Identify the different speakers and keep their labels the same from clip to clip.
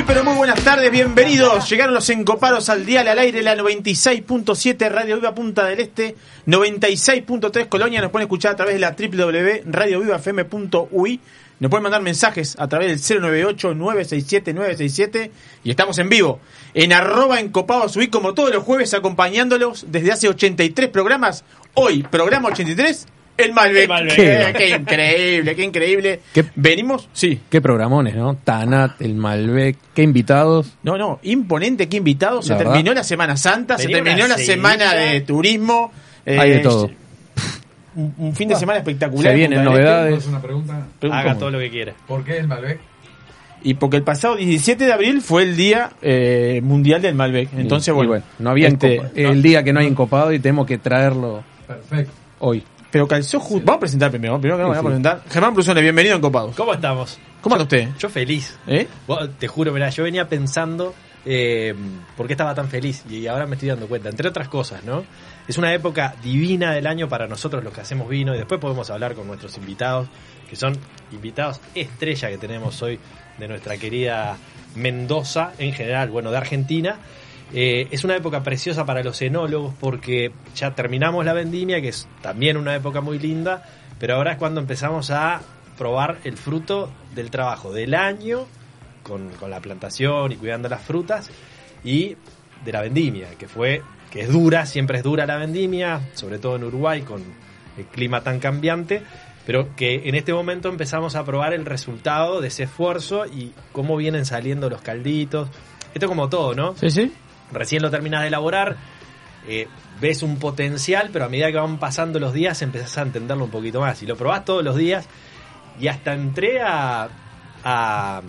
Speaker 1: Muy pero muy buenas tardes, bienvenidos. Llegaron los encopados al dial al aire, la 96.7 Radio Viva Punta del Este, 96.3 Colonia. Nos pueden escuchar a través de la www.radiovivafm.ui. Nos pueden mandar mensajes a través del 098-967-967. Y estamos en vivo en arroba encopados UI como todos los jueves acompañándolos desde hace 83 programas. Hoy, programa 83, el Malbec.
Speaker 2: El Malbec.
Speaker 1: Qué, qué increíble, qué increíble.
Speaker 3: Qué-
Speaker 1: Venimos, sí.
Speaker 3: Qué programones, ¿no? Tanat, el Malbec, qué invitados.
Speaker 1: No, no, imponente, qué invitado. Se
Speaker 3: verdad.
Speaker 1: terminó la Semana Santa, se terminó la semana de turismo. eh,
Speaker 3: Hay de todo.
Speaker 1: Un, un fin de semana espectacular.
Speaker 3: Se vienen
Speaker 1: del
Speaker 3: novedades.
Speaker 1: Este.
Speaker 2: Haga
Speaker 1: ¿Cómo?
Speaker 2: todo lo que quiera.
Speaker 4: ¿Por qué el Malbec?
Speaker 1: Y porque el pasado 17 de abril fue el día eh, mundial del Malbec. Entonces,
Speaker 3: y
Speaker 1: bueno,
Speaker 3: no había
Speaker 1: este,
Speaker 3: el día que no hay encopado y tenemos que traerlo
Speaker 4: Perfecto.
Speaker 3: hoy.
Speaker 1: Pero calzó justo. Vamos a presentar primero. Primero que nada,
Speaker 3: Sí,
Speaker 1: vamos a presentar. Germán Brusone, bienvenido en Copados.
Speaker 2: ¿Cómo estamos?
Speaker 1: ¿Cómo anda usted?
Speaker 2: Yo feliz.
Speaker 1: ¿Eh?
Speaker 2: Te juro, mira, yo venía pensando eh, por qué estaba tan feliz y ahora me estoy dando cuenta, entre otras cosas, ¿no? Es una época divina del año para nosotros los que hacemos vino y después podemos hablar con nuestros invitados, que son invitados estrella que tenemos hoy de nuestra querida Mendoza en general, bueno, de Argentina. Eh, es una época preciosa para los enólogos porque ya terminamos la vendimia, que es también una época muy linda, pero ahora es cuando empezamos a probar el fruto del trabajo del año con, con la plantación y cuidando las frutas y de la vendimia, que fue que es dura, siempre es dura la vendimia, sobre todo en Uruguay con el clima tan cambiante, pero que en este momento empezamos a probar el resultado de ese esfuerzo y cómo vienen saliendo los calditos. Esto como todo, ¿no?
Speaker 1: Sí, sí.
Speaker 2: Recién lo terminas de elaborar, eh, ves un potencial, pero a medida que van pasando los días empezás a entenderlo un poquito más. Y lo probás todos los días y hasta entré a, a,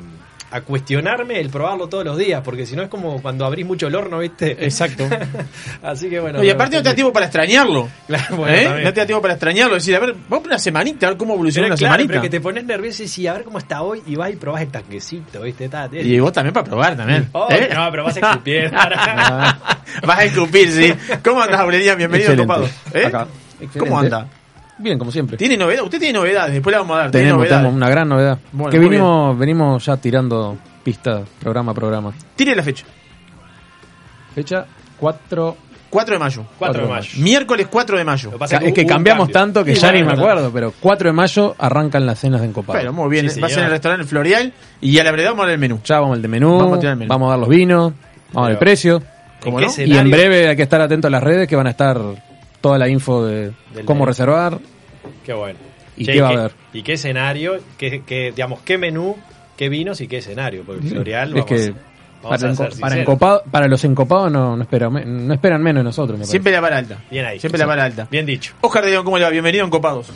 Speaker 2: a cuestionarme el probarlo todos los días, porque si no es como cuando abrís mucho el horno, ¿viste?
Speaker 1: Exacto.
Speaker 2: Así que bueno.
Speaker 1: No, y aparte no te da tiempo para extrañarlo.
Speaker 2: Claro, bueno,
Speaker 1: ¿Eh? No te da tiempo para extrañarlo. Decir, a ver, vamos por una semanita, a ver cómo evoluciona
Speaker 2: Pero
Speaker 1: una
Speaker 2: claro,
Speaker 1: semanita.
Speaker 2: pero que te pones nervioso y sí, a ver cómo está hoy y vas y probás el tanquecito, ¿viste? Te-
Speaker 1: Y vos también para probar también.
Speaker 2: Oh,
Speaker 1: ¿Eh?
Speaker 2: No, pero vas a escupir.
Speaker 1: Vas a escupir, sí. ¿Cómo andas, Aurelian? Bienvenido
Speaker 3: Excelente.
Speaker 1: Copado. ¿Eh?
Speaker 3: Acá.
Speaker 1: ¿Cómo anda?
Speaker 3: Bien, como siempre.
Speaker 1: ¿Tiene novedad? Usted tiene novedades, después la vamos a dar. ¿Tiene
Speaker 3: Tenemos,
Speaker 1: novedades?
Speaker 3: tenemos una gran novedad.
Speaker 1: Bueno,
Speaker 3: que
Speaker 1: muy
Speaker 3: venimos, venimos ya tirando pistas programa a programa.
Speaker 1: Tire la fecha.
Speaker 3: Fecha 4.
Speaker 1: 4 de mayo.
Speaker 2: 4 de
Speaker 3: de
Speaker 2: mayo.
Speaker 1: Miércoles 4 de mayo.
Speaker 2: Lo que pasa
Speaker 3: es que
Speaker 2: hubo un
Speaker 3: cambiamos
Speaker 2: cambio.
Speaker 3: tanto que ya
Speaker 1: bueno,
Speaker 3: ni me acuerdo, pero 4 de mayo arrancan las cenas de encopado.
Speaker 1: Bueno, muy bien.
Speaker 2: Sí,
Speaker 1: Va a ser en
Speaker 2: señor.
Speaker 1: el restaurante El Florial y a la verdad vamos a ver el menú.
Speaker 3: ya vamos al de menú,
Speaker 1: Vamos a
Speaker 3: vamos
Speaker 1: tirar
Speaker 3: a,
Speaker 1: el menú.
Speaker 3: dar los vinos, vamos
Speaker 2: Pero-
Speaker 3: al precio.
Speaker 1: ¿Cómo
Speaker 2: qué
Speaker 1: no?
Speaker 2: escenario?
Speaker 3: Y en breve hay que estar atento a las redes que van a estar toda la info de
Speaker 2: Del
Speaker 3: cómo
Speaker 2: menú.
Speaker 3: reservar.
Speaker 2: Qué bueno.
Speaker 3: ¿Y qué va a haber?
Speaker 2: ¿Y qué escenario? ¿Qué, qué, digamos, qué menú, qué vinos y qué escenario? Porque el Florial,
Speaker 3: es
Speaker 2: vamos,
Speaker 3: que
Speaker 2: vamos
Speaker 3: para,
Speaker 2: a
Speaker 3: enco-
Speaker 2: ser
Speaker 3: para,
Speaker 2: sinceros.
Speaker 3: encopado- para los encopados no, no, esperan, me- no esperan menos de nosotros. me
Speaker 1: Siempre la vara alta.
Speaker 2: Bien ahí.
Speaker 1: Siempre la vara alta.
Speaker 2: Bien dicho.
Speaker 1: Oscar de León, ¿cómo le va? Bienvenido en Copados.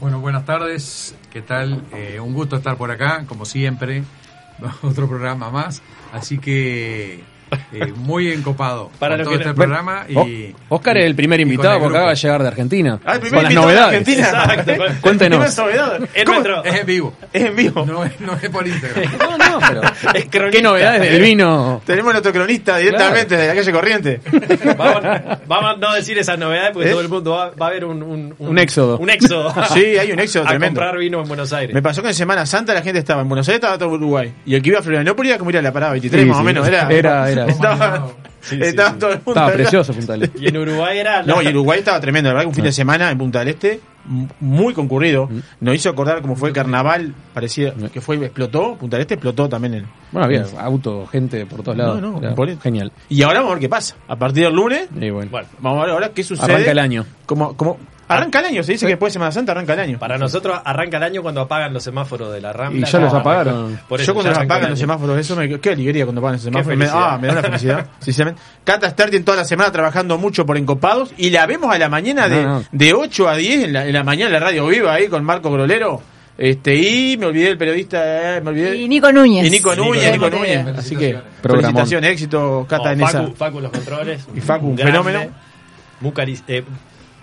Speaker 4: Bueno, buenas tardes. ¿Qué tal? Eh, un gusto estar por acá, como siempre. Otro programa más. Así que eh, muy encopado
Speaker 2: Para
Speaker 4: con todo
Speaker 2: que
Speaker 4: este
Speaker 2: no-
Speaker 4: programa. Y,
Speaker 3: Oscar es el primer invitado porque acaba de llegar de Argentina.
Speaker 1: Ah, el primer
Speaker 3: con las
Speaker 1: invitado de
Speaker 3: novedades.
Speaker 1: Argentina.
Speaker 2: Exacto.
Speaker 3: Cuéntenos.
Speaker 2: Es
Speaker 4: Es en vivo.
Speaker 1: Es en vivo.
Speaker 4: No es, no es por Instagram.
Speaker 3: No, no, pero.
Speaker 2: Es.
Speaker 3: ¿Qué novedades del vino?
Speaker 1: Tenemos nuestro cronista directamente de la calle Corriente.
Speaker 2: Vamos, vamos a no decir esas novedades porque
Speaker 1: ¿Eh?
Speaker 2: todo el mundo va, va a ver un, un,
Speaker 3: Un éxodo.
Speaker 2: Un éxodo.
Speaker 1: Sí, hay un éxodo
Speaker 2: a
Speaker 1: tremendo.
Speaker 2: comprar vino en Buenos Aires.
Speaker 1: Me pasó que en Semana Santa la gente estaba en Buenos Aires, estaba todo Uruguay. Y el que iba a Florianópolis era como ir a la parada 23,
Speaker 3: Sí,
Speaker 1: más o menos. Era,
Speaker 3: Era- era.
Speaker 1: Estaba,
Speaker 2: Sí, sí,
Speaker 1: estaba
Speaker 2: sí.
Speaker 1: todo el mundo.
Speaker 3: Estaba precioso Puntale.
Speaker 2: Y en Uruguay era. la-
Speaker 1: No, y Uruguay estaba tremendo, la verdad que un fin de semana en Punta del Este muy concurrido. Nos hizo acordar cómo fue el carnaval, parecía que fue explotó, Punta del Este explotó también el.
Speaker 3: Bueno, había auto, gente por todos lados.
Speaker 1: No, no,
Speaker 3: Era
Speaker 1: por eso.
Speaker 3: genial.
Speaker 1: Y ahora vamos a ver qué pasa. A partir del lunes,
Speaker 3: Y bueno,
Speaker 2: Bueno,
Speaker 1: vamos a ver ahora qué sucede.
Speaker 3: arranca el año.
Speaker 1: Como, como, arranca el año, se dice que después de Semana Santa arranca el año.
Speaker 2: para nosotros arranca el año cuando apagan los semáforos de la Rambla.
Speaker 3: Y ya los
Speaker 2: No,
Speaker 3: apagaron.
Speaker 2: por eso
Speaker 1: Yo cuando los apagan los semáforos, eso me. Qué alegría cuando apagan los semáforos. Me, ah, me da una felicidad, sinceramente. Cata Starty en toda la semana trabajando mucho por encopados y la vemos a la mañana de,
Speaker 3: No, no.
Speaker 1: de 8 a 10 en la, en la mañana en la radio viva ahí con Marco Grolero. Este, y me olvidé el periodista, eh, me olvidé.
Speaker 5: Y Nico Núñez.
Speaker 1: Y Nico Núñez,
Speaker 2: Nico
Speaker 1: Nico
Speaker 4: Núñez.
Speaker 1: Núñez. Así que,
Speaker 3: Programón.
Speaker 1: felicitaciones, éxito, Cata,
Speaker 2: Oh,
Speaker 1: en
Speaker 2: Facu,
Speaker 1: esa.
Speaker 2: Facu los controles.
Speaker 1: Y Facu, un fenómeno.
Speaker 2: Mucaliz- eh,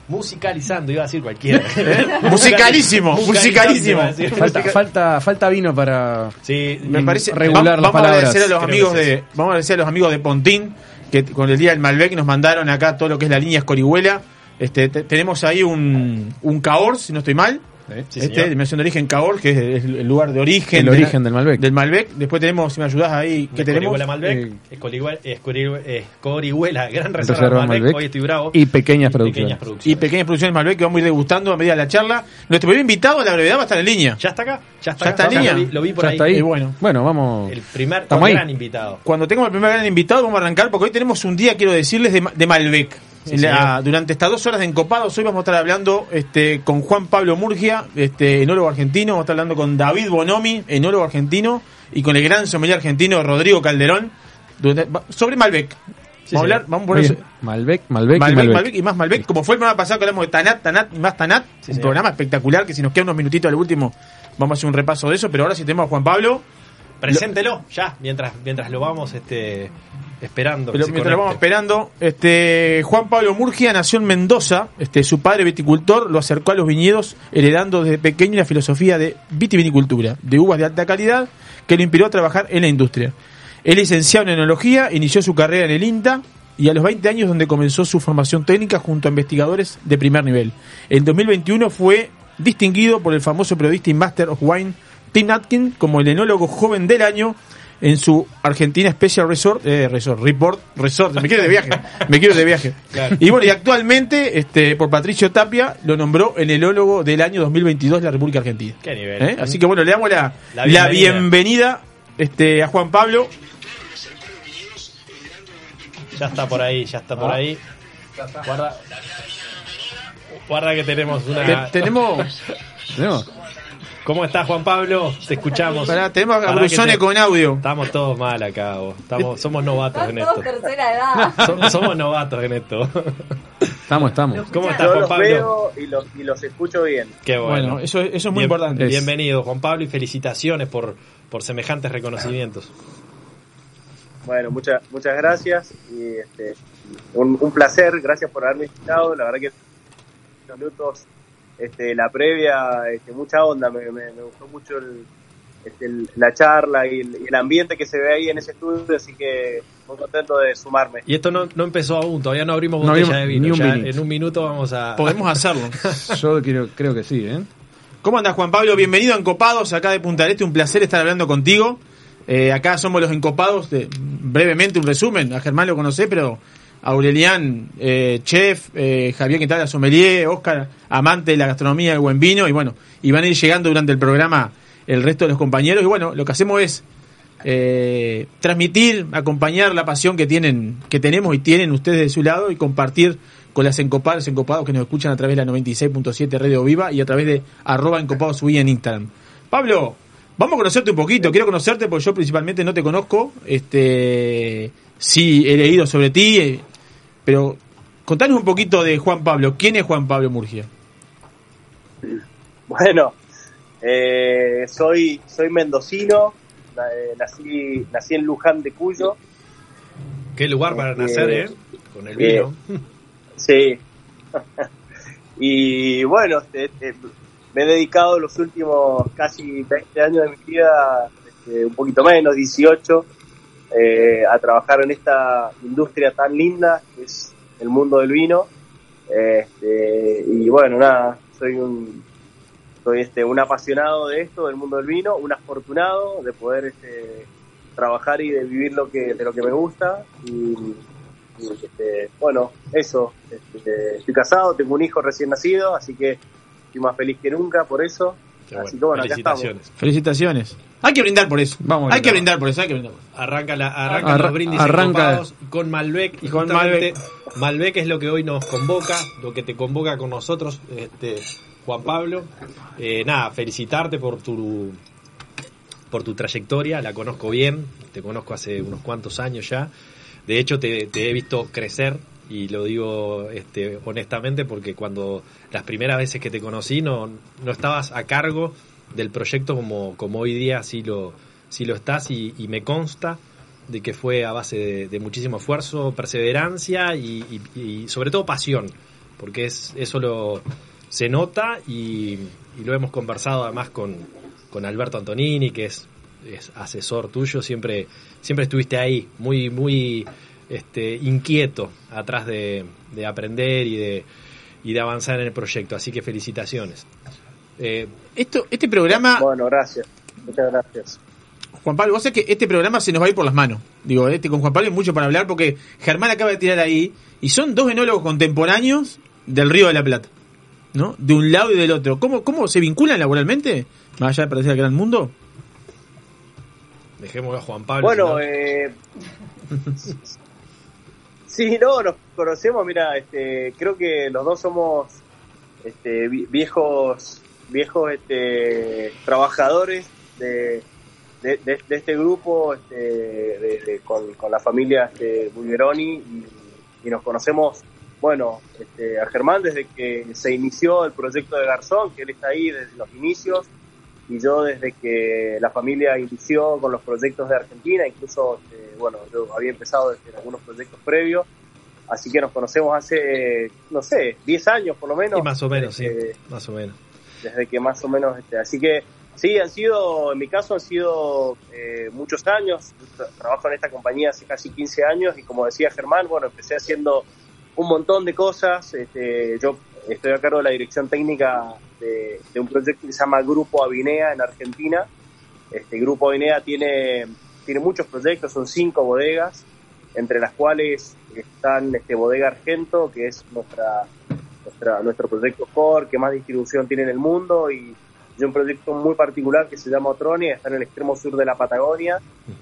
Speaker 2: musicalizando, iba a decir cualquiera.
Speaker 1: Musicalísimo, musicalísimo.
Speaker 3: Falta, falta, falta vino para.
Speaker 2: Sí,
Speaker 1: Me parece
Speaker 3: regular
Speaker 1: vamos,
Speaker 3: las
Speaker 1: vamos a agradecer a los amigos de vamos a agradecer a los amigos de Pontín que con el día del Malbec nos mandaron acá todo lo que es la línea Escorihuela. Este te- tenemos ahí un un Cahors, si no estoy mal.
Speaker 3: ¿Eh?
Speaker 2: Sí,
Speaker 1: este,
Speaker 2: señor.
Speaker 1: Denominación de origen Cahors, que es el el lugar de origen.
Speaker 3: El
Speaker 1: de la-
Speaker 3: origen del Malbec.
Speaker 1: Del Malbec. Después tenemos, si me ayudás ahí, ¿qué tenemos?
Speaker 2: Escorihuela Malbec,
Speaker 3: Eh,
Speaker 2: Escorihuela, gran reserva,
Speaker 3: Reserva
Speaker 2: Malbec,
Speaker 3: Malbec.
Speaker 2: hoy estoy bravo.
Speaker 3: Y pequeñas
Speaker 2: Y
Speaker 3: producciones.
Speaker 2: pequeñas
Speaker 1: Y pequeñas producciones Malbec que vamos a ir degustando a medida de la charla. Nuestro primer invitado, a la brevedad, va a estar en línea.
Speaker 2: ¿Ya está acá? ¿Ya está,
Speaker 1: ¿Ya
Speaker 2: acá?
Speaker 1: está en línea?
Speaker 2: Lo vi, lo vi por
Speaker 3: ¿Ya
Speaker 2: ahí.
Speaker 3: está ahí?
Speaker 1: Y bueno.
Speaker 3: Bueno, vamos.
Speaker 2: El primer
Speaker 3: ahí.
Speaker 2: gran invitado.
Speaker 1: Cuando tengamos el primer gran invitado, vamos a arrancar porque hoy tenemos un día, quiero decirles, de Malbec.
Speaker 2: Sí,
Speaker 1: la- durante estas dos horas de Encopados, hoy vamos a estar hablando este, con Juan Pablo Murgia, este, enólogo argentino. Vamos a estar hablando con David Bonomi, enólogo argentino. Y con el gran sommelier argentino Rodrigo Calderón. durante- sobre Malbec.
Speaker 2: Sí,
Speaker 1: vamos a hablar, vamos a poner
Speaker 3: Oye, Malbec, Malbec, y
Speaker 1: Malbec,
Speaker 3: Malbec.
Speaker 1: Malbec y más Malbec, como fue el programa pasado que hablamos de Tanat, Tanat y más Tanat, un programa espectacular que si nos quedan unos minutitos al último vamos a hacer un repaso de eso, pero ahora sí tenemos a Juan Pablo,
Speaker 2: Preséntelo ya, mientras, mientras lo vamos este, esperando.
Speaker 1: pero mientras vamos esperando, este Juan Pablo Murgia nació en Mendoza, este su padre viticultor lo acercó a los viñedos heredando desde pequeño la filosofía de vitivinicultura, de uvas de alta calidad que lo inspiró a trabajar en la industria. Es licenciado en enología, inició su carrera en el INTA y a los 20 años donde comenzó su formación técnica junto a investigadores de primer nivel. En 2021 fue distinguido por el famoso periodista y Master of Wine Tim Atkin como el enólogo joven del año en su Argentina Special Resort, eh, Resort, Report, Resort, me quiero de viaje, me quiero de viaje.
Speaker 2: Claro.
Speaker 1: Y bueno, y actualmente, este, por Patricio Tapia, lo nombró el enólogo del año 2022 de la República Argentina.
Speaker 2: Qué nivel.
Speaker 1: ¿Eh? Así que bueno, le damos la,
Speaker 2: La
Speaker 1: la
Speaker 2: bienvenida.
Speaker 1: este, a Juan Pablo.
Speaker 2: Ya está por ahí, ya está por
Speaker 1: Ah.
Speaker 2: ahí. Guarda. Guarda que tenemos
Speaker 1: Te-
Speaker 2: una.
Speaker 1: tenemos,
Speaker 3: ¿Tenemos?
Speaker 2: ¿Cómo estás, Juan Pablo? Te escuchamos.
Speaker 1: pará, tenemos a Brusone
Speaker 2: te-
Speaker 1: con audio.
Speaker 2: Estamos todos mal acá, vos. Estamos, somos novatos en esto.
Speaker 5: tercera edad.
Speaker 2: So- somos novatos en esto.
Speaker 3: Estamos, estamos.
Speaker 2: ¿Cómo estás,
Speaker 6: Yo
Speaker 2: Juan
Speaker 6: los
Speaker 2: Pablo?
Speaker 6: veo y los, y los escucho bien.
Speaker 2: Qué bueno.
Speaker 1: Bueno, eso, eso es muy
Speaker 2: Bien-
Speaker 1: importante.
Speaker 2: Bienvenido, Juan Pablo, y felicitaciones por, por semejantes reconocimientos.
Speaker 6: Bueno, muchas muchas gracias y este, un, un placer, gracias por haberme invitado. La verdad que los minutos, este, la previa, este, mucha onda, me, me- me gustó mucho el- este, el- la charla y el, y el ambiente que se ve ahí en ese estudio, así que muy contento de sumarme.
Speaker 2: Y esto no, no empezó aún, todavía no abrimos
Speaker 3: No
Speaker 2: botella
Speaker 3: abrimos
Speaker 2: de vino.
Speaker 3: ni un
Speaker 2: Ya en un minuto vamos a.
Speaker 1: Podemos hacerlo.
Speaker 3: Yo quiero, creo que sí, ¿eh?
Speaker 1: ¿Cómo andas, Juan Pablo? Bienvenido a Encopados, acá de Punta del Este. Un placer estar hablando contigo. Eh, acá somos los Encopados. de- brevemente, un resumen. A Germán lo conocé, pero Aurelián, eh, chef, eh, Javier Quintana, sommelier, Oscar, amante de la gastronomía y el buen vino. Y bueno, y van a ir llegando durante el programa el resto de los compañeros. Y bueno, lo que hacemos es eh, transmitir, acompañar la pasión que tienen, que tenemos y tienen ustedes de su lado y compartir con las encopadas, encopados que nos escuchan a través de la 96.7 Radio Viva y a través de arroba encopados en Instagram. Pablo, vamos a conocerte un poquito, quiero conocerte porque yo principalmente no te conozco, este sí he leído sobre ti, eh, pero contanos un poquito de Juan Pablo, ¿quién es Juan Pablo Murgia?
Speaker 6: Bueno, eh, soy, soy mendocino, eh, nací, nací en Luján de Cuyo.
Speaker 2: Qué lugar para
Speaker 6: Eh,
Speaker 2: nacer, ¿eh? Con el
Speaker 6: eh,
Speaker 2: vino.
Speaker 6: Sí. y bueno, este, este, me he dedicado los últimos casi 20 años de mi vida, este, un poquito menos, 18, eh, a trabajar en esta industria tan linda que es el mundo del vino. Este, y bueno, nada, soy un soy este un apasionado de esto, del mundo del vino, un afortunado de poder este, trabajar y de vivir lo que de lo que me gusta y, y, este, bueno, eso, este, estoy casado, tengo un hijo recién nacido, así que estoy más feliz que nunca por eso.
Speaker 2: Qué
Speaker 6: así
Speaker 2: bueno.
Speaker 6: que bueno, acá estamos.
Speaker 2: Felicitaciones.
Speaker 1: Hay que brindar por eso.
Speaker 3: Vamos
Speaker 1: hay que
Speaker 3: brindar.
Speaker 1: brindar por eso, hay que brindar por eso.
Speaker 2: Arranca, la, arranca
Speaker 3: Arra-
Speaker 2: los brindis
Speaker 3: arranca-
Speaker 2: con Malbec. Y
Speaker 1: Con
Speaker 2: justamente Malbec. es lo que hoy nos convoca, lo que te convoca con nosotros, este, Juan Pablo. Eh, nada, felicitarte por tu por tu trayectoria, la conozco bien, te conozco hace unos cuantos años ya. De hecho, te, te he visto crecer y lo digo este, honestamente porque cuando las primeras veces que te conocí no, no estabas a cargo del proyecto como, como hoy día sí lo, sí lo estás y, me consta de que fue a base de, muchísimo esfuerzo, perseverancia y, sobre todo pasión, porque es, eso lo, se nota y, y lo hemos conversado además con, con Alberto Antonini, que es, es asesor tuyo, siempre, siempre estuviste ahí, muy, muy este, inquieto atrás de, de aprender y de, y de avanzar en el proyecto, así que felicitaciones. Eh,
Speaker 1: Esto, este programa,
Speaker 6: Bueno, gracias. Muchas gracias.
Speaker 1: Juan Pablo, vos sabés que este programa se nos va a ir por las manos. Digo, este con Juan Pablo hay mucho para hablar porque Germán acaba de tirar ahí y son dos enólogos contemporáneos del Río de la Plata, ¿no? De un lado y del otro. ¿Cómo, cómo se vinculan laboralmente? Más allá de pertenecer al gran mundo.
Speaker 2: dejémoslo a Juan Pablo.
Speaker 6: Bueno,
Speaker 2: si no-
Speaker 6: eh, sí, no, nos conocemos, mira, este, creo que los dos somos este, vi- viejos, viejos este, trabajadores de, de, de- de este grupo, este, con, con la familia este, Bulgeroni y, y nos conocemos, bueno, este, a Germán desde que se inició el proyecto de Garzón, que él está ahí desde los inicios, y yo desde que la familia inició con los proyectos de Argentina, incluso, este, bueno, yo había empezado desde algunos proyectos previos, así que nos conocemos hace, no sé, 10 años por lo menos.
Speaker 2: y más o menos, sí.
Speaker 6: Este,
Speaker 2: Más o menos.
Speaker 6: Desde que más o menos, este, así que sí, han sido, en mi caso han sido eh, muchos años, trabajo en esta compañía hace casi 15 años y como decía Germán, bueno, empecé haciendo un montón de cosas, este, yo estoy a cargo de la dirección técnica de, de un proyecto que se llama Grupo Avinea en Argentina, este Grupo Avinea tiene, tiene muchos proyectos, son cinco bodegas, entre las cuales están este Bodega Argento, que es nuestra nuestra, nuestro proyecto core que más distribución tiene en el mundo y, y un proyecto muy particular que se llama Otronia, está en el extremo sur de la Patagonia,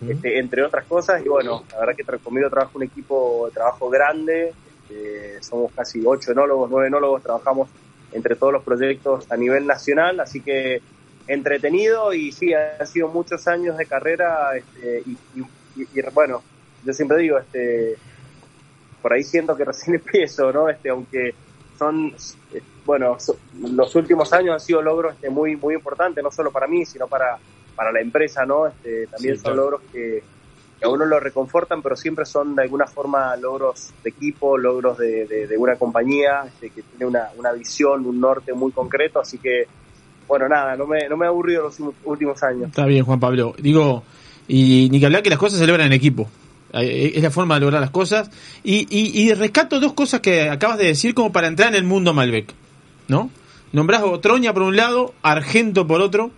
Speaker 6: este, entre otras cosas. Y bueno, la verdad que conmigo trabaja un equipo de trabajo grande, este, somos casi ocho enólogos, nueve enólogos, trabajamos entre todos los proyectos a nivel nacional, así que entretenido y sí, han sido muchos años de carrera este, y, y- y- y, bueno, yo siempre digo, este, por ahí siento que recién empiezo, ¿no? Este, aunque son, eh, bueno, so- los últimos años han sido logros este, muy, muy importantes, no solo para mí, sino para, para la empresa, ¿no? Este, también
Speaker 2: Sí,
Speaker 6: son
Speaker 2: claro.
Speaker 6: logros que, que a uno lo reconfortan, pero siempre son de alguna forma logros de equipo, logros de, de- de una compañía este, que tiene una, una visión, un norte muy concreto, así que, bueno, nada, no me, no me he aburrido los últimos- años.
Speaker 1: Está bien, Juan Pablo. Digo, y ni que hablar que las cosas se logran en equipo. Eh, Es la forma de lograr las cosas. Y, y, y rescato dos cosas que acabas de decir como para entrar en el mundo Malbec. ¿No? Nombrás Otroña por un lado, Argento por otro.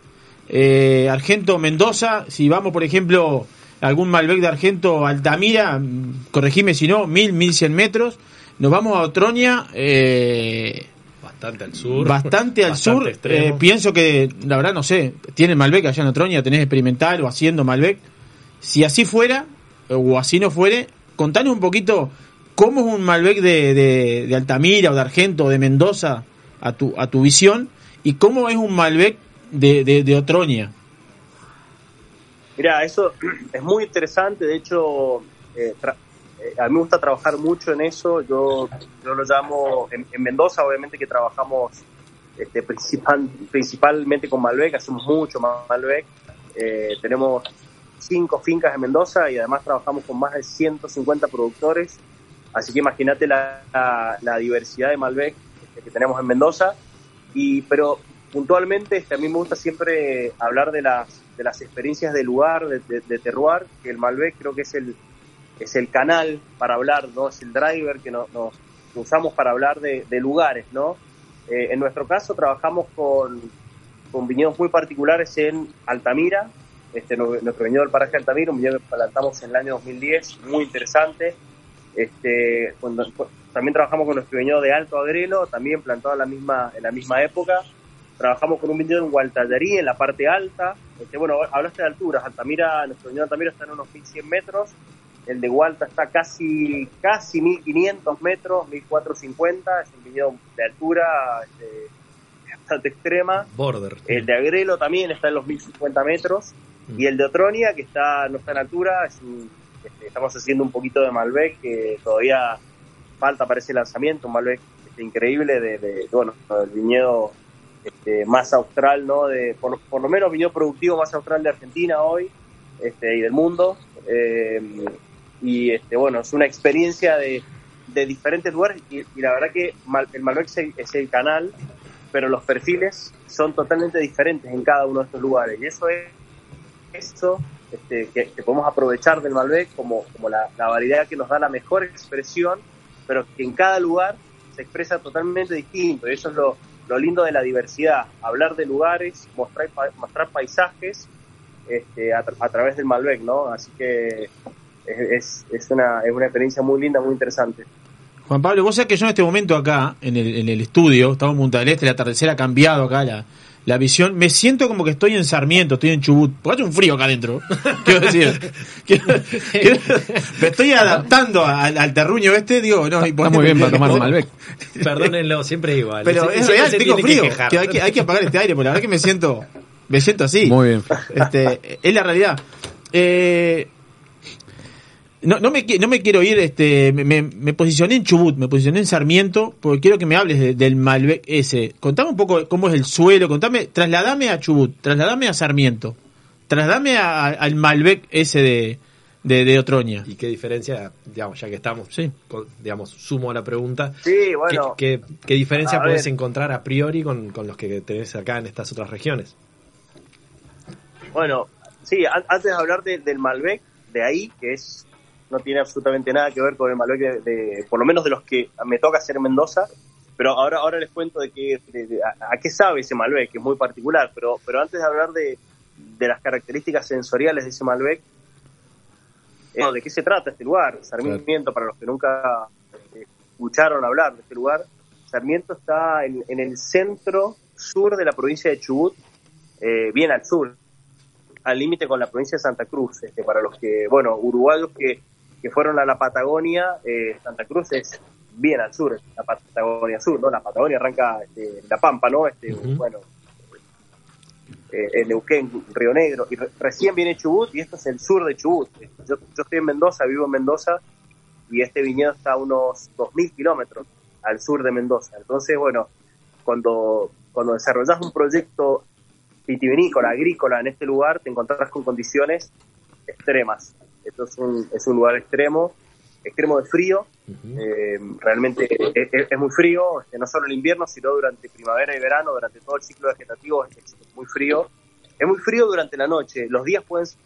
Speaker 1: Eh, Argento Mendoza, si vamos por ejemplo algún Malbec de Argento Altamira, mm, corregime si no, 1000, 1100 metros. Nos vamos a Otroña, eh,
Speaker 2: Bastante al sur.
Speaker 1: bastante al
Speaker 2: bastante
Speaker 1: sur. Eh, pienso que, la verdad, no sé, tienen Malbec allá en Otroña, tenés experimental o haciendo Malbec. Si así fuera, o así no fuere, contanos un poquito cómo es un Malbec de, de, Altamira o de Argento o de Mendoza a tu, a tu visión y cómo es un Malbec de, de.
Speaker 6: Mira, eso es muy interesante. De hecho, eh, eh, a mí me gusta trabajar mucho en eso. Yo, yo lo llamo, en, en Mendoza, obviamente que trabajamos este, principal, principalmente con Malbec, hacemos mucho Malbec. Eh, tenemos cinco fincas en Mendoza y además trabajamos con más de 150 productores. Así que imagínate la, la, la diversidad de Malbec este, que tenemos en Mendoza. Y, pero puntualmente este, a mí me gusta siempre hablar de las, de las experiencias de lugar, de, de, de terroir, que el Malbec creo que es el, es el canal para hablar, ¿no? Es el driver que nos, nos usamos para hablar de, de lugares, ¿no? Eh, en nuestro caso trabajamos con, con viñedos muy particulares en Altamira, este, nu- nuestro viñedo del paraje Altamira, un viñedo que plantamos en el año 2010, muy interesante. Este, cuando- también trabajamos con nuestro viñedo de Alto Agrelo, también plantado en la misma, en la misma época. Trabajamos con un viñedo en Gualtallarí, en la parte alta. Este, bueno, hablaste de alturas. Altamira, nuestro viñedo de Altamira está en unos 1100 metros. El de Gualta está casi, casi 1500 metros, 1450. Es un viñedo de altura este, bastante extrema.
Speaker 2: Border.
Speaker 6: El de Agrelo también está en los 1050 metros.
Speaker 2: Mm.
Speaker 6: Y el de Otronia, que está no está en altura, es un- este, estamos haciendo un poquito de Malbec, que todavía falta para ese lanzamiento, Malbec este, increíble de, bueno, del viñedo este, más austral, ¿no? De, por, lo menos viñedo productivo más austral de Argentina hoy este, y del mundo. Eh, y este, bueno, es una experiencia de, de diferentes lugares y, la verdad que Mal- el Malbec es es el canal, pero los perfiles son totalmente diferentes en cada uno de estos lugares. Y eso es eso este, que, que podemos aprovechar del Malbec como, como la, la variedad que nos da la mejor expresión, pero que en cada lugar se expresa totalmente distinto. Y eso es lo, lo lindo de la diversidad, hablar de lugares, mostrar, mostrar paisajes este, a, tra- a través del Malbec, ¿no? Así que es, es, una, es una experiencia muy linda, muy interesante.
Speaker 1: Juan Pablo, vos sabés que yo en este momento acá, en el, en el estudio, estamos en Punta del Este, el atardecer ha cambiado acá la, la visión. Me siento como que estoy en Sarmiento, estoy en Chubut. Porque hace un frío acá adentro. Quiero decir, quiero- quiero- me estoy adaptando al, al terruño este, digo, no,
Speaker 3: Está muy bien para tomar un Malbec.
Speaker 2: Perdónenlo, siempre igual.
Speaker 1: Pero es real, tengo frío.
Speaker 2: que quejar.
Speaker 1: que hay, que, hay que apagar este aire, porque la verdad que me siento, me siento así.
Speaker 3: Muy bien.
Speaker 1: Este, es la realidad. Eh, no, no, me, no me quiero ir, este, me, me- me posicioné en Chubut, me posicioné en Sarmiento, porque quiero que me hables de- del Malbec ese. Contame un poco cómo es el suelo, contame, trasladame a Chubut, trasladame a Sarmiento, trasladame a- al Malbec ese de, de, de Otroña.
Speaker 2: ¿Y qué diferencia, digamos, ya que estamos,
Speaker 1: Sí.
Speaker 2: con- digamos, sumo a la pregunta,
Speaker 6: Sí, bueno,
Speaker 2: ¿qué, qué, qué diferencia puedes encontrar a priori con, con los que tenés acá en estas otras regiones?
Speaker 6: bueno, sí, an- antes de hablar de- del Malbec, de ahí, que es no tiene absolutamente nada que ver con el Malbec de, de- por lo menos de los que me toca hacer en Mendoza, pero ahora ahora les cuento de, qué, de- a, a qué sabe ese Malbec, que es muy particular, pero, pero antes de hablar de, de las características sensoriales de ese Malbec, eh, ¿de qué se trata este lugar? Sarmiento, para los que nunca eh, escucharon hablar de este lugar, Sarmiento está en, en el centro sur de la provincia de Chubut, eh, bien al sur, al límite con la provincia de Santa Cruz. Este, para los que, bueno, uruguayos que, que fueron a la Patagonia, eh, Santa Cruz es bien al sur, la Patagonia Sur, ¿no? La Patagonia arranca este, La Pampa, ¿no? Este. Bueno, eh, en Neuquén, Río Negro, y re- recién viene Chubut y esto es el sur de Chubut. Yo, yo estoy en Mendoza, vivo en Mendoza y este viñedo está a unos 2.000 kilómetros al sur de Mendoza. Entonces, bueno, cuando, cuando desarrollas un proyecto vitivinícola, agrícola en este lugar, te encontrarás con condiciones extremas. Esto es un, es un lugar extremo, extremo de frío, eh, realmente es, muy frío, este, no solo en invierno, sino durante primavera y verano, durante todo el ciclo vegetativo es, es muy frío. Es muy frío durante la noche, los días pueden ser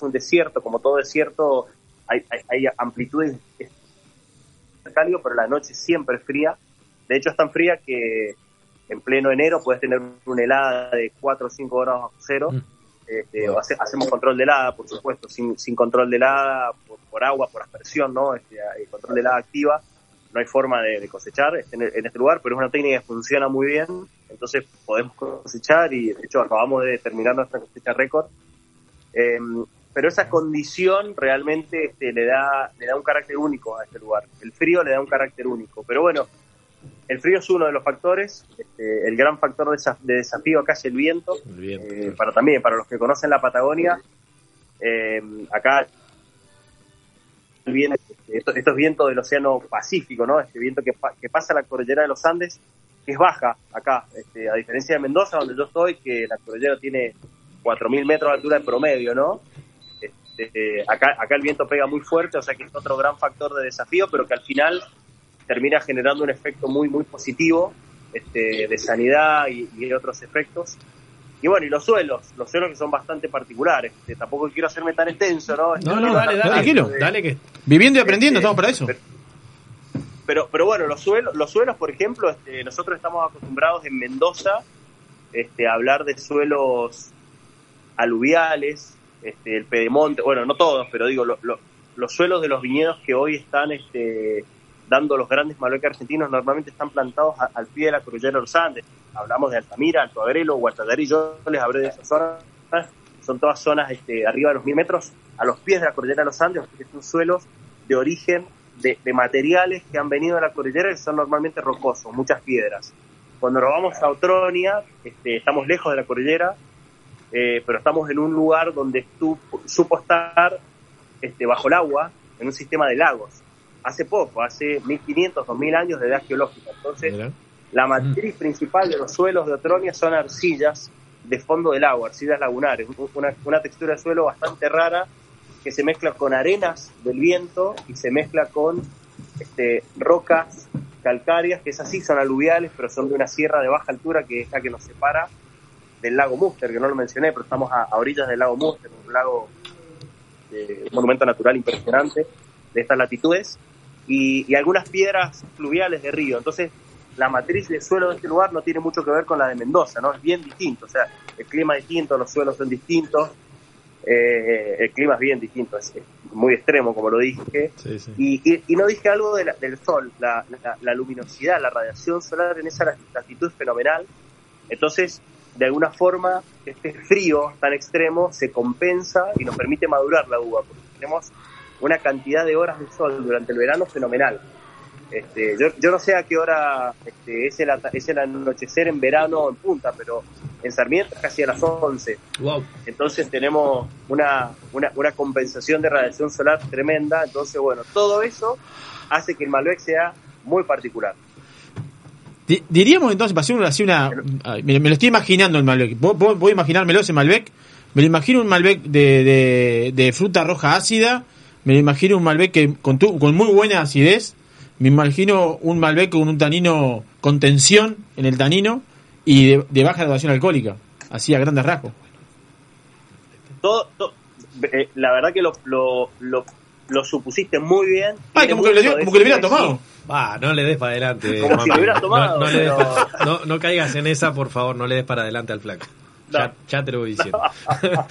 Speaker 6: un desierto, como todo desierto, hay, hay, hay amplitudes es cálido, pero la noche siempre es fría. De hecho, es tan fría que en pleno enero puedes tener una helada de 4 o 5 grados bajo cero.
Speaker 2: Mm.
Speaker 6: Este, hacemos control de helada, por supuesto, sin, sin control de helada, por, agua, por aspersión, ¿no? Este, hay control de helada activa, no hay forma de, cosechar este, en, este lugar, pero es una técnica que funciona muy bien, entonces podemos cosechar y de hecho acabamos de terminar nuestra cosecha récord. Eh, pero esa condición realmente este, le, da, le da un carácter único a este lugar. El frío le da un carácter único. Pero bueno, el frío es uno de los factores. Este, el gran factor de, desa- de desafío acá es el viento.
Speaker 2: El viento.
Speaker 6: Eh, para también, para los que conocen la Patagonia, eh, acá viene estos, estos vientos del Océano Pacífico, ¿no? Este viento que, pa- que pasa la cordillera de los Andes, que es baja acá, este, a diferencia de Mendoza, donde yo estoy, que la cordillera tiene 4.000 metros de altura de promedio, ¿no? Este, acá, acá el viento pega muy fuerte, o sea que es otro gran factor de desafío, pero que al final termina generando un efecto muy, muy positivo este, de sanidad y, y otros efectos. Y bueno, y los suelos, los suelos que son bastante particulares. Este, tampoco quiero hacerme tan extenso, ¿no? Este,
Speaker 2: No, no, dale, dale,
Speaker 1: tranquilo.
Speaker 2: Dale que
Speaker 1: Viviendo y aprendiendo,
Speaker 6: Este,
Speaker 1: estamos para eso.
Speaker 6: pero- Pero, pero bueno, los suelos, los suelos, por ejemplo, este, nosotros estamos acostumbrados en Mendoza este, a hablar de suelos aluviales, este, el pedemonte, bueno, no todos, pero digo, lo- lo- los suelos de los viñedos que hoy están este, dando los grandes Malbec argentinos normalmente están plantados al pie de la cordillera de los Andes. Hablamos de Altamira, Alto Agrelo, Guatallarí, yo les hablé de esas zonas, son todas zonas este, arriba de los mil metros, a los pies de la cordillera de los Andes, que son suelos de origen de, materiales que han venido de la cordillera y son normalmente rocosos, muchas piedras. Cuando nos vamos a Otronia, este, estamos lejos de la cordillera, eh, pero estamos en un lugar donde tú, supo estar este, bajo el agua, en un sistema de lagos. Hace poco, hace 1500, 2000 años de edad geológica. Entonces, la matriz principal de los suelos de Otronia son arcillas de fondo del agua, arcillas lagunares, una, una textura de suelo bastante rara que se mezcla con arenas del viento y se mezcla con este, rocas calcáreas, que es así, son aluviales, pero son de una sierra de baja altura que es la que nos separa del lago Muster, que no lo mencioné, pero estamos a, a orillas del lago Muster, un lago, de, un monumento natural impresionante de estas latitudes, y, y algunas piedras fluviales de río. Entonces, la matriz de suelo de este lugar no tiene mucho que ver con la de Mendoza, ¿no? Es bien distinto, o sea, el clima es distinto, los suelos son distintos, eh, el clima es bien distinto, es, es muy extremo, como lo dije.
Speaker 2: Sí, sí.
Speaker 6: Y, y, y no dije algo de la- del sol, la, la- la luminosidad, la radiación solar en esa latitud es fenomenal. Entonces, de alguna forma, este frío tan extremo se compensa y nos permite madurar la uva, porque tenemos una cantidad de horas de sol durante el verano fenomenal. Este, yo, yo no sé a qué hora este, es, el, es el anochecer en verano en punta, pero en Sarmiento es casi a las 11.
Speaker 2: Wow.
Speaker 6: Entonces tenemos una, una, una compensación de radiación solar tremenda. Entonces, bueno, todo eso hace que el Malbec sea muy particular.
Speaker 1: Di- Diríamos entonces, para hacer una, así una me, me lo estoy imaginando el Malbec. Voy a imaginármelo ese Malbec. Me lo imagino un Malbec de, de, de fruta roja ácida. Me imagino un Malbec que, con, tu- con muy buena acidez. Me imagino un Malbec con un tanino, con tensión en el tanino y de, de baja graduación alcohólica. Así a grandes rasgos.
Speaker 6: Todo, to- eh, la verdad que lo, lo, lo, lo supusiste muy bien.
Speaker 1: Ay, como que,
Speaker 6: de
Speaker 1: como que lo hubiera tomado.
Speaker 2: Ah, no le des para adelante.
Speaker 6: Como si lo hubiera
Speaker 2: No-
Speaker 6: tomado,
Speaker 2: No, le des
Speaker 6: pero-
Speaker 2: pa- no- no caigas en esa, por favor, no le des para adelante al flaco. Ya,
Speaker 6: No.
Speaker 2: ya te lo voy diciendo.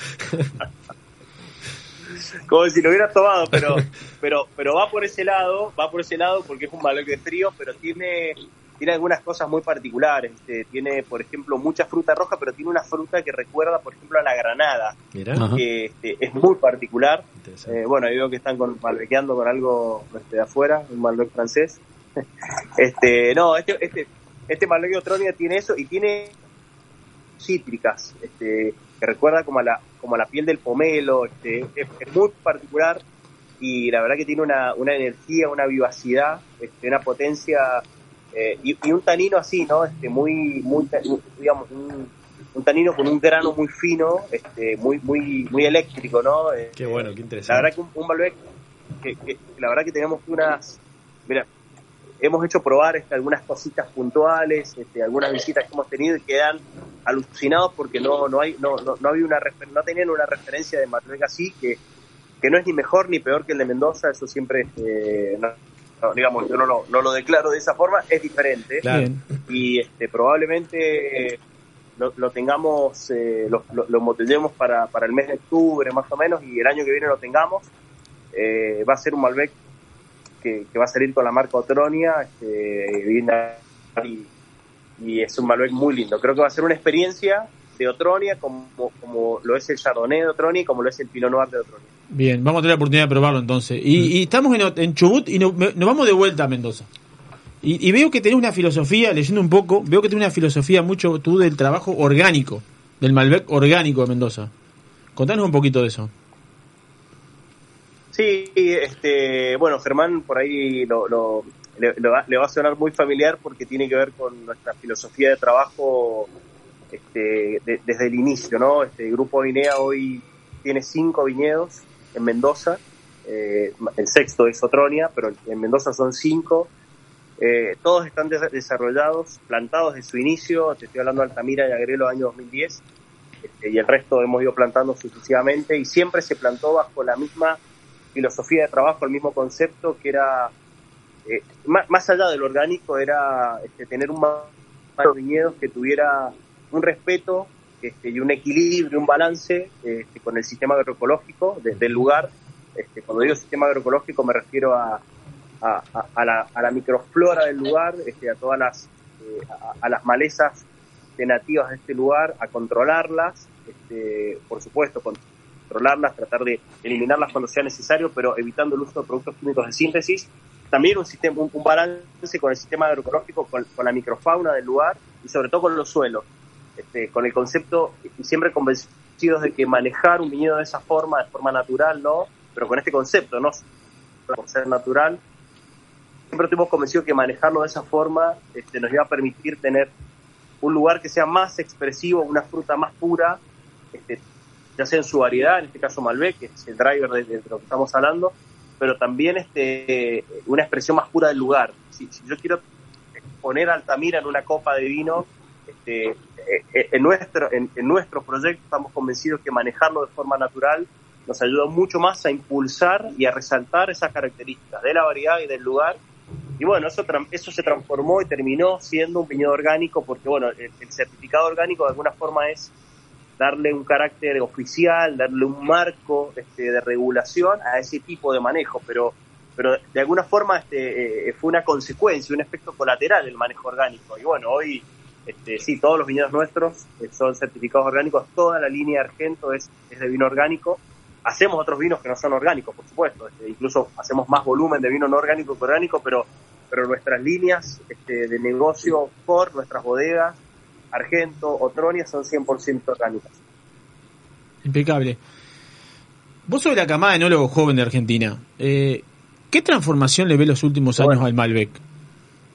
Speaker 6: como si lo hubiera tomado, pero, pero, pero va por ese lado, va por ese lado porque es un de frío, pero tiene, tiene algunas cosas muy particulares. Este, tiene, por ejemplo, mucha fruta roja, pero tiene una fruta que recuerda, por ejemplo, a la granada,
Speaker 2: Mirá.
Speaker 6: Que este, es muy particular. Eh, bueno, ahí veo que están con, malbequeando con algo este, de afuera, un Malbec francés. este, no, este, este, este Malbec de Otronia tiene eso y tiene cítricas, este, que recuerda como a la, como a la piel del pomelo, este, es, es muy particular y la verdad que tiene una, una energía, una vivacidad, este, una potencia eh, y, y un tanino así, ¿no? Este, muy, muy, digamos, un, un tanino con un grano muy fino, este, muy, muy, muy eléctrico, ¿no? Eh,
Speaker 2: Qué bueno, qué
Speaker 6: la
Speaker 2: interesante.
Speaker 6: verdad que un, un Malbec, que, que- la verdad que tenemos unas, mira, hemos hecho probar este, algunas cositas puntuales, este, algunas visitas que hemos tenido y quedan alucinados porque no, no hay, no, no, no había una refer- no tenían una referencia de Malbec así que, que no es ni mejor ni peor que el de Mendoza, eso siempre, este, no- no, digamos, yo no lo, no lo declaro de esa forma, es diferente
Speaker 2: Claro.
Speaker 6: Y este, probablemente eh, lo, lo tengamos, eh, lo, lo, para, para el mes de octubre más o menos y el año que viene lo tengamos. Eh, va a ser un Malbec que, que va a salir con la marca Otronia este, y, y es un Malbec muy lindo. Creo que va a ser una experiencia de Otronia como, como lo es el Chardonnay de Otronia y como lo es el Pinot Noir de Otronia.
Speaker 1: Bien, vamos a tener la oportunidad de probarlo entonces. Y, y estamos en, en Chubut y no- me- nos vamos de vuelta a Mendoza. Y, y veo que tenés una filosofía, leyendo un poco, veo que tenés una filosofía mucho tú del trabajo orgánico, del Malbec orgánico de Mendoza. Contanos un poquito de eso.
Speaker 6: Sí, este, bueno, Germán por ahí lo, lo- le, va, le va a sonar muy familiar porque tiene que ver con nuestra filosofía de trabajo este, de- desde el inicio, ¿no? Este grupo INEA hoy tiene cinco viñedos en Mendoza, eh, el sexto es Otronia, pero en Mendoza son cinco. Eh, todos están des- desarrollados, plantados desde su inicio, te estoy hablando de Altamira y Agrelo año 2010, este, y el resto hemos ido plantando sucesivamente, y siempre se plantó bajo la misma filosofía de trabajo, el mismo concepto que era, eh, más, más allá del orgánico, era este, tener un de viñedos que tuviera un respeto este, y un equilibrio, un balance este, con el sistema agroecológico de- del lugar. Este, cuando digo sistema agroecológico me refiero a, a, a- la, a la microflora del lugar, este, a todas las, eh, a, a las malezas de nativas de este lugar, a controlarlas, este, por supuesto, controlarlas, tratar de eliminarlas cuando sea necesario, pero evitando el uso de productos químicos de síntesis. También un, sistema, un, un balance con el sistema agroecológico, con, con la microfauna del lugar y sobre todo con los suelos. Este, con el concepto, y siempre convencidos de que manejar un viñedo de esa forma, de forma natural, ¿no? Pero con este concepto, no por ser natural, siempre estuvimos convencidos que manejarlo de esa forma este, nos iba a permitir tener un lugar que sea más expresivo, una fruta más pura, este, ya sea en su variedad, en este caso Malbec, que es el driver de, de lo que estamos hablando, pero también este, una expresión más pura del lugar. Si, si yo quiero poner Altamira en una copa de vino, este, eh, en, nuestro, en, en nuestro proyecto estamos convencidos que manejarlo de forma natural nos ayuda mucho más a impulsar y a resaltar esas características de la variedad y del lugar Y bueno, eso, eso se transformó y terminó siendo un viñedo orgánico porque, bueno, el certificado orgánico de alguna forma es darle un carácter oficial, darle un marco este, de regulación a ese tipo de manejo, pero, pero de alguna forma este, eh, fue una consecuencia, un efecto colateral del manejo orgánico. Y bueno, hoy este, sí, todos los viñedos nuestros eh, son certificados orgánicos, toda la línea de Argento es, es de vino orgánico. Hacemos otros vinos que no son orgánicos, por supuesto, este, incluso hacemos más volumen de vino no orgánico que orgánico, pero, pero nuestras líneas este, de negocio por nuestras bodegas, Argento, Otronia, son 100% orgánicas.
Speaker 1: Impecable. Vos sos de la camada de enólogos joven de Argentina. Eh, ¿Qué transformación le ve los últimos años
Speaker 6: Bueno.
Speaker 1: al Malbec?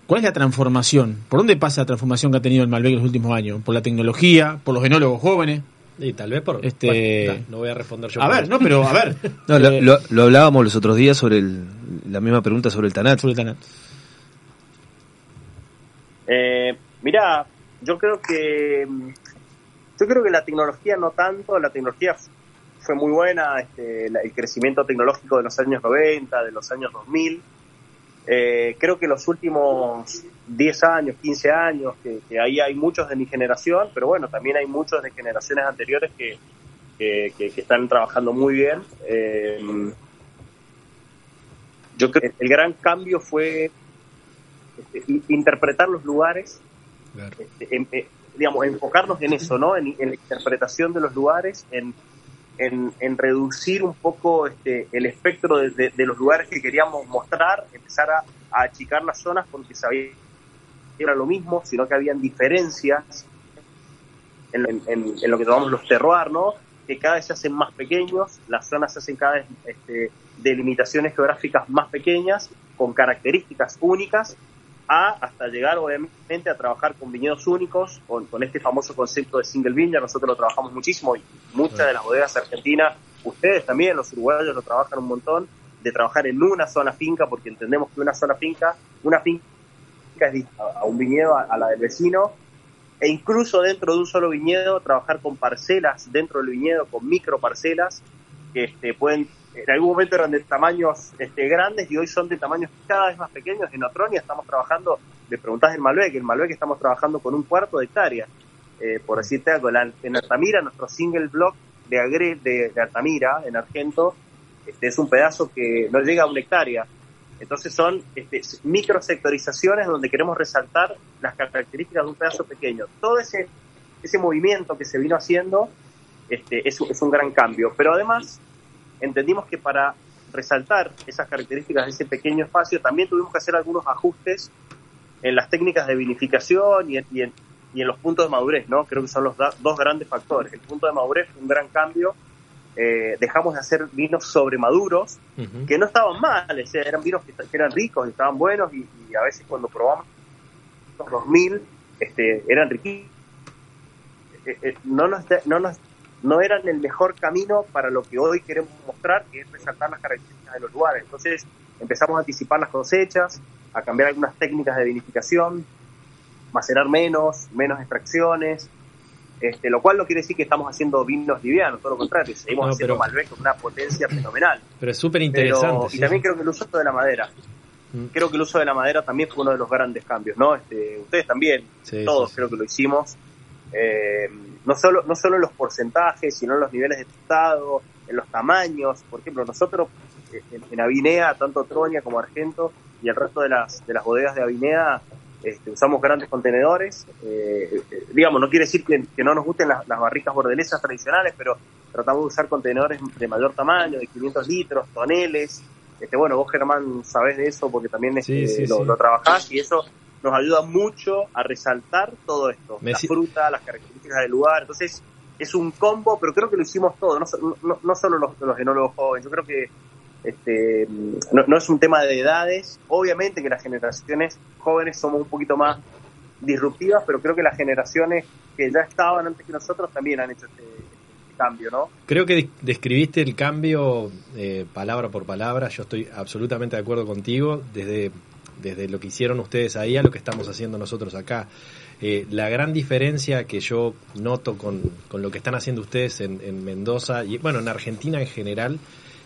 Speaker 1: ¿Cuál es la transformación? ¿Por dónde pasa la transformación que ha tenido el Malbec en los últimos años? ¿Por la tecnología? ¿Por los enólogos jóvenes?
Speaker 2: Y tal vez por.
Speaker 1: Este-
Speaker 2: Bueno, no voy a responder yo.
Speaker 1: A ver,
Speaker 2: eso.
Speaker 1: no, pero a ver.
Speaker 5: No, lo,
Speaker 1: Eh,
Speaker 5: lo- lo hablábamos los otros días sobre el- la misma pregunta sobre el Tanat.
Speaker 1: sobre el Tanat.
Speaker 6: Eh, mira, yo creo que mm, yo creo que la tecnología no tanto, la tecnología fue muy buena, este, el crecimiento tecnológico de los años 90, de los años 2000. Eh, creo que los últimos 10 años, 15 años, que, ahí hay muchos de mi generación, pero bueno, también hay muchos de generaciones anteriores que, que, están trabajando muy bien. Eh, yo creo que el gran cambio fue este, interpretar los lugares,
Speaker 2: Claro.
Speaker 6: este, en- eh, digamos, enfocarnos en eso, ¿no? En, la interpretación de los lugares, en, en, reducir un poco este, el espectro de, los lugares que queríamos mostrar, empezar a, achicar las zonas porque sabía que era lo mismo, sino que habían diferencias en, en- en- en lo que llamamos los terroir, ¿no? Que cada vez se hacen más pequeños, las zonas se hacen cada vez este, delimitaciones geográficas más pequeñas, con características únicas, a hasta llegar obviamente a trabajar con viñedos únicos, con, con este famoso concepto de single vineyard, nosotros lo trabajamos muchísimo y muchas de las bodegas argentinas, ustedes también, los uruguayos lo trabajan un montón, de trabajar en una sola finca, porque entendemos que una sola finca, una finca es distinta a un viñedo, a, a la del vecino, e incluso dentro de un solo viñedo trabajar con parcelas dentro del viñedo, con micro parcelas, que este, pueden, en algún momento eran de tamaños este, grandes y hoy son de tamaños cada vez más pequeños. En Otronia estamos trabajando, me preguntás del Malbec, el Malbec estamos trabajando con un cuarto de hectárea, eh, por decirte algo, en Altamira, nuestro single block de, Agre, de, de Altamira, en Argento, este, es un pedazo que no llega a una hectárea. Entonces son este, microsectorizaciones donde queremos resaltar las características de un pedazo pequeño. Todo ese, ese movimiento que se vino haciendo este, es un gran cambio. Pero además entendimos que para resaltar esas características de ese pequeño espacio también tuvimos que hacer algunos ajustes en las técnicas de vinificación y en, y en- y en los puntos de madurez, ¿no? Creo que son los da- dos grandes factores. El punto de madurez fue un gran cambio. Eh, dejamos de hacer vinos sobremaduros,
Speaker 2: Ujú.
Speaker 6: que no estaban mal, o sea, eran vinos que, que eran ricos, y estaban buenos y, y a veces cuando probamos los 2000 este, eran riquísimos. Eh, eh, no, nos, no, nos, no eran el mejor camino para lo que hoy queremos mostrar, que es resaltar las características de los lugares. Entonces empezamos a anticipar las cosechas, a cambiar algunas técnicas de vinificación, macerar menos, menos extracciones, este, lo cual no quiere decir que estamos haciendo vinos livianos, todo lo contrario, seguimos
Speaker 2: No,
Speaker 6: haciendo
Speaker 2: pero-
Speaker 6: Malbec con una potencia fenomenal.
Speaker 2: Pero es súper interesante.
Speaker 6: y también creo que el uso de la madera.
Speaker 2: Mm.
Speaker 6: Creo que el uso de la madera también fue uno de los grandes cambios, ¿no? Este, ustedes también,
Speaker 2: Sí,
Speaker 6: todos
Speaker 2: sí.
Speaker 6: creo que lo hicimos. Eh, no solo no solo en los porcentajes, sino en los niveles de tostado, en los tamaños. Por ejemplo, nosotros eh, en, en Avinea, tanto Troña como Argento y el resto de las, de las bodegas de Avinea, este, usamos grandes contenedores. Eh, eh, digamos, no quiere decir que, que no nos gusten las, las barricas bordelesas tradicionales, pero tratamos de usar contenedores de mayor tamaño, de 500 litros, toneles. Este, bueno, vos Germán sabés de eso porque también este,
Speaker 2: Sí, sí,
Speaker 6: lo,
Speaker 2: sí.
Speaker 6: lo trabajás y eso nos ayuda mucho a resaltar todo esto,
Speaker 2: Me
Speaker 6: la
Speaker 2: si-
Speaker 6: fruta, las características del lugar. Entonces, es un combo, pero creo que lo hicimos todo, no, no, no solo los, los enólogos jóvenes. Yo creo que este, no, no es un tema de edades. Obviamente que las generaciones jóvenes somos un poquito más disruptivas, pero creo que las generaciones que ya estaban antes que nosotros también han hecho este, este cambio, ¿no?
Speaker 2: Creo que des- describiste el cambio eh, palabra por palabra. Yo estoy absolutamente de acuerdo contigo. Desde, desde lo que hicieron ustedes ahí a lo que estamos haciendo nosotros acá. Eh, la gran diferencia que yo noto con, con lo que están haciendo ustedes en, en Mendoza y bueno, en Argentina en general,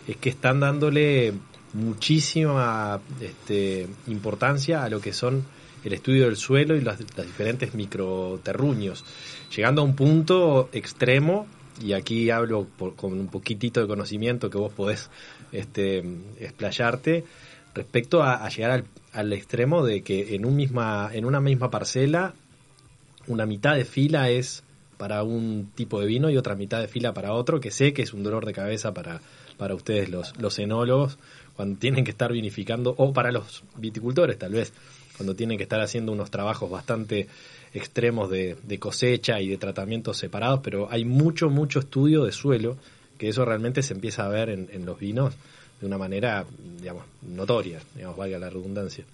Speaker 2: es que están dándole muchísima este, importancia a lo que son el estudio del suelo y los diferentes microterruños, llegando a un punto extremo, y aquí hablo por- con un poquitito de conocimiento que vos podés este, explayarte, respecto a llegar al, al extremo de que en, un misma, en una misma parcela una mitad de fila es para un tipo de vino y otra mitad de fila para otro, que sé que es un dolor de cabeza para, para ustedes los, los enólogos, cuando tienen que estar vinificando, o para los viticultores tal vez, cuando tienen que estar haciendo unos trabajos bastante extremos de, de cosecha y de tratamientos separados, pero hay mucho, mucho estudio de suelo, que eso realmente se empieza a ver en, en los vinos de una manera, digamos, notoria, digamos, valga la redundancia.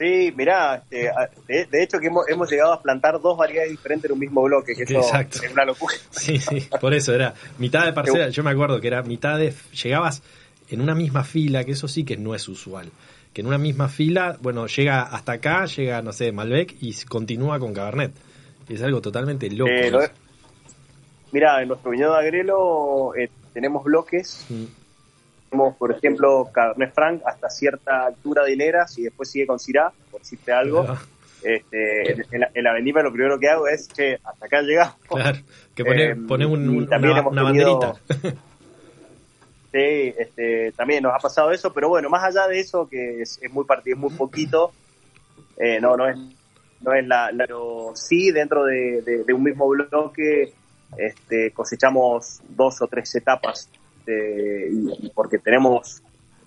Speaker 6: Sí, mirá, este, de, de hecho que hemos, hemos llegado a plantar dos variedades diferentes en un mismo bloque, que eso
Speaker 2: Exacto.
Speaker 6: es una locura.
Speaker 2: Sí, sí, por eso era mitad de parcela. Yo me acuerdo que era mitad de. Llegabas en una misma fila, que eso sí que no es usual. Que en una misma fila, bueno, llega hasta acá, llega, no sé, Malbec y continúa con Cabernet. Es algo totalmente loco.
Speaker 6: Eh, lo-. Mirá, en nuestro viñedo de Agrelo eh, tenemos bloques,
Speaker 2: Mm,
Speaker 6: tenemos por ejemplo Cabernet Franc hasta cierta altura de hileras y después sigue con Syrah, por decirte algo.
Speaker 2: ¿verdad?
Speaker 6: Este, en, la, en la vendimia lo primero que hago es, che, hasta acá llegamos.
Speaker 2: Claro, que pone,
Speaker 6: Eh,
Speaker 2: pone un- un-
Speaker 6: también
Speaker 2: una,
Speaker 6: hemos
Speaker 2: una
Speaker 6: tenido-
Speaker 2: banderita.
Speaker 6: Sí, este, también nos ha pasado eso, pero bueno, más allá de eso, que es, es muy partido, es muy poquito, eh, no, no es, no es la, la- pero sí dentro de, de- de un mismo bloque, este, cosechamos dos o tres etapas, de- porque tenemos,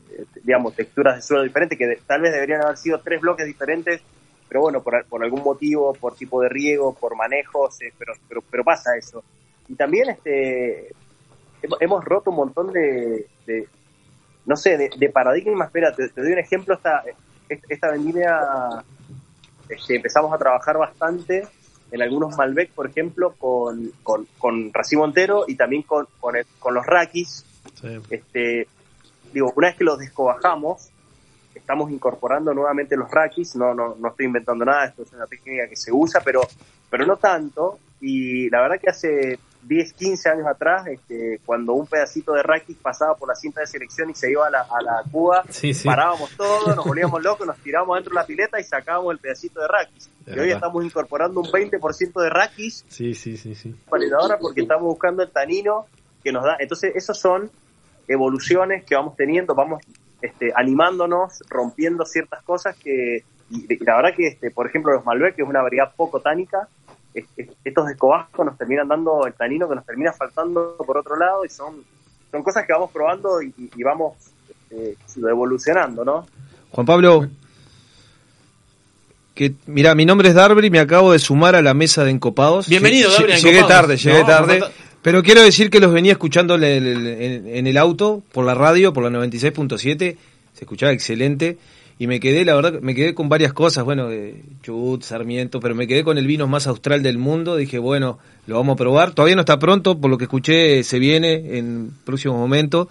Speaker 6: eh, digamos, texturas de suelo diferentes, que tal vez deberían haber sido tres bloques diferentes, pero bueno, por, por algún motivo, por tipo de riego, por manejos, eh, pero, pero, pero pasa eso. Y también, este, hemos roto un montón de, de- no sé, de, de paradigmas. Espera, te, te doy un ejemplo. Esta, esta vendimia este, empezamos a trabajar bastante en algunos Malbec, por ejemplo, con, con, con racimo entero y también con, con, el- con los raquis.
Speaker 2: Sí.
Speaker 6: Este, digo, una vez que los descobajamos, estamos incorporando nuevamente los raquis. No, no, no estoy inventando nada, esto es una técnica que se usa, pero, pero no tanto. Y la verdad que hace 10, 15 años atrás, este, cuando un pedacito de raquis pasaba por la cinta de selección y se iba a la, a la cuba,
Speaker 2: Sí, sí.
Speaker 6: parábamos todo, nos volvíamos locos, nos tirábamos dentro de la pileta y sacábamos el pedacito de raquis.
Speaker 2: De
Speaker 6: Y hoy estamos incorporando un 20% de raquis
Speaker 2: Sí, sí, sí, sí.
Speaker 6: validadora porque estamos buscando el tanino que nos da. Entonces, esos son evoluciones que vamos teniendo, vamos este, animándonos, rompiendo ciertas cosas que, y, la verdad que, este, por ejemplo, los Malbec, que es una variedad poco tánica, estos descobascos nos terminan dando el tanino que nos termina faltando por otro lado y son, son cosas que vamos probando y, y- y vamos este, evolucionando, ¿no?
Speaker 5: Juan Pablo, que mira, mi nombre es Darby y me acabo de sumar a la mesa de encopados.
Speaker 1: Bienvenido, Darby,
Speaker 5: Llegué
Speaker 1: Encopados.
Speaker 5: tarde, llegué
Speaker 1: No,
Speaker 5: tarde. Pero quiero decir que los venía escuchando en el, en- en el auto, por la radio, por la 96.7. Se escuchaba excelente. Y me quedé, la verdad, me quedé con varias cosas. Bueno, de Chubut, Sarmiento, pero me quedé con el vino más austral del mundo. Dije, bueno, lo vamos a probar. Todavía no está pronto, por lo que escuché, se viene en próximo momento.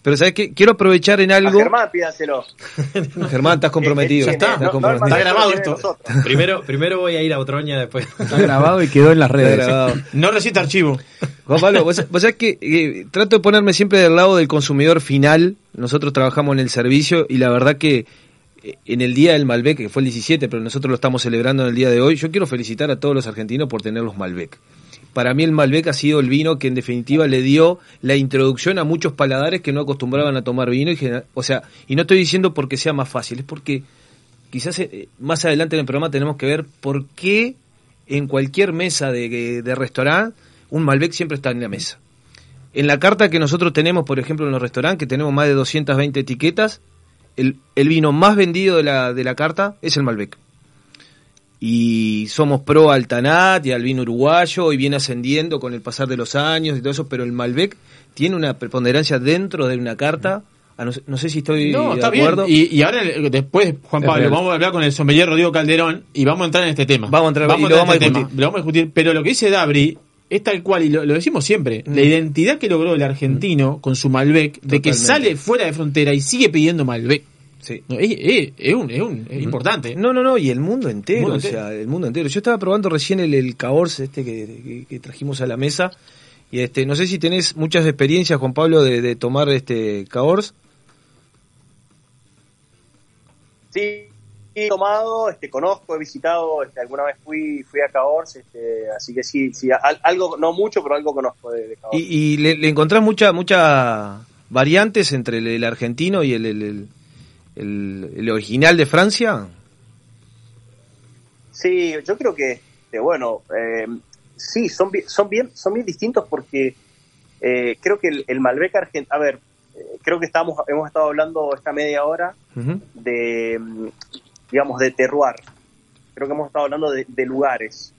Speaker 5: Pero, ¿sabes qué? Quiero aprovechar en
Speaker 6: A
Speaker 5: algo.
Speaker 6: Germán, pídaselo.
Speaker 5: Germán, estás comprometido.
Speaker 6: Que- que-
Speaker 5: Estás
Speaker 6: no- no
Speaker 5: comprometido.
Speaker 6: el
Speaker 1: Está grabado esto.
Speaker 2: Primero, primero voy a ir a Otroña, después.
Speaker 3: Está grabado y quedó en las
Speaker 5: Está
Speaker 3: redes.
Speaker 5: grabado.
Speaker 1: No resiste archivo.
Speaker 5: Juan Pablo, vos, vos sabés que eh, trato de ponerme siempre del lado del consumidor final. Nosotros trabajamos en el servicio y la verdad que eh, en el día del Malbec, que fue el 17, pero nosotros lo estamos celebrando en el día de hoy, yo quiero felicitar a todos los argentinos por tener los Malbec. Para mí el Malbec ha sido el vino que en definitiva le dio la introducción a muchos paladares que no acostumbraban a tomar vino. Y, o sea, y no estoy diciendo porque sea más fácil, es porque quizás eh, más adelante en el programa tenemos que ver por qué en cualquier mesa de, de restaurante un Malbec siempre está en la mesa. En la carta que nosotros tenemos, por ejemplo, en los restaurantes, que tenemos más de 220 etiquetas, el, el vino más vendido de la, de la carta es el Malbec. Y somos pro al Tanat y al vino uruguayo y viene ascendiendo con el pasar de los años y todo eso, pero el Malbec tiene una preponderancia dentro de una carta. Ah, no, sé- no sé si estoy
Speaker 1: No,
Speaker 5: de
Speaker 1: bien.
Speaker 5: acuerdo.
Speaker 1: Y, y ahora, eh, después, Juan Pablo, vamos a hablar con el sommelier Rodrigo Calderón y vamos a entrar en este tema.
Speaker 5: Vamos a entrar-
Speaker 1: en este tema, lo vamos a discutir. Pero lo que dice Dabri es tal cual, y lo, lo decimos siempre,
Speaker 5: Mm.
Speaker 1: la identidad que logró el argentino con su Malbec, de que sale fuera de frontera y sigue pidiendo Malbec.
Speaker 5: Sí.
Speaker 1: No, es, es- es un, es un- es importante.
Speaker 5: No, no, no, y el mundo entero,
Speaker 1: El mundo
Speaker 5: o
Speaker 1: entero.
Speaker 5: sea, el mundo entero. Yo estaba probando recién el, el Cahors este que, que- que trajimos a la mesa Y este, no sé si tenés muchas experiencias, Juan Pablo, de, de tomar este Cahors.
Speaker 6: Sí, he tomado, este, conozco, he visitado, este, alguna vez fui, fui a Cahors, este, así que sí, sí, al- algo, no mucho, pero algo conozco de, de Cahors.
Speaker 5: Y, y le, le encontrás mucha, mucha variantes entre el, el argentino y el, original de Francia.
Speaker 6: Sí, yo creo que, este, bueno, eh, sí, son bien, son bien, son bien distintos porque eh, creo que el, Malbec argentino, a ver, eh, creo que estamos, hemos estado hablando esta media hora de, digamos, de terroir. Creo que hemos estado hablando de, de lugares.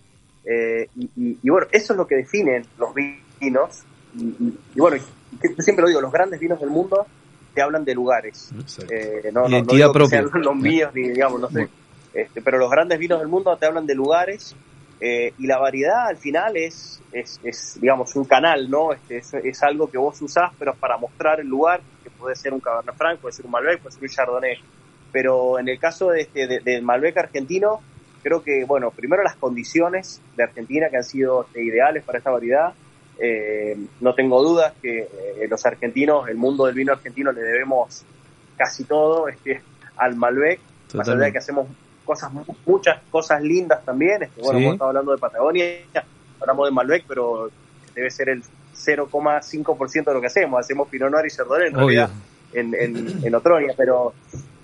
Speaker 6: Eh, y, y- y bueno, eso es lo que definen los vinos. Y, bueno, yo siempre lo digo, los grandes vinos del mundo te hablan de lugares. Eh, no, no- no
Speaker 5: Identidad
Speaker 6: que sean los míos, ni digamos, no sé. Este, pero los grandes vinos del mundo te hablan de lugares eh, y la variedad al final es, es, es, digamos, un canal, ¿no? Este, es, es algo que vos usás, pero para mostrar el lugar, que puede ser un Cabernet Franc, puede ser un Malbec, puede ser un Chardonnay. Pero en el caso de este, de- del Malbec argentino, creo que, bueno, primero las condiciones de Argentina que han sido este, ideales para esta variedad. Eh, no tengo dudas que eh, los argentinos, el mundo del vino argentino, le debemos casi todo este, al Malbec, más allá de que hacemos cosas mu- muchas cosas lindas también. Este, bueno,
Speaker 5: Sí.
Speaker 6: hemos estado hablando de Patagonia, hablamos de Malbec, pero debe ser el 0,5% de lo que hacemos. Hacemos Pinot Noir y Chardonnay en
Speaker 5: Obvio.
Speaker 6: realidad en, en, en Otronia, pero,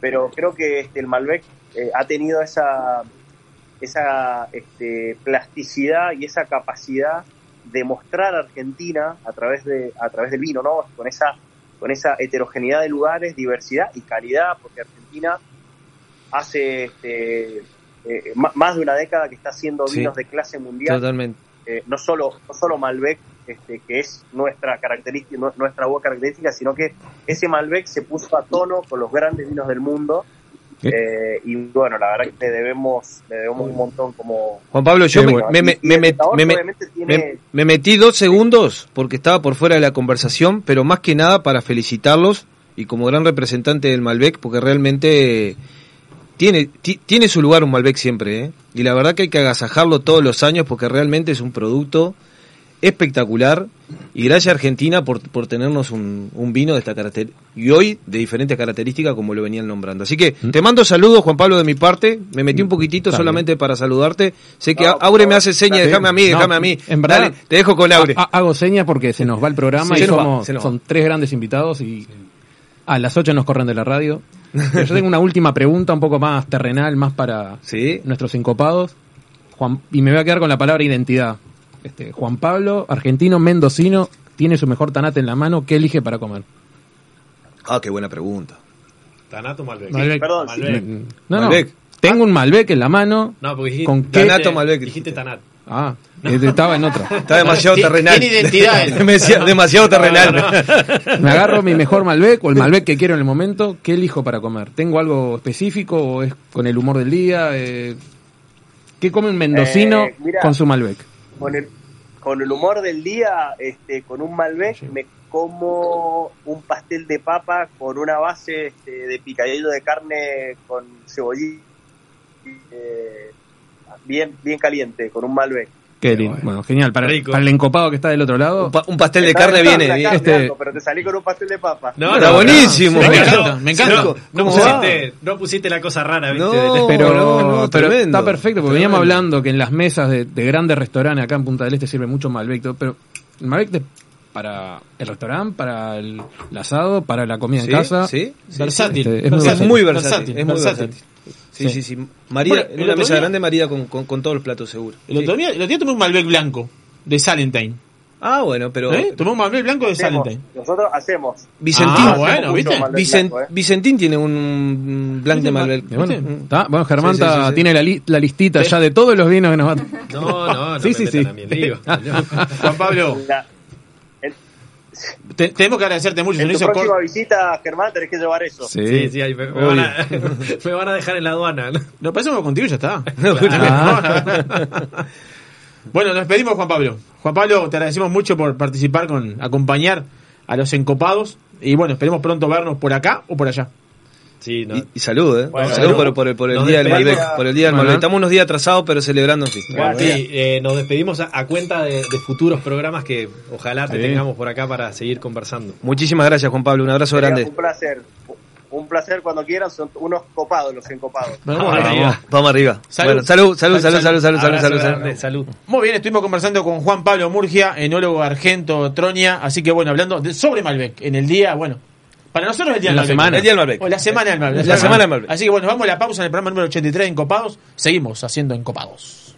Speaker 6: pero creo que este, el Malbec eh, ha tenido esa, esa este, plasticidad y esa capacidad de mostrar a Argentina a través de a través del vino, ¿no? Con esa con esa heterogeneidad de lugares, diversidad y calidad, porque Argentina hace este, eh, más de una década que está haciendo
Speaker 5: Sí.
Speaker 6: vinos de clase mundial
Speaker 5: Totalmente.
Speaker 6: eh, no solo no solo Malbec este, que es nuestra característica nu- nuestra buena característica sino que ese Malbec se puso a tono con los grandes vinos del mundo eh, y bueno la verdad que le debemos le debemos un montón como
Speaker 5: Juan Pablo, yo me,
Speaker 3: bueno.
Speaker 5: me- me-
Speaker 6: tiene
Speaker 5: metí dos segundos porque estaba por fuera de la conversación, pero más que nada para felicitarlos y como gran representante del Malbec, porque realmente tiene, ti- tiene su lugar un Malbec siempre, ¿eh? y la verdad que hay que agasajarlo todos los años porque realmente es un producto espectacular y gracias Argentina por, por tenernos un, un vino de esta característica y hoy de diferentes características como lo venían nombrando. Así que te mando saludos Juan Pablo de mi parte, me metí un poquitito
Speaker 3: Está
Speaker 5: solamente para saludarte. Sé que
Speaker 6: No,
Speaker 5: Aure me hace señas, déjame a mí,
Speaker 3: No,
Speaker 5: déjame a mí.
Speaker 3: en verdad-
Speaker 5: Dale, te dejo con Aure.
Speaker 3: Ha- ha- hago señas porque se nos va el programa
Speaker 5: Sí,
Speaker 3: y somos,
Speaker 5: va.
Speaker 3: son tres grandes invitados y a las 8 nos corren de la radio. Pero yo tengo una última pregunta un poco más terrenal, más para
Speaker 5: Sí.
Speaker 3: nuestros encopados. Juan, y me voy a quedar con la palabra identidad. Este, Juan Pablo, argentino, mendocino, tiene su mejor tanate en la mano. ¿Qué elige para comer?
Speaker 5: Ah, qué buena pregunta.
Speaker 2: Tanato Malbec.
Speaker 3: Malbec.
Speaker 6: perdón sí.
Speaker 2: Malbec.
Speaker 3: No, no.
Speaker 5: Malbec.
Speaker 3: Tengo un Malbec en la mano.
Speaker 2: No, porque dijiste,
Speaker 3: ¿Con qué?
Speaker 5: Tanato Malbec.
Speaker 2: Dijiste Tanat.
Speaker 3: Ah, eh, estaba en otra.
Speaker 5: Está demasiado
Speaker 1: Tiene-
Speaker 5: terrenal.
Speaker 1: tiene identidad
Speaker 5: demasiado, demasiado terrenal.
Speaker 3: Me agarro mi mejor Malbec o el Malbec que quiero en el momento. ¿Qué elijo para comer? ¿Tengo algo específico o es con el humor del día? Eh, ¿Qué come un mendocino
Speaker 6: Eh, mira.
Speaker 3: con su Malbec?
Speaker 6: Con el con el humor del día este con un Malbec me como un pastel de papa con una base este, de picadillo de carne con cebollita eh, bien bien caliente con un Malbec
Speaker 3: Qué lindo. Bueno, genial. Para,
Speaker 2: Rico.
Speaker 3: para el encopado que está del otro lado.
Speaker 5: Un, pa- un pastel de carne viene.
Speaker 6: carne,
Speaker 3: este-
Speaker 6: algo, pero te salí con un pastel de papa
Speaker 2: No,
Speaker 5: Está
Speaker 2: no,
Speaker 5: buenísimo.
Speaker 1: Me encanta,
Speaker 2: no,
Speaker 1: me encanta.
Speaker 2: No, no
Speaker 5: ¿Cómo
Speaker 2: pusiste, no pusiste la cosa rara, ¿viste?
Speaker 5: No.
Speaker 3: Pero,
Speaker 5: no, no,
Speaker 3: pero
Speaker 5: tremendo.
Speaker 3: está perfecto, porque
Speaker 5: Tremendo.
Speaker 3: veníamos hablando que en las mesas de, de grandes restaurantes acá en Punta del Este sirve mucho Malbec, pero el Malbec te- para el restaurante, para el, asado, para la comida
Speaker 5: Sí,
Speaker 3: en casa.
Speaker 5: sí.
Speaker 1: Versátil.
Speaker 3: Este, es muy
Speaker 5: Es
Speaker 3: versátil.
Speaker 5: muy versátil. Es muy
Speaker 1: versátil.
Speaker 5: Sí, sí, sí. María,
Speaker 1: Bueno,
Speaker 5: en una mesa
Speaker 1: día-
Speaker 5: grande, María con, con, con todos los platos seguros.
Speaker 1: El otro día, el otro día tomé un Malbec blanco de Salentine.
Speaker 5: Ah, bueno, pero.
Speaker 1: ¿Eh? Tomé un Malbec blanco de
Speaker 6: Hacemos,
Speaker 1: Salentine.
Speaker 6: nosotros hacemos
Speaker 5: Vicentín.
Speaker 1: Ah,
Speaker 6: Hacemos
Speaker 1: bueno, ¿viste?
Speaker 6: Blanco, ¿eh?
Speaker 5: Vicentín tiene un blanc de Malbec.
Speaker 3: Bueno, está- bueno, Germán
Speaker 5: Sí, sí,
Speaker 3: está-
Speaker 5: sí, sí.
Speaker 3: tiene la, li- la listita ya de todos los vinos que nos va a
Speaker 2: No, no, no
Speaker 3: Sí,
Speaker 2: me
Speaker 3: sí, sí.
Speaker 1: Juan Pablo,
Speaker 6: La-
Speaker 1: te- tenemos que agradecerte mucho.
Speaker 6: En tu próxima
Speaker 1: cor-
Speaker 6: visita Germán tenés que llevar eso
Speaker 2: Sí, sí, ahí me, me van a, me van a dejar en la aduana. ¿no?
Speaker 1: Nos pasamos contigo y ya está. Bueno, nos despedimos, Juan Pablo. Juan Pablo, te agradecemos mucho por participar, con acompañar a los encopados. Y bueno, esperemos pronto vernos por acá o por allá.
Speaker 2: Sí, no.
Speaker 5: Y, y salud, ¿eh?
Speaker 2: Bueno,
Speaker 5: salud por, por el- por el
Speaker 2: Nos
Speaker 5: día del. Malbec. Por el día del. Malbec. Estamos unos días atrasados, pero celebrando en fin.
Speaker 2: Bueno, sí, eh, nos despedimos a, a cuenta de, de futuros programas que ojalá te
Speaker 3: Sí.
Speaker 2: tengamos por acá para seguir conversando.
Speaker 5: Muchísimas gracias, Juan Pablo. Un abrazo
Speaker 6: Sería
Speaker 5: grande.
Speaker 6: Un placer. Un placer cuando quieran. Son unos copados los encopados.
Speaker 1: Vamos
Speaker 2: Vamos
Speaker 1: arriba.
Speaker 5: Vamos arriba.
Speaker 1: Salud.
Speaker 5: Bueno, salud, salud, salud, salud, salud, salud, salud, salud.
Speaker 2: grande, salud.
Speaker 1: Muy bien, estuvimos conversando con Juan Pablo Murgia, enólogo argento Tronia, así que bueno, hablando de, sobre Malbec en el día, bueno, para nosotros es el día del
Speaker 3: la
Speaker 1: Malbec.
Speaker 3: semana.
Speaker 5: El día del Malbec.
Speaker 1: O la semana del Malbec.
Speaker 5: La semana del Malbec.
Speaker 1: Así que bueno, vamos a la pausa en el programa número 83 de Encopados, seguimos haciendo Encopados.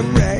Speaker 7: So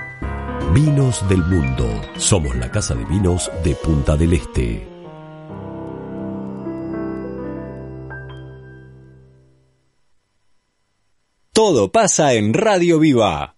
Speaker 8: Vinos del Mundo. Somos la casa de vinos de Punta del Este.
Speaker 9: Todo pasa en Radio Viva.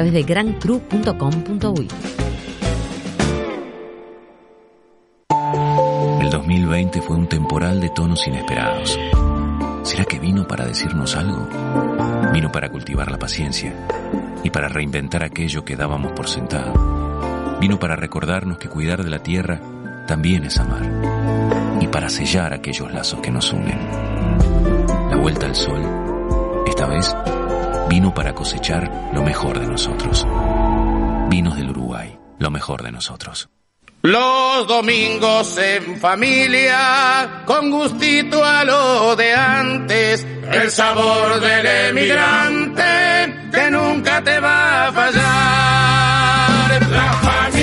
Speaker 10: de grancru.com.uy.
Speaker 11: El 2020 fue un temporal de tonos inesperados. ¿Será que vino para decirnos algo? Vino para cultivar la paciencia y para reinventar aquello que dábamos por sentado. Vino para recordarnos que cuidar de la tierra también es amar y para sellar aquellos lazos que nos unen. La vuelta al sol, esta vez, Vino para cosechar lo mejor de nosotros. Vinos del Uruguay, lo mejor de nosotros.
Speaker 12: Los domingos en familia, con gustito a lo de antes, el sabor del emigrante que nunca te va a fallar. La familia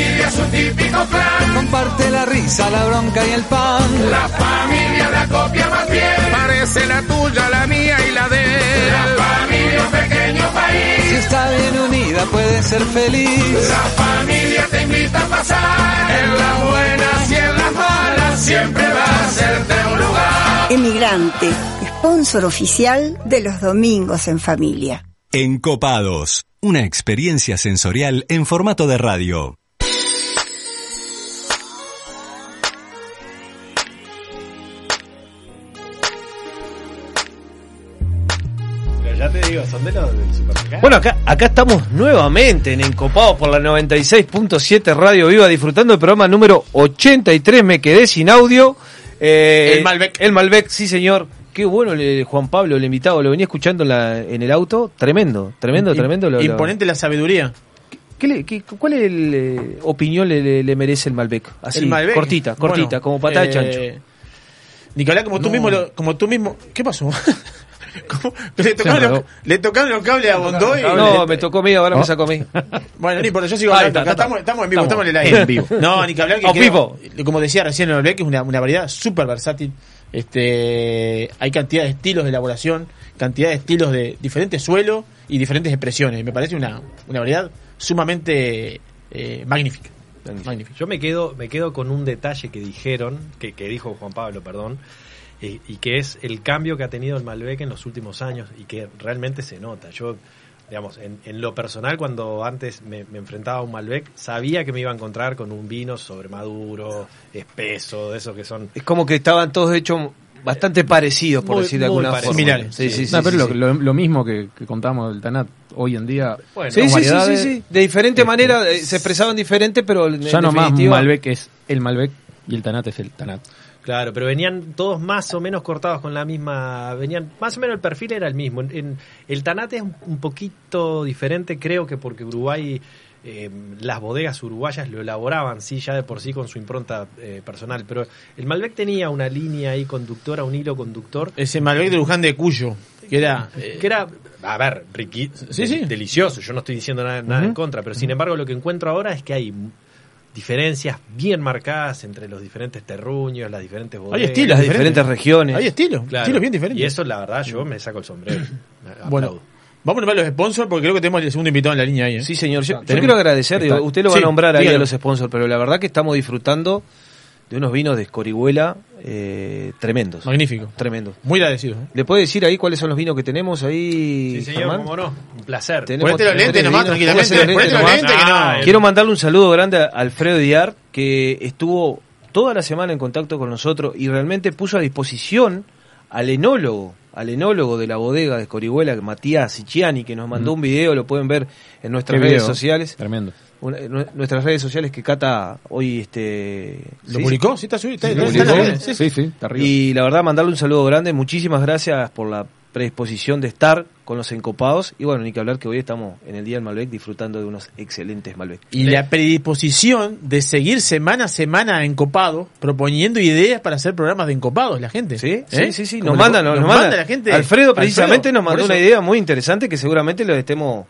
Speaker 12: típico clan,
Speaker 13: Comparte la risa, la bronca y el pan.
Speaker 12: la familia la copia más bien, parece la tuya, la mía y la de él. La familia un pequeño
Speaker 13: Si
Speaker 12: país,
Speaker 13: está bien unida puede ser feliz.
Speaker 12: la familia te invita a pasar, en las buenas y en las malas siempre va a hacerte un lugar.
Speaker 14: Emigrante, sponsor oficial de los domingos en familia.
Speaker 9: Encopados, una experiencia sensorial en formato de radio.
Speaker 2: Pero ya te digo, son de los del supermercado.
Speaker 5: Bueno, acá, acá estamos nuevamente en Encopados por la 96.7 Radio Viva, disfrutando del programa número 83. Me quedé sin audio. Eh,
Speaker 1: El Malbec.
Speaker 5: El Malbec, sí, señor. Qué bueno, el Juan Pablo, el invitado. Lo venía escuchando en, la- en el auto. Tremendo, tremendo, tremendo. Lo- lo-
Speaker 1: Imponente la sabiduría.
Speaker 5: ¿Qué le- qué- ¿Cuál es el, eh, opinión le, le- le merece el Malbec? Así,
Speaker 1: El Malbec.
Speaker 5: cortita, cortita,
Speaker 1: Bueno,
Speaker 5: como patada de
Speaker 1: eh,
Speaker 5: chancho.
Speaker 1: Nicolás, como tú
Speaker 5: No.
Speaker 1: mismo, lo- como tú mismo, ¿qué pasó? ¿Cómo? Le tocaron, los, le tocaron los cables a Bondoy.
Speaker 5: No, me tocó a mí, ahora
Speaker 1: ¿Oh?
Speaker 5: me sacó a mí.
Speaker 1: Bueno, no importa, yo sigo hablando. Acá estamos, estamos en vivo, estamos,
Speaker 5: Estamos
Speaker 1: en el aire.
Speaker 5: en vivo.
Speaker 1: No, ni que hablar que como decía recién el Malbec, es una, una variedad súper versátil. Este, hay cantidad de estilos de elaboración, cantidad de estilos de diferentes suelos y diferentes expresiones. Me parece una, una variedad sumamente eh, magnífica. Magnífica.
Speaker 2: Yo me quedo, me quedo con un detalle que dijeron, que, que dijo Juan Pablo, perdón, eh, y que es el cambio que ha tenido el Malbec en los últimos años y que realmente se nota. Yo, digamos, en, en lo personal, cuando antes me, me enfrentaba a un Malbec, sabía que me iba a encontrar con un vino sobremaduro, espeso, de esos que son...
Speaker 5: Es como que estaban todos hechos bastante parecidos, por
Speaker 2: Muy-
Speaker 5: decir de
Speaker 2: muy
Speaker 5: alguna forma.
Speaker 2: Similares,
Speaker 5: Sí, sí, sí.
Speaker 3: No, pero
Speaker 5: sí,
Speaker 3: lo,
Speaker 5: sí.
Speaker 3: lo- lo mismo que, que contamos del Tanat hoy en día.
Speaker 2: Bueno,
Speaker 5: Sí, sí, sí, sí. De diferente manera, eh, se expresaban diferente, pero en
Speaker 3: Ya no más
Speaker 5: definitiva-
Speaker 3: Malbec es el Malbec y el Tanat es el Tanat.
Speaker 2: Claro, pero venían todos más o menos cortados con la misma, venían más o menos el perfil era el mismo. En, en- el Tanate es un, poquito diferente, creo que porque Uruguay, eh, las bodegas uruguayas lo elaboraban, sí, ya de por sí con su impronta eh, personal, pero el Malbec tenía una línea ahí conductora, un hilo conductor.
Speaker 1: Ese Malbec de Luján de Cuyo, que era... eh,
Speaker 2: Que era, a ver, riqui,
Speaker 1: Sí, sí.
Speaker 2: delicioso, yo no estoy diciendo nada, nada en contra, pero sin embargo lo que encuentro ahora es que hay diferencias bien marcadas entre los diferentes terruños, las diferentes bodegas.
Speaker 1: Hay estilos
Speaker 5: Las
Speaker 1: diferentes.
Speaker 5: diferentes regiones.
Speaker 1: Hay estilos,
Speaker 2: Claro.
Speaker 1: estilos bien diferentes.
Speaker 2: Y eso, la verdad, yo me saco el sombrero.
Speaker 1: Bueno, vamos a nombrar los sponsors porque creo que tenemos el segundo invitado en la línea ahí. ¿eh?
Speaker 5: Sí, señor. Yo, yo quiero agradecer, digo, usted lo va
Speaker 1: Sí,
Speaker 5: a nombrar ahí
Speaker 1: dígalo.
Speaker 5: a los sponsors, pero la verdad que estamos disfrutando de unos vinos de Escorihuela eh, tremendos.
Speaker 1: Magnífico.
Speaker 5: Tremendos.
Speaker 1: Muy agradecido. ¿eh?
Speaker 5: ¿Le puede decir ahí cuáles son los vinos que tenemos ahí,
Speaker 2: Sí, señor,
Speaker 5: Germán?
Speaker 2: cómo no. Un placer.
Speaker 5: Tenemos
Speaker 1: Ponete los lentes nomás, tranquilamente.
Speaker 5: Los nomás.
Speaker 1: lentes que no.
Speaker 2: Ah,
Speaker 5: Quiero mandarle un saludo grande a Alfredo Diar, que estuvo toda la semana en contacto con nosotros y realmente puso a disposición al enólogo, al enólogo de la bodega de Escorihuela, Matías Sicchiani, que nos mandó un video, lo pueden ver en nuestras
Speaker 3: Qué
Speaker 5: redes
Speaker 3: video,
Speaker 5: sociales.
Speaker 3: Tremendo.
Speaker 5: Una- nuestras redes sociales que Cata hoy este
Speaker 1: ¿Lo publicó? Sí, está subido.
Speaker 5: Sí,
Speaker 1: está-. Sí,
Speaker 3: Sí,
Speaker 1: sí.
Speaker 3: arriba.
Speaker 5: Y la verdad, mandarle un saludo grande. Muchísimas gracias por la predisposición de estar con los encopados. Y bueno, ni que hablar que hoy estamos en el Día del Malbec disfrutando de unos excelentes Malbec.
Speaker 1: Y la predisposición de seguir semana a semana encopados, proponiendo ideas para hacer programas de encopados, la gente.
Speaker 5: Sí,
Speaker 1: ¿Eh?
Speaker 5: sí, sí, sí. Nos
Speaker 1: le-
Speaker 5: manda, nos, nos manda.
Speaker 1: la gente.
Speaker 5: Alfredo precisamente
Speaker 1: Alfredo,
Speaker 5: nos mandó una idea muy interesante que seguramente lo estemos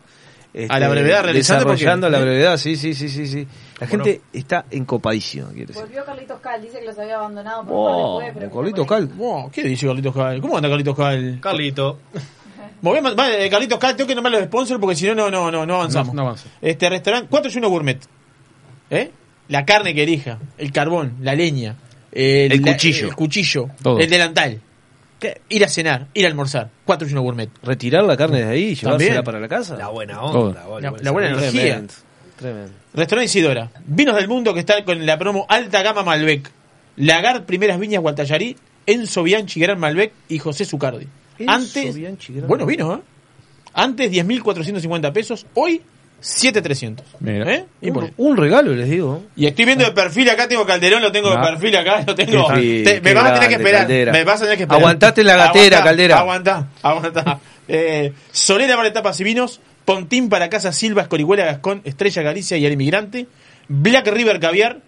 Speaker 5: este,
Speaker 1: A la brevedad realizando porque-
Speaker 5: desarrollando a la brevedad. Sí, sí, sí, sí, sí. La
Speaker 2: Bueno.
Speaker 5: gente está encopadísima, decir.
Speaker 15: Volvió Carlitos Cal, dice que los había abandonado por
Speaker 5: Oh,
Speaker 15: un par de jueves, pero
Speaker 5: Carlitos Cal.
Speaker 1: Wow, ¿Qué dice Carlitos Cal? ¿Cómo anda Carlitos Cal?
Speaker 2: Carlito.
Speaker 1: Movemos- vale, Carlitos Cal, tengo que nombrar los sponsors porque si no, no, no, no, no avanzamos.
Speaker 3: No, no avanza.
Speaker 1: Este restaurante 401 Gourmet. ¿Eh? La carne que elija, el carbón, la leña,
Speaker 5: El cuchillo.
Speaker 1: el cuchillo,
Speaker 3: Todo.
Speaker 1: el delantal. ¿Qué? Ir a cenar, ir a almorzar. 401 Gourmet.
Speaker 5: Retirar la carne de ahí y llevársela
Speaker 1: También.
Speaker 5: para la casa.
Speaker 2: La buena
Speaker 3: Todo.
Speaker 2: onda. boludo,
Speaker 1: La-
Speaker 2: buen
Speaker 1: la buena energía.
Speaker 5: Tremendo. Tremendo.
Speaker 1: Restaurante Isidora. Vinos del mundo que está con la promo Alta Gama Malbec. Lagar Primeras Viñas Gualtallarí, Enzo Bianchi Gran Malbec y José Zucardi. Antes,
Speaker 5: Bianchi, Malbec.
Speaker 1: vinos, ¿eh? Antes 10.450 pesos, hoy 7300.
Speaker 3: Mira.
Speaker 1: ¿Eh?
Speaker 5: Un regalo, les digo.
Speaker 1: Y estoy viendo de perfil acá, tengo Calderón, lo tengo de
Speaker 5: Ah.
Speaker 1: perfil acá, lo tengo.
Speaker 5: Sí,
Speaker 1: Te- me vas a tener que
Speaker 5: grande,
Speaker 1: esperar.
Speaker 5: Caldera.
Speaker 1: Me vas a tener que esperar.
Speaker 5: Aguantate la gatera,
Speaker 1: Aguantá,
Speaker 5: Caldera.
Speaker 1: Aguantá, aguantá. Eh, Solera para etapas y vinos, Pontín para Casa Silva, Escorihuela, Gascón, Estrella Galicia y El Inmigrante, Black River Caviar,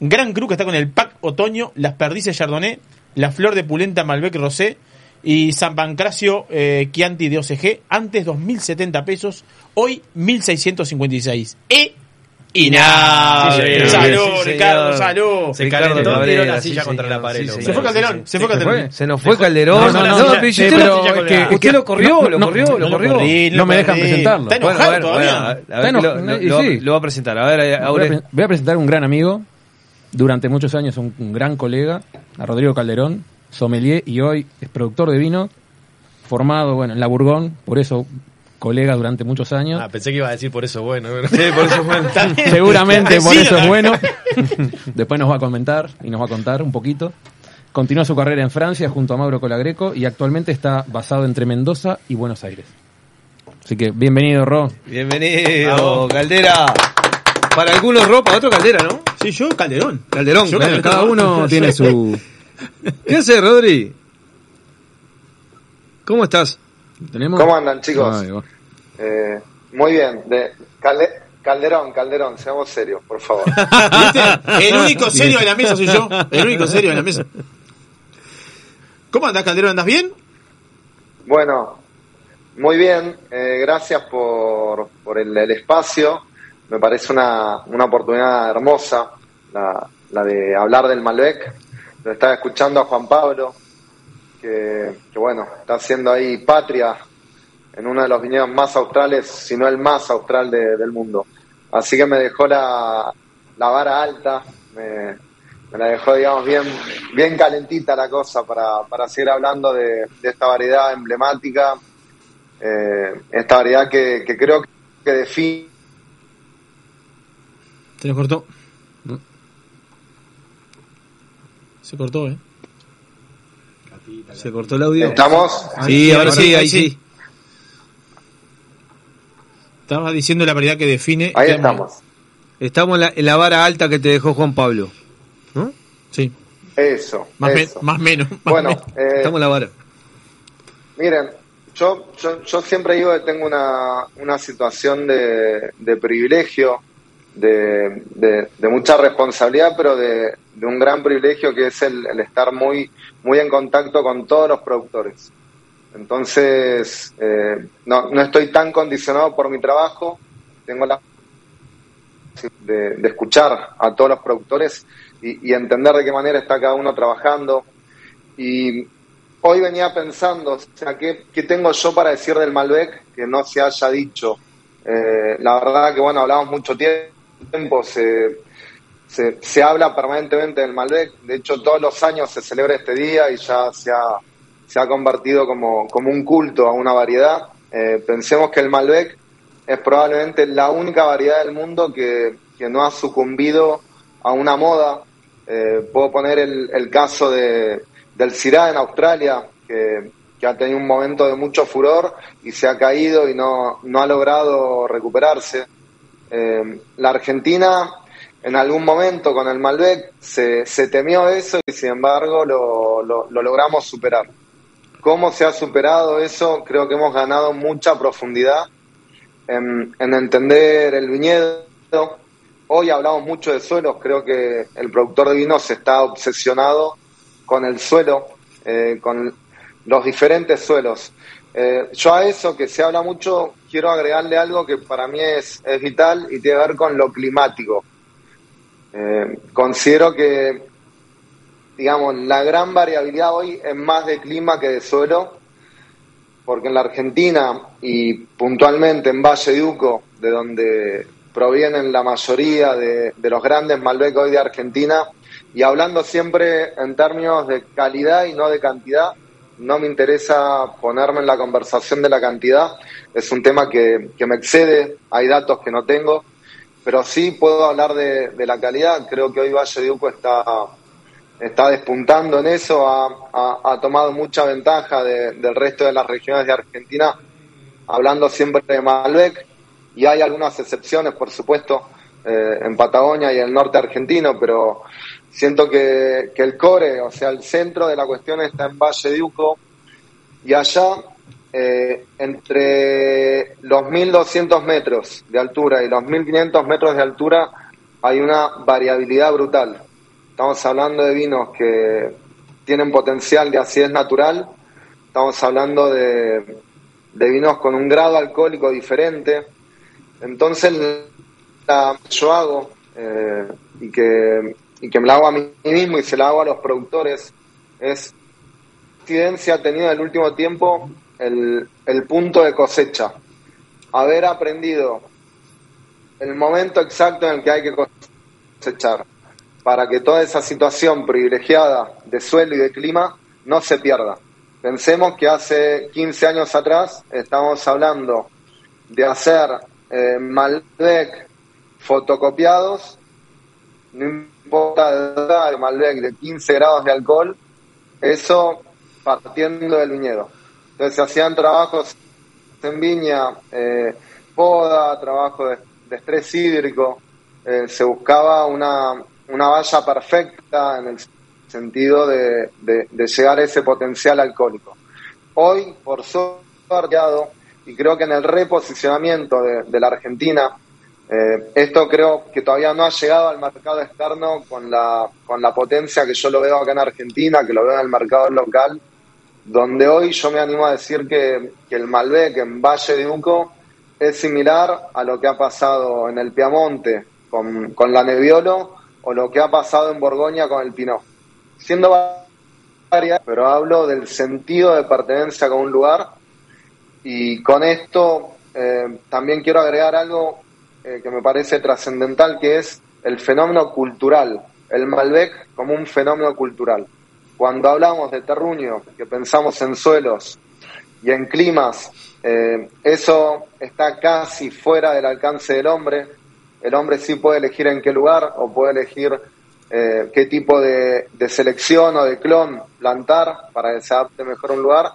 Speaker 1: Gran Cru que está con el pack Otoño, Las Perdices Chardonnay, La Flor de Pulenta Malbec Rosé y San Pancracio eh, Chianti de OCG, antes 2.070 pesos, hoy 1.656. E Inable.
Speaker 2: Sí, señor.
Speaker 1: salud,
Speaker 2: Sí, señor.
Speaker 1: Ricardo, salud.
Speaker 2: Se calentó, tiró la silla contra la pared.
Speaker 1: Se fue Calderón, se fue Calderón.
Speaker 5: Se nos fue Calderón.
Speaker 1: No, no, no, no,
Speaker 5: pero
Speaker 1: sí,
Speaker 5: usted
Speaker 1: pero
Speaker 5: lo-
Speaker 1: es que-
Speaker 5: usted lo corrió,
Speaker 3: no,
Speaker 5: lo
Speaker 3: no,
Speaker 5: corrió,
Speaker 3: no
Speaker 5: lo corrió.
Speaker 3: corrí, no me dejan presentarlo.
Speaker 1: Está
Speaker 5: a ver,
Speaker 1: todavía.
Speaker 5: bueno, a ver,
Speaker 3: Está
Speaker 5: que lo,
Speaker 3: enojado,
Speaker 5: lo-
Speaker 3: y
Speaker 5: lo va-
Speaker 3: sí.
Speaker 5: lo va a presentar. A ver,
Speaker 3: Voy a,
Speaker 5: Aure.
Speaker 3: pre- voy a presentar un gran amigo, durante muchos años un, un gran colega, a Rodrigo Calderón, sommelier y hoy es productor de vino, formado bueno en la Bourgogne, por eso colega durante muchos años.
Speaker 2: Ah, pensé que iba a decir por eso bueno.
Speaker 5: Sí, por eso bueno.
Speaker 3: Seguramente por eso es bueno. Después nos va a comentar y nos va a contar un poquito. Continúa su carrera en Francia junto a Mauro Colagreco y actualmente está basado entre Mendoza y Buenos Aires. Así que bienvenido, Ro.
Speaker 5: Bienvenido,
Speaker 3: Vamos.
Speaker 5: Caldera. Para algunos ropa, otro Caldera, ¿no?
Speaker 1: Sí, yo Calderón.
Speaker 5: Calderón.
Speaker 1: Yo Calderón.
Speaker 5: cada uno tiene su... ¿Qué hace, Rodri? ¿Cómo estás?
Speaker 3: ¿Tenemos?
Speaker 16: ¿Cómo andan, chicos? Eh, muy bien. De, Calde- Calderón, Calderón, seamos serios, por favor.
Speaker 1: ¿Viste? El único serio de la mesa soy yo. El único serio de la mesa. ¿Cómo andás, Calderón? ¿Andás bien?
Speaker 16: Bueno, muy bien. eh, gracias por, por el, el espacio. Me parece una, una oportunidad hermosa la, la de hablar del Malbec. Lo estaba escuchando a Juan Pablo, que, bueno, está haciendo ahí patria en uno de los viñedos más australes, si no el más austral de- del mundo. Así que me dejó la, la vara alta, me, la dejó, digamos, bien, bien calentita la cosa para, para seguir hablando de, esta variedad emblemática, eh, esta variedad que, creo que define
Speaker 1: Se cortó. Se cortó, ¿eh?
Speaker 5: ¿Se cortó el audio?
Speaker 16: ¿Estamos?
Speaker 5: Sí, ahora sí, ahí sí.
Speaker 1: Estaba diciendo la variedad que define.
Speaker 16: Ahí
Speaker 1: que-
Speaker 16: estamos.
Speaker 5: Estamos en la, en la vara alta que te dejó Juan Pablo. ¿No?
Speaker 1: Sí.
Speaker 16: Eso.
Speaker 1: Más, me- más menos. más
Speaker 16: Bueno,
Speaker 1: menos.
Speaker 16: eh,
Speaker 5: Estamos en la vara.
Speaker 16: Miren, yo, yo, yo siempre digo que tengo una, una situación de, de privilegio, de, de- mucha responsabilidad, pero de, un gran privilegio que es el, el estar muy, muy en contacto con todos los productores. Entonces, eh, no, no estoy tan condicionado por mi trabajo, tengo la de, de escuchar a todos los productores y, y entender de qué manera está cada uno trabajando. Y hoy venía pensando, o sea, ¿qué, qué tengo yo para decir del Malbec que no se haya dicho? Eh, la verdad que, bueno, hablamos mucho tiempo, se, se, se habla permanentemente del Malbec, de hecho todos los años se celebra este día y ya se ha, se ha convertido como, como un culto a una variedad. Eh, pensemos que el Malbec es probablemente la única variedad del mundo que, que no ha sucumbido a una moda. Eh, puedo poner el, el caso de, del Syrah en Australia, que, que ha tenido un momento de mucho furor y se ha caído y no, no ha logrado recuperarse. Eh, la Argentina, en algún momento con el Malbec, se, se temió eso y sin embargo lo, lo, lo logramos superar. ¿Cómo se ha superado eso? Creo que hemos ganado mucha profundidad en, en entender el viñedo. Hoy hablamos mucho de suelos, creo que el productor de vinos está obsesionado con el suelo, eh, con los diferentes suelos. Eh, yo a eso que se habla mucho quiero agregarle algo que para mí es, es vital y tiene que ver con lo climático. Eh, considero que, digamos, la gran variabilidad hoy es más de clima que de suelo, porque en la Argentina y puntualmente en Valle de Uco, de donde provienen la mayoría de, los grandes Malbec hoy de Argentina, y hablando siempre en términos de calidad y no de cantidad, no me interesa ponerme en la conversación de la cantidad, es un tema que, que me excede, hay datos que no tengo, pero sí puedo hablar de, de la calidad, creo que hoy Valle de Uco está, está despuntando en eso, ha, ha- ha tomado mucha ventaja de- del resto de las regiones de Argentina, hablando siempre de Malbec, y hay algunas excepciones, por supuesto, eh, en Patagonia y en el norte argentino, pero siento que, que el core, o sea, el centro de la cuestión está en Valle de Uco y allá eh, entre los 1200 metros de altura y los 1500 metros de altura hay una variabilidad brutal. Estamos hablando de vinos que tienen potencial de acidez natural, estamos hablando de, de vinos con un grado alcohólico diferente. Entonces, la, yo hago eh, y, que, y que me la hago a mí mismo y se la hago a los productores es incidencia ha tenido en el último tiempo el, el punto de cosecha. Haber aprendido el momento exacto en el que hay que cosechar para que toda esa situación privilegiada de suelo y de clima no se pierda. Pensemos que hace 15 años atrás estamos hablando de hacer eh, Malbec fotocopiados, importa de Malbec de 15 grados de alcohol, eso partiendo del viñedo. Entonces se hacían trabajos en viña, eh, poda, trabajo de, estrés hídrico, eh, se buscaba una, una valla perfecta en el sentido de, de, llegar a ese potencial alcohólico. Hoy, por suerte, y creo que en el reposicionamiento de la Argentina, eh, esto creo que todavía no ha llegado al mercado externo con la, con la potencia que yo lo veo acá en Argentina, que lo veo en el mercado local, donde hoy yo me animo a decir que, el Malbec en Valle de Uco es similar a lo que ha pasado en el Piamonte con, con la Nebbiolo o lo que ha pasado en Borgoña con el Pinot. Siendo varias, pero hablo del sentido de pertenencia con un lugar y con esto eh, también quiero agregar algo eh, que me parece trascendental, que es el fenómeno cultural, el Malbec como un fenómeno cultural. Cuando hablamos de terruño, que pensamos en suelos y en climas, eh, eso está casi fuera del alcance del hombre. El hombre sí puede elegir en qué lugar o puede elegir eh, qué tipo de, selección o de clon plantar para que se adapte mejor a un lugar.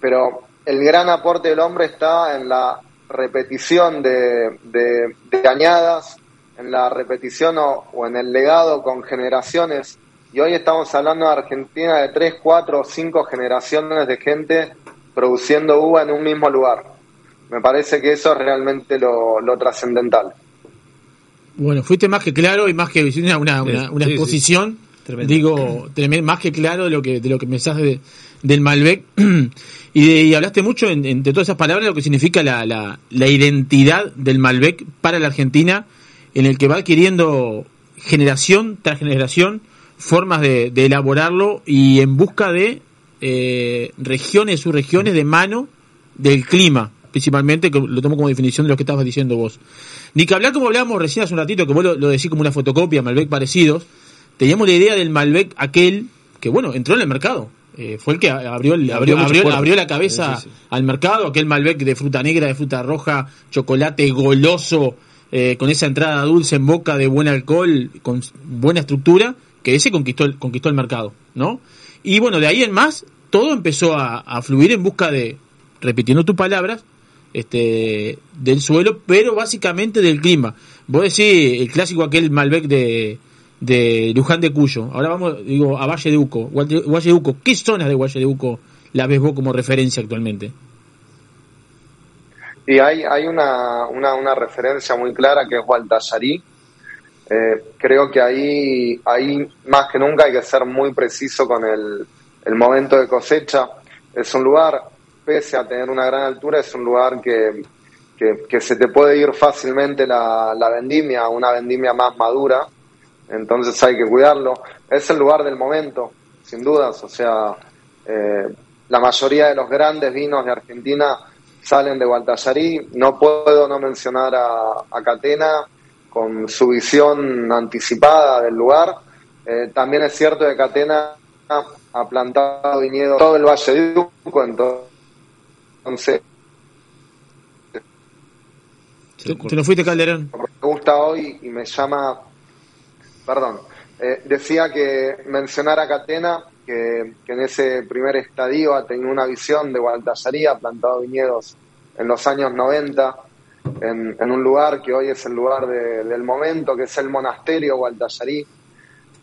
Speaker 16: Pero el gran aporte del hombre está en la repetición de, de, de añadas, en la repetición o, o, en el legado con generaciones. Y hoy estamos hablando de Argentina de tres, cuatro o cinco generaciones de gente produciendo uva en un mismo lugar. Me parece que eso es realmente lo, lo trascendental.
Speaker 1: Bueno, fuiste más que claro y más que una, una, una, una sí, exposición, sí. digo, más que claro de lo que, de lo que mensaje de, del Malbec. y, de, y, hablaste mucho en, entre todas esas palabras lo que significa la, la, la, identidad del Malbec para la Argentina, en el que va adquiriendo generación tras generación formas de, de elaborarlo y en busca de eh, regiones, subregiones de mano del clima, principalmente, que lo tomo como definición de lo que estabas diciendo vos. Ni que hablar como hablábamos recién hace un ratito, que vos lo, lo decís como una fotocopia, Malbec parecidos, teníamos la idea del Malbec aquel que, bueno, entró en el mercado. Eh, fue el que abrió, el, abrió, abrió, abrió, la cabeza sí, sí, sí. al mercado, aquel Malbec de fruta negra, de fruta roja, chocolate goloso, eh, con esa entrada dulce en boca de buen alcohol, con buena estructura, que ese conquistó el, conquistó el mercado, ¿no? Y bueno, de ahí en más, todo empezó a, a fluir en busca de, repitiendo tus palabras, este, del suelo, pero básicamente del clima. Vos decís el clásico aquel Malbec de, de Luján de Cuyo. Ahora vamos, digo, a Valle de Uco. Valle de Uco, ¿qué zonas de Valle de Uco la ves vos como referencia actualmente?
Speaker 16: Y hay, hay una, una, una referencia muy clara que es Gualtallarí. Eh, creo que ahí, ahí más que nunca hay que ser muy preciso con el, el momento de cosecha. Es un lugar, pese a tener una gran altura, es un lugar que, que, que se te puede ir fácilmente la, la vendimia, una vendimia más madura entonces hay que cuidarlo. Es el lugar del momento, sin dudas, o sea, eh, la mayoría de los grandes vinos de Argentina salen de Gualtallarí, no puedo no mencionar a, a Catena con su visión anticipada del lugar, eh, también es cierto que Catena ha plantado viñedo todo el Valle de Uco, entonces...
Speaker 1: Te, te lo fuiste Calderón.
Speaker 16: Me gusta hoy y me llama perdón, eh, decía que mencionar a Catena, que, en ese primer estadio ha tenido una visión de Gualtallarí, ha plantado viñedos en los años 90, en, un lugar que hoy es el lugar de- del momento, que es el monasterio Gualtallarí.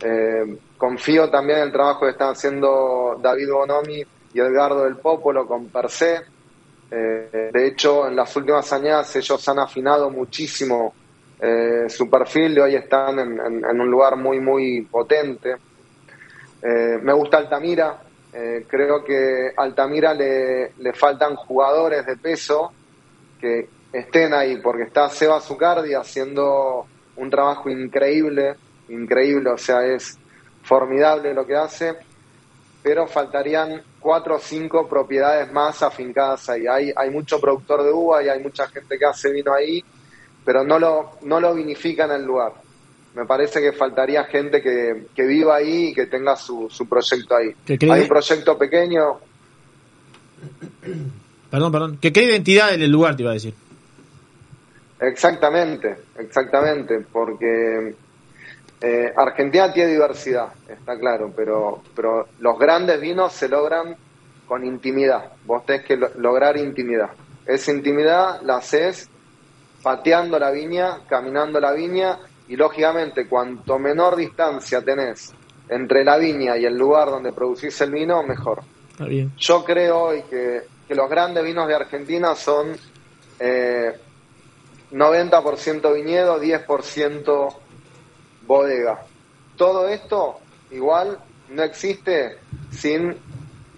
Speaker 16: Eh, confío también en el trabajo que están haciendo David Bonomi y Edgardo del Popolo con Per se. Eh, de hecho, en las últimas añadas ellos han afinado muchísimo eh, su perfil y hoy están en, en- en un lugar muy, muy potente. Eh, me gusta Altamira. eh, creo que a Altamira le, le faltan jugadores de peso que estén ahí, porque está Seba Zucardi haciendo un trabajo increíble, increíble, o sea, es formidable lo que hace, pero faltarían cuatro o cinco propiedades más afincadas ahí. Hay, hay mucho productor de uva y hay mucha gente que hace vino ahí, pero no lo, no lo vinifica en el lugar. Me parece que faltaría gente que, que viva ahí y que tenga su, su proyecto ahí. Hay un proyecto pequeño,
Speaker 1: Perdón, perdón. Que cree identidad en el lugar, te iba a decir.
Speaker 16: Exactamente, exactamente, porque eh, Argentina tiene diversidad, está claro, pero, pero los grandes vinos se logran con intimidad. Vos tenés que lo- lograr intimidad. Esa intimidad la haces pateando la viña, caminando la viña y lógicamente cuanto menor distancia tenés entre la viña y el lugar donde producís el vino, mejor.
Speaker 1: Bien.
Speaker 16: Yo creo hoy que, que los grandes vinos de Argentina son eh, 90% viñedo, 10% bodega. Todo esto igual no existe sin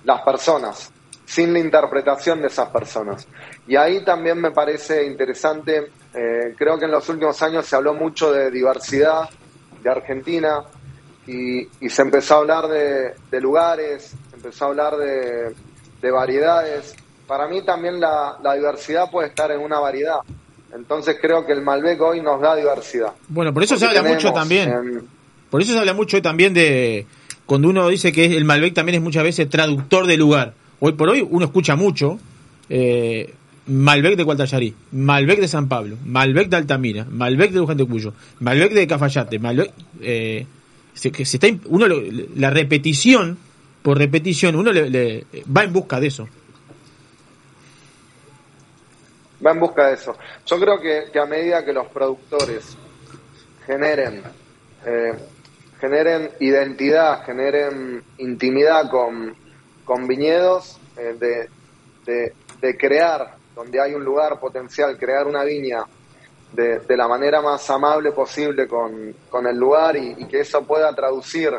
Speaker 16: las personas, sin la interpretación de esas personas. Y ahí también me parece interesante, eh, creo que en los últimos años se habló mucho de diversidad de Argentina y, y se empezó a hablar de, de lugares, se empezó a hablar de, de variedades. Para mí también la, la diversidad puede estar en una variedad. Entonces creo que el Malbec hoy nos da diversidad.
Speaker 1: Bueno, por eso se habla mucho también. Por eso se habla mucho también de cuando uno dice que el Malbec también es muchas veces traductor de lugar. Hoy por hoy uno escucha mucho eh, Malbec de Gualtallarí, Malbec de San Pablo, Malbec de Altamira, Malbec de Luján Cuyo, Malbec de Cafayate, Malbec eh, que se está uno lo- la repetición por repetición uno le, va en busca de eso.
Speaker 16: va en busca de eso. Yo creo que, que a medida que los productores generen eh, generen identidad, generen intimidad con, con viñedos, eh, de, de, crear, donde hay un lugar potencial, crear una viña de, de la manera más amable posible con, con el lugar y, y que eso pueda traducir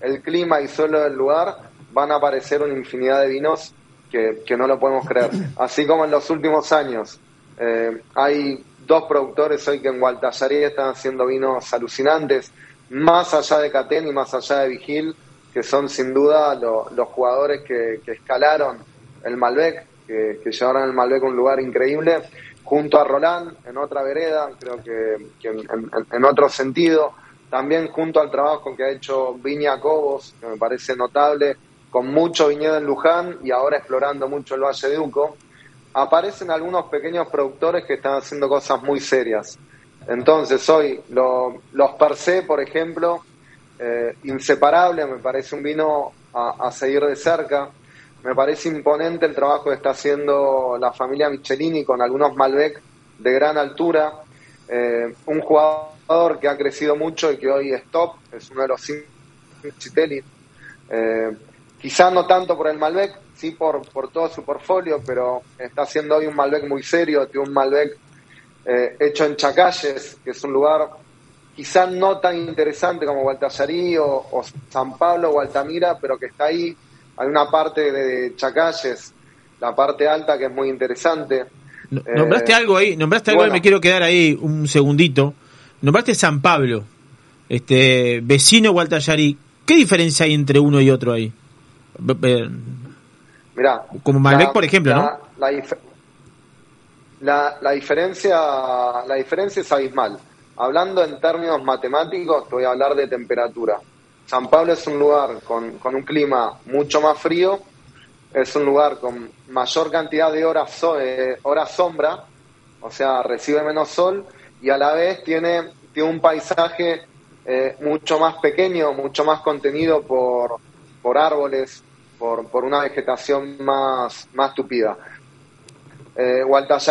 Speaker 16: el clima y suelo del lugar, van a aparecer una infinidad de vinos que, que no lo podemos creer. Así como en los últimos años eh, hay dos productores hoy que en Gualtallarí están haciendo vinos alucinantes, más allá de Catén y más allá de Vigil, que son sin duda lo- los jugadores que, que escalaron el Malbec, que, llevaron el Malbec a un lugar increíble, junto a Roland en otra vereda, creo que, en, otro sentido, también junto al trabajo que ha hecho Viña Cobos, que me parece notable, con mucho viñedo en Luján y ahora explorando mucho el Valle de Uco, aparecen algunos pequeños productores que están haciendo cosas muy serias. Entonces, hoy lo- los per se, por ejemplo, eh, inseparable, me parece un vino a, seguir de cerca. Me parece imponente el trabajo que está haciendo la familia Michelini con algunos Malbec de gran altura. Eh, un jugador que ha crecido mucho y que hoy es top, es uno de los cinco. Eh, quizá no tanto por el Malbec, sí por, por todo su portfolio, pero está haciendo hoy un Malbec muy serio, tiene un Malbec eh, hecho en Chacalles, que es un lugar quizá no tan interesante como Gualtallarí o, o San Pablo o Altamira, pero que está ahí. Hay una parte de Chacalles, la parte alta, que es muy interesante.
Speaker 1: No-
Speaker 16: Eh,
Speaker 1: Nombraste algo ahí, nombraste algo
Speaker 16: bueno.
Speaker 1: y me quiero quedar ahí un segundito. Nombraste San Pablo, este vecino Gualtallarí. ¿Qué diferencia hay entre uno y otro ahí?
Speaker 16: Mirá,
Speaker 1: Como Malbec,
Speaker 16: la-
Speaker 1: por ejemplo,
Speaker 16: la-
Speaker 1: ¿no?
Speaker 16: La, la- la diferencia, la diferencia es abismal. Hablando en términos matemáticos, te voy a hablar de temperatura. San Pablo es un lugar con, con un clima mucho más frío, es un lugar con mayor cantidad de horas, so- eh, horas sombra, o sea, recibe menos sol y a la vez tiene, tiene un paisaje eh, mucho más pequeño, mucho más contenido por, por árboles, por, por una vegetación más, más tupida. Eh,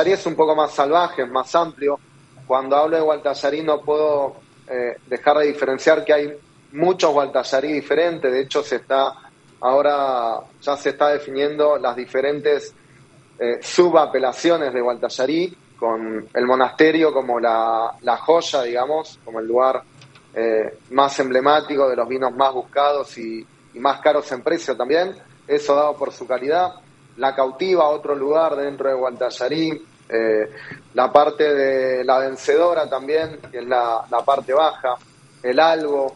Speaker 16: es un poco más salvaje, más amplio. Cuando hablo de Gualtallarí no puedo eh, dejar de diferenciar que hay muchos Gualtallarí diferentes. De hecho, se está ahora ya se está definiendo las diferentes eh, subapelaciones de Gualtallarí, con el monasterio como la, la joya, digamos, como el lugar eh, más emblemático de los vinos más buscados y, y más caros en precio también. Eso dado por su calidad la cautiva, otro lugar dentro de Guantallarí, eh, la parte de la vencedora también, que es la, la parte baja, el algo,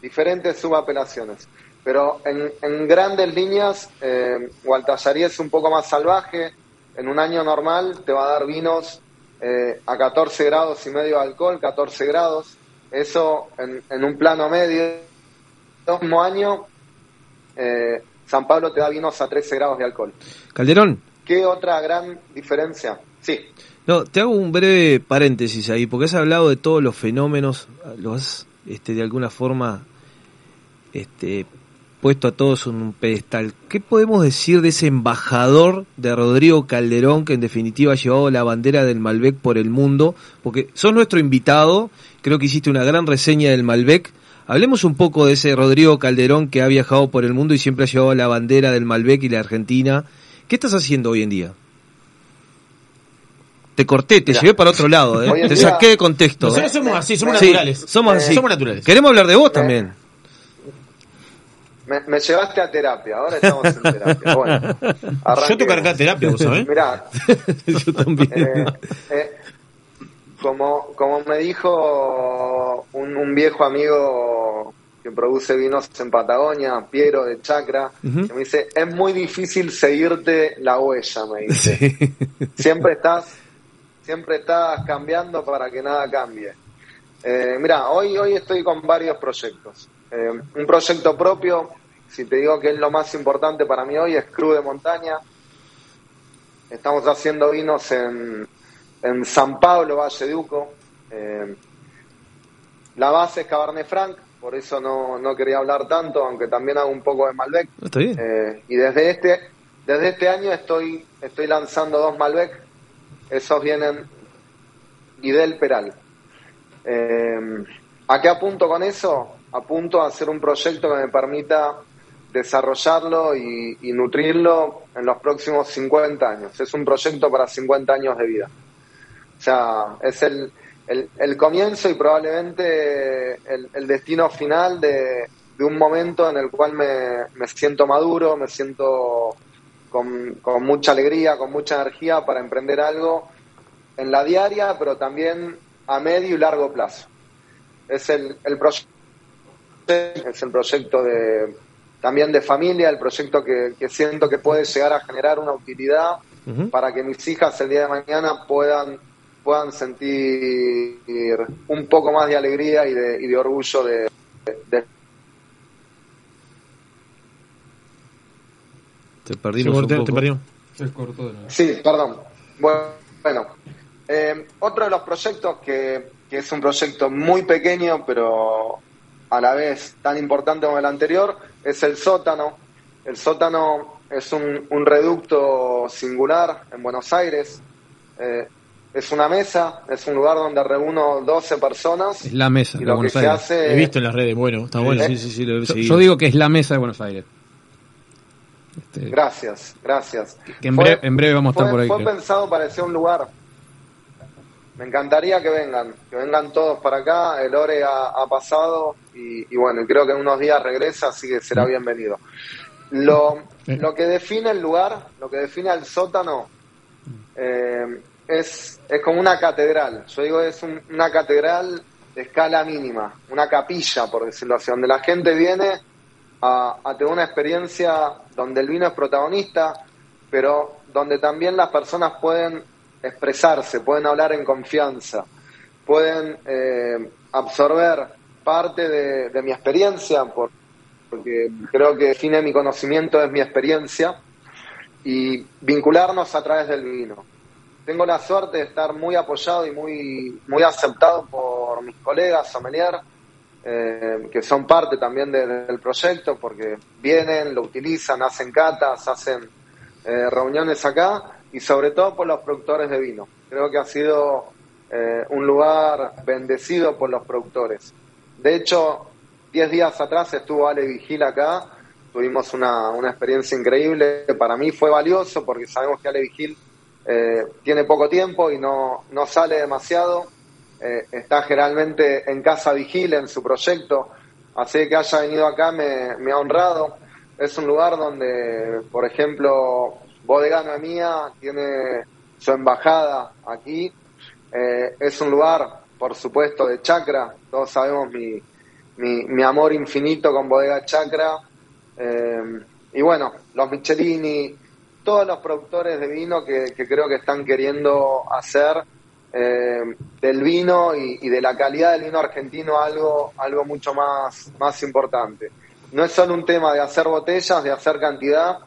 Speaker 16: diferentes subapelaciones. Pero en, en grandes líneas, eh, Gualtallarí es un poco más salvaje. En un año normal te va a dar vinos eh, a 14 grados y medio de alcohol, 14 grados. Eso en, en un plano medio. El mismo año, eh, San Pablo te da vinos a 13 grados de alcohol.
Speaker 5: Calderón.
Speaker 16: ¿Qué otra gran diferencia? Sí.
Speaker 5: No, te hago un breve paréntesis ahí, porque has hablado de todos los fenómenos, los has este, de alguna forma este, puesto a todos en un pedestal. ¿Qué podemos decir de ese embajador de Rodrigo Calderón que en definitiva ha llevado la bandera del Malbec por el mundo? Porque sos nuestro invitado, creo que hiciste una gran reseña del Malbec. Hablemos un poco de ese Rodrigo Calderón que ha viajado por el mundo y siempre ha llevado la bandera del Malbec y la Argentina. ¿Qué estás haciendo hoy en día? Te corté, te
Speaker 16: Mirá.
Speaker 5: llevé para otro lado, ¿eh? Te
Speaker 16: día-
Speaker 5: saqué de contexto.
Speaker 1: Nosotros somos así, somos
Speaker 5: Sí,
Speaker 1: naturales.
Speaker 5: somos así.
Speaker 1: Somos naturales.
Speaker 5: Queremos hablar de vos también.
Speaker 16: Me, me llevaste a terapia, ahora estamos en terapia. Bueno,
Speaker 1: Yo toco acá terapia, vos sabés.
Speaker 16: Mirá,
Speaker 5: Yo también.
Speaker 16: eh, eh, como, como me dijo un, un viejo amigo que produce vinos en Patagonia, Piero de Chacra, que me dice, es muy difícil seguirte la huella, me dice. Siempre estás, siempre estás cambiando para que nada cambie. Eh, mira, hoy, hoy estoy con varios proyectos. Eh, un proyecto propio, si te digo que es lo más importante para mí hoy, es Cru de Montaña. Estamos haciendo vinos en, en San Pablo, Valle de Uco. Eh, la base es Cabernet Franc, por eso no, no quería hablar tanto, aunque también hago un poco de Malbec.
Speaker 5: Está bien.
Speaker 16: Eh, y desde este, desde este año estoy, estoy lanzando dos Malbec. Esos vienen y del Peral. Eh, ¿A qué apunto con eso? Apunto a hacer un proyecto que me permita desarrollarlo y, nutrirlo en los próximos 50 años. Es un proyecto para 50 años de vida. O sea, es el, el, el comienzo y probablemente el, el destino final de, de un momento en el cual me, me siento maduro, me siento con, con mucha alegría, con mucha energía para emprender algo en la diaria, pero también a medio y largo plazo. Es el, el proyecto, es el proyecto de también de familia, el proyecto que, que siento que puede llegar a generar una utilidad para que mis hijas el día de mañana puedan puedan sentir un poco más de alegría y de, y de orgullo de, de-
Speaker 5: Te perdimos un poco.
Speaker 4: Se cortó de nuevo.
Speaker 16: Sí, perdón. Bueno, bueno. Eh, otro de los proyectos que, que es un proyecto muy pequeño, pero a la vez tan importante como el anterior, es el sótano. El sótano es un, un reducto singular en Buenos Aires. Eh, es una mesa, es un lugar donde reúno 12 personas.
Speaker 3: Es la mesa
Speaker 16: Y
Speaker 3: de
Speaker 16: lo que
Speaker 3: Buenos
Speaker 16: se
Speaker 3: Aires.
Speaker 16: hace-
Speaker 1: He visto en las redes, bueno, está bueno.
Speaker 16: Sí,
Speaker 5: sí, sí, lo he
Speaker 3: Yo,
Speaker 5: seguido.
Speaker 3: yo digo que es la mesa de Buenos Aires. Este,
Speaker 16: Gracias, gracias.
Speaker 3: que en,
Speaker 16: Fue-
Speaker 3: breve, en breve vamos a estar
Speaker 16: fue,
Speaker 3: por ahí.
Speaker 16: fue
Speaker 3: creo.
Speaker 16: pensado para un lugar. Me encantaría que vengan, que vengan todos para acá. El Ore ha, ha pasado y, y bueno, creo que en unos días regresa, así que será bienvenido. Lo, lo que define el lugar, lo que define al sótano, eh, es, es como una catedral. Yo digo, es un- una catedral de escala mínima, una capilla, por decirlo así, donde la gente viene a, tener una experiencia donde el vino es protagonista, pero donde también las personas pueden expresarse, pueden hablar en confianza, pueden eh, absorber parte de, mi experiencia, por- porque creo que define mi conocimiento es mi experiencia, y vincularnos a través del vino. Tengo la suerte de estar muy apoyado y muy, muy aceptado por mis colegas sommelier, eh, que son parte también de- del proyecto, porque vienen, lo utilizan, hacen catas, hacen eh, reuniones acá, y sobre todo por los productores de vino. Creo que ha sido eh, un lugar bendecido por los productores. De hecho, 10 días atrás estuvo Ale Vigil acá, tuvimos una, una experiencia increíble, para mí fue valioso porque sabemos que Ale Vigil eh, tiene poco tiempo y no, no sale demasiado, eh, está generalmente en casa Vigil en su proyecto, así que haya venido acá me, ha honrado. Es un lugar donde, por ejemplo, Bodega Mía tiene su embajada aquí. Eh, es un lugar, por supuesto, de chacra. Todos sabemos mi, mi, amor infinito con Bodega Chacra. Eh, y bueno, los Michelini, todos los productores de vino que creo que están queriendo hacer eh, del vino y, de la calidad del vino argentino algo, algo mucho más, más importante. No es solo un tema de hacer botellas, de hacer cantidad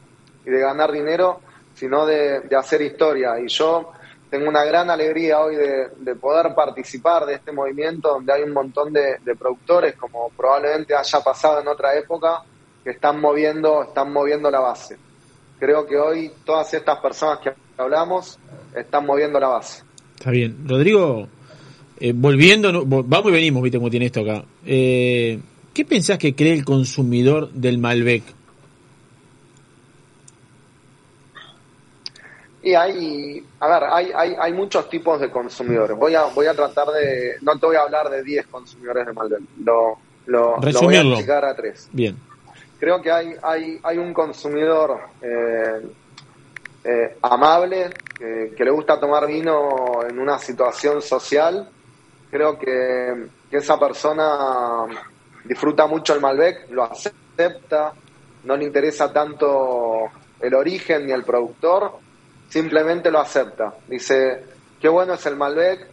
Speaker 16: y de ganar dinero, sino de, hacer historia. Y yo tengo una gran alegría hoy de, de, poder participar de este movimiento donde hay un montón de, de, productores, como probablemente haya pasado en otra época, que están moviendo, están moviendo la base. Creo que hoy todas estas personas que hablamos están moviendo la base.
Speaker 1: Está bien. Rodrigo, eh, volviendo, vamos y venimos, viste cómo tiene esto acá. Eh, ¿Qué pensás que cree el consumidor del Malbec?
Speaker 16: Y hay, a ver, hay, hay, hay muchos tipos de consumidores. Voy a, voy a tratar de, no te voy a hablar de 10 consumidores de Malbec, lo, lo, lo voy a explicar a tres.
Speaker 1: Bien.
Speaker 16: Creo que hay, hay, hay un consumidor eh, eh, amable, que, le gusta tomar vino en una situación social. Creo que, que esa persona disfruta mucho el Malbec, lo acepta, no le interesa tanto el origen ni el productor, simplemente lo acepta. Dice, qué bueno es el Malbec,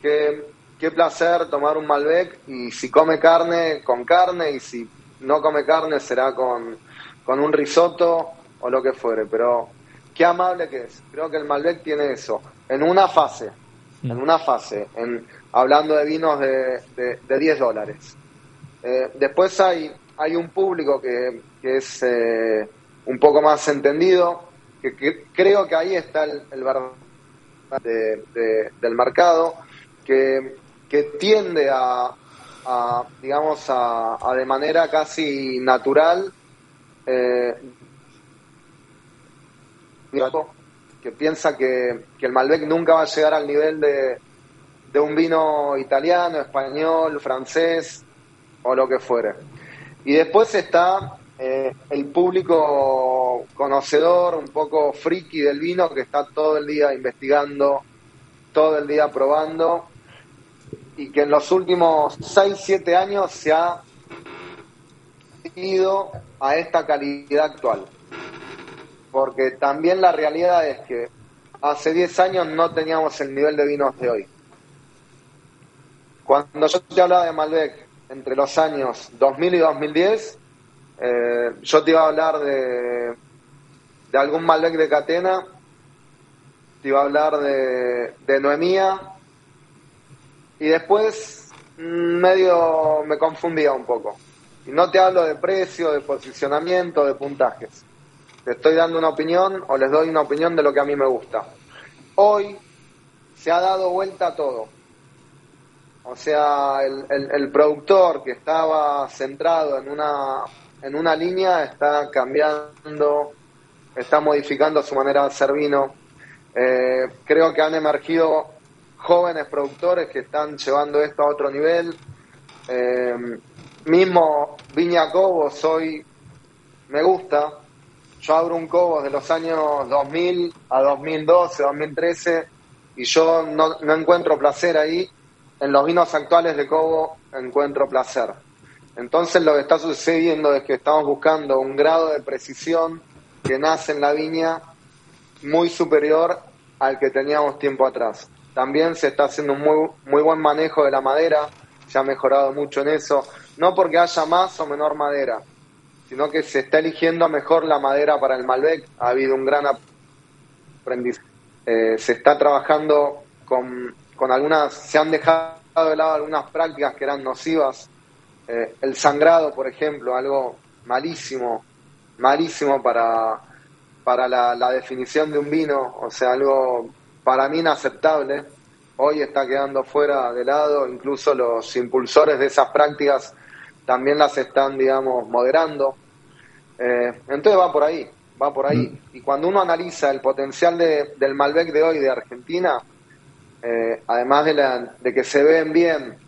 Speaker 16: qué, qué placer tomar un Malbec y si come carne, con carne y si no come carne será con, con un risotto o lo que fuere, pero qué amable que es. Creo que el Malbec tiene eso, en una fase, en una fase, en, hablando de vinos de, de, de 10 dólares. Eh, después hay, hay un público que, que es eh, un poco más entendido, que, que, creo que ahí está el, el de, del mercado, que, que tiende a, a digamos, a, a, de manera casi natural, eh, que piensa que, que, el Malbec nunca va a llegar al nivel de, de un vino italiano, español, francés o lo que fuere. Y después está eh, el público conocedor, un poco friki del vino, que está todo el día investigando, todo el día probando, y que en los últimos 6, 7 años se ha ido a esta calidad actual. Porque también la realidad es que hace 10 años no teníamos el nivel de vinos de hoy. Cuando yo te hablaba de Malbec entre los años 2000 y 2010, eh, yo te iba a hablar de, de algún Malbec de Catena, te iba a hablar de, de Noemía, y después medio me confundía un poco. Y no te hablo de precio, de posicionamiento, de puntajes. Te estoy dando una opinión o les doy una opinión de lo que a mí me gusta. Hoy se ha dado vuelta todo. O sea, el, el, el productor que estaba centrado en una, en una línea está cambiando, está modificando su manera de hacer vino. Eh, creo que han emergido jóvenes productores que están llevando esto a otro nivel. Eh, mismo Viña Cobos hoy me gusta. Yo abro un Cobos de los años 2000 a 2012, 2013 y yo no, no encuentro placer ahí. En los vinos actuales de Cobo encuentro placer. Entonces lo que está sucediendo es que estamos buscando un grado de precisión que nace en la viña muy superior al que teníamos tiempo atrás. También se está haciendo un muy, muy buen manejo de la madera, se ha mejorado mucho en eso, no porque haya más o menor madera, sino que se está eligiendo mejor la madera para el Malbec, ha habido un gran aprendizaje. Eh, se está trabajando con, con algunas, se han dejado de lado algunas prácticas que eran nocivas, eh, el sangrado, por ejemplo, algo malísimo, malísimo para, para la, la definición de un vino, o sea, algo para mí inaceptable. Hoy está quedando fuera de lado, incluso los impulsores de esas prácticas también las están, digamos, moderando. Eh, entonces va por ahí, va por ahí. Y cuando uno analiza el potencial de- del Malbec de hoy de Argentina, eh, además de, la- de que se ven bien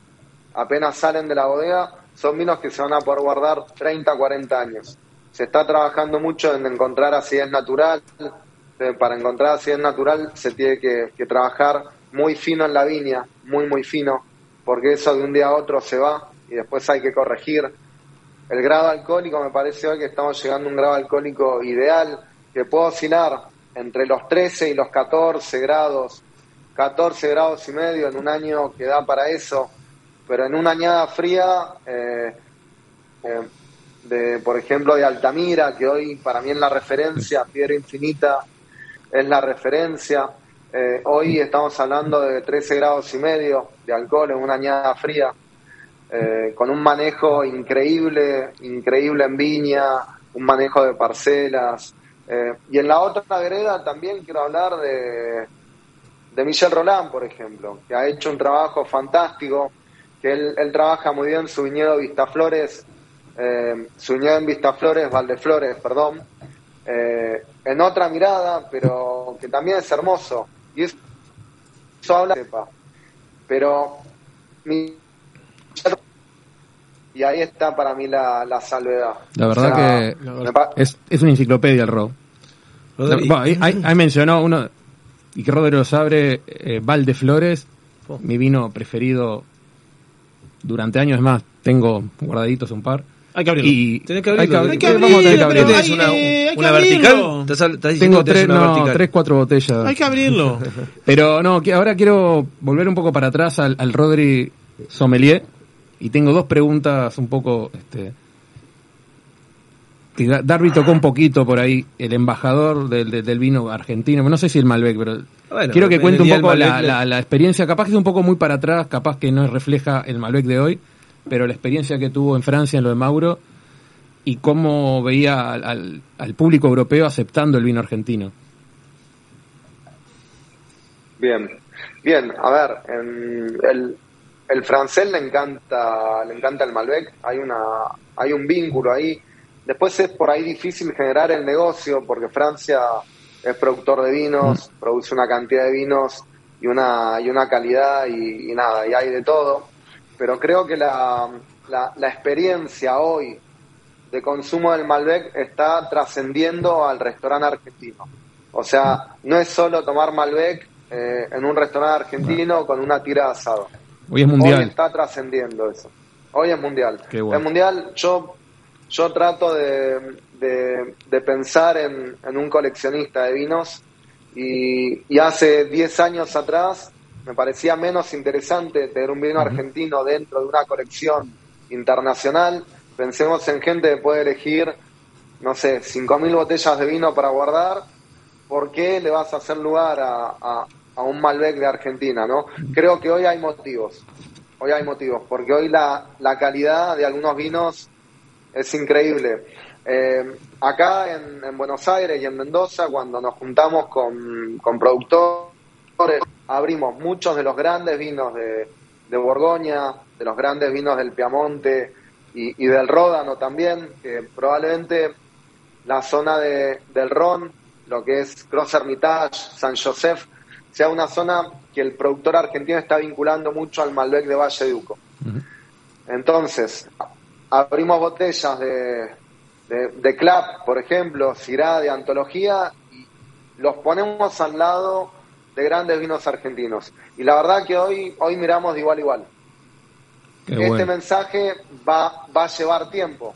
Speaker 16: apenas salen de la bodega, son vinos que se van a poder guardar 30, 40 años. Se está trabajando mucho en encontrar acidez natural. Eh, Para encontrar acidez natural se tiene que, que trabajar muy fino en la viña, muy, muy fino, porque eso de un día a otro se va y después hay que corregir. El grado alcohólico me parece hoy que estamos llegando a un grado alcohólico ideal, que puede oscilar entre los 13 y los 14 grados, 14 grados y medio en un año que da para eso, pero en una añada fría, eh, eh, de, por ejemplo, de Altamira, que hoy para mí es la referencia, Piedra Infinita es la referencia, eh, hoy estamos hablando de 13 grados y medio de alcohol en una añada fría, eh, con un manejo increíble, increíble en viña, un manejo de parcelas. eh, y en la otra vereda también quiero hablar de, de Michel Roland, por ejemplo, que ha hecho un trabajo fantástico, que él, trabaja muy bien su viñedo Vistaflores, eh, su viñedo en Vistaflores, Valdeflores, perdón, eh, en otra mirada, pero que también es hermoso. Y eso, habla de. Pero mi- y ahí está para mí la, la salvedad.
Speaker 3: La
Speaker 16: O
Speaker 3: verdad
Speaker 16: sea,
Speaker 3: que es, es una enciclopedia el Rob. Bueno, ahí, ahí- ahí mencionó uno, y que Rodri lo sabe, eh, Valdeflores, mi vino preferido durante años, es más, tengo guardaditos un par.
Speaker 1: Hay que abrirlo.
Speaker 3: Y
Speaker 5: Tenés que abrirlo.
Speaker 3: abrir-
Speaker 5: Hay que
Speaker 3: vamos a
Speaker 5: abrirlo,
Speaker 3: tener que abrirlo.
Speaker 5: hay- una-
Speaker 1: eh,
Speaker 5: vertical.
Speaker 3: Tengo tres,
Speaker 5: una
Speaker 3: no,
Speaker 5: vertical.
Speaker 3: tres, cuatro botellas.
Speaker 1: Hay que abrirlo.
Speaker 3: Pero no, que ahora quiero volver un poco para atrás al, al Rodri Sommelier y tengo dos preguntas un poco este que Darby tocó un poquito por ahí el embajador del, del- del vino argentino, no sé si el Malbec, pero
Speaker 5: Bueno,
Speaker 3: quiero que
Speaker 5: en
Speaker 3: cuente un poco la, la- la experiencia, capaz que es un poco muy para atrás, capaz que no refleja el Malbec de hoy, pero la experiencia que tuvo en Francia en lo de Mauro y cómo veía al, al- al público europeo aceptando el vino argentino.
Speaker 16: Bien, bien, a ver, en el, el francés le encanta, le encanta el Malbec, hay una, hay un vínculo ahí. Después es por ahí difícil generar el negocio porque Francia es productor de vinos, produce una cantidad de vinos y una, y una calidad y, y nada, y hay de todo. Pero creo que la, la, la experiencia hoy de consumo del Malbec está trascendiendo al restaurante argentino. O sea, no es solo tomar Malbec eh, en un restaurante argentino con una tira de asado.
Speaker 3: Hoy es mundial.
Speaker 16: Hoy está trascendiendo eso. Hoy es mundial.
Speaker 3: Bueno.
Speaker 16: El mundial, yo, yo trato de, de- de pensar en, en un coleccionista de vinos y, y hace 10 años atrás me parecía menos interesante tener un vino argentino dentro de una colección internacional. Pensemos en gente que puede elegir, no sé, 5.000 botellas de vino para guardar. ¿Por qué le vas a hacer lugar a, a- a un Malbec de Argentina? no Creo que hoy hay motivos. Hoy hay motivos, porque hoy la, la calidad de algunos vinos es increíble. Eh, acá en, en Buenos Aires y en Mendoza, cuando nos juntamos con, con productores, abrimos muchos de los grandes vinos de, de Borgoña, de los grandes vinos del Piamonte y, del Ródano también, que probablemente la zona de, del Ron, lo que es Cross Hermitage, San Josef, sea una zona que el productor argentino está vinculando mucho al Malbec de Valle de Uco. Entonces, abrimos botellas de, de, de Clap, por ejemplo, Cirá, de antología, y los ponemos al lado de grandes vinos argentinos. Y la verdad que hoy, hoy miramos de igual a igual.
Speaker 3: Qué
Speaker 16: este
Speaker 3: bueno.
Speaker 16: mensaje va, va a llevar tiempo.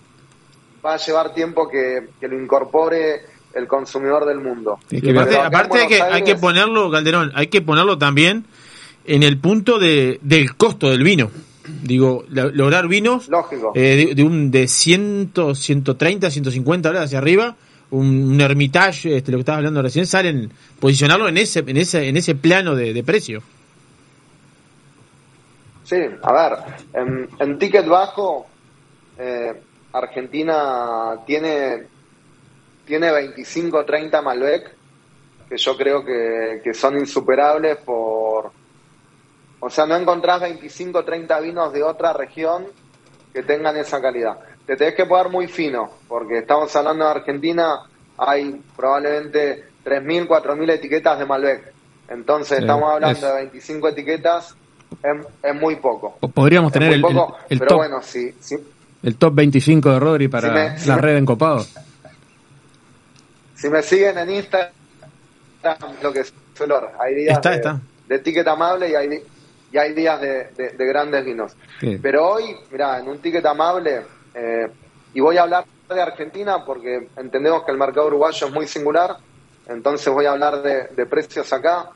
Speaker 16: Va a llevar tiempo que, que lo incorpore el consumidor del mundo.
Speaker 1: Aparte, hay, que, hay que ponerlo, Calderón, hay que ponerlo también en el punto de, del costo del vino. Digo, lo- lograr vinos
Speaker 16: Lógico.
Speaker 1: eh, de, de un de 100, 130, 150 dólares hacia arriba, un, un Hermitage, este, lo que estabas hablando recién, salen, posicionarlo en ese, en ese, en ese plano de, de precio.
Speaker 16: Sí, a ver, en, en ticket bajo, eh, Argentina tiene tiene 25 o 30 Malbec que yo creo que, que son insuperables por... O sea, no encontrás 25 o 30 vinos de otra región que tengan esa calidad. Te tenés que poner muy fino, porque estamos hablando de Argentina, hay probablemente 3.000, 4.000 etiquetas de Malbec. Entonces
Speaker 3: Sí,
Speaker 16: estamos hablando
Speaker 3: es-
Speaker 16: de 25 etiquetas, es, es muy poco.
Speaker 3: Podríamos
Speaker 16: Es
Speaker 3: tener el, el-
Speaker 16: poco,
Speaker 3: el
Speaker 16: pero
Speaker 3: top,
Speaker 16: bueno, sí, sí,
Speaker 3: el top 25 de Rodri para
Speaker 16: Si me- si
Speaker 3: la
Speaker 16: me-
Speaker 3: red en copado.
Speaker 16: Si me siguen en Instagram, lo que suelo. Hay días
Speaker 1: Está,
Speaker 16: de,
Speaker 1: está.
Speaker 16: de ticket amable y hay, y hay días de, de- de grandes vinos.
Speaker 3: Sí.
Speaker 16: Pero hoy, mira, en un ticket amable, eh, y voy a hablar de Argentina porque entendemos que el mercado uruguayo es muy singular, entonces voy a hablar de, de precios acá.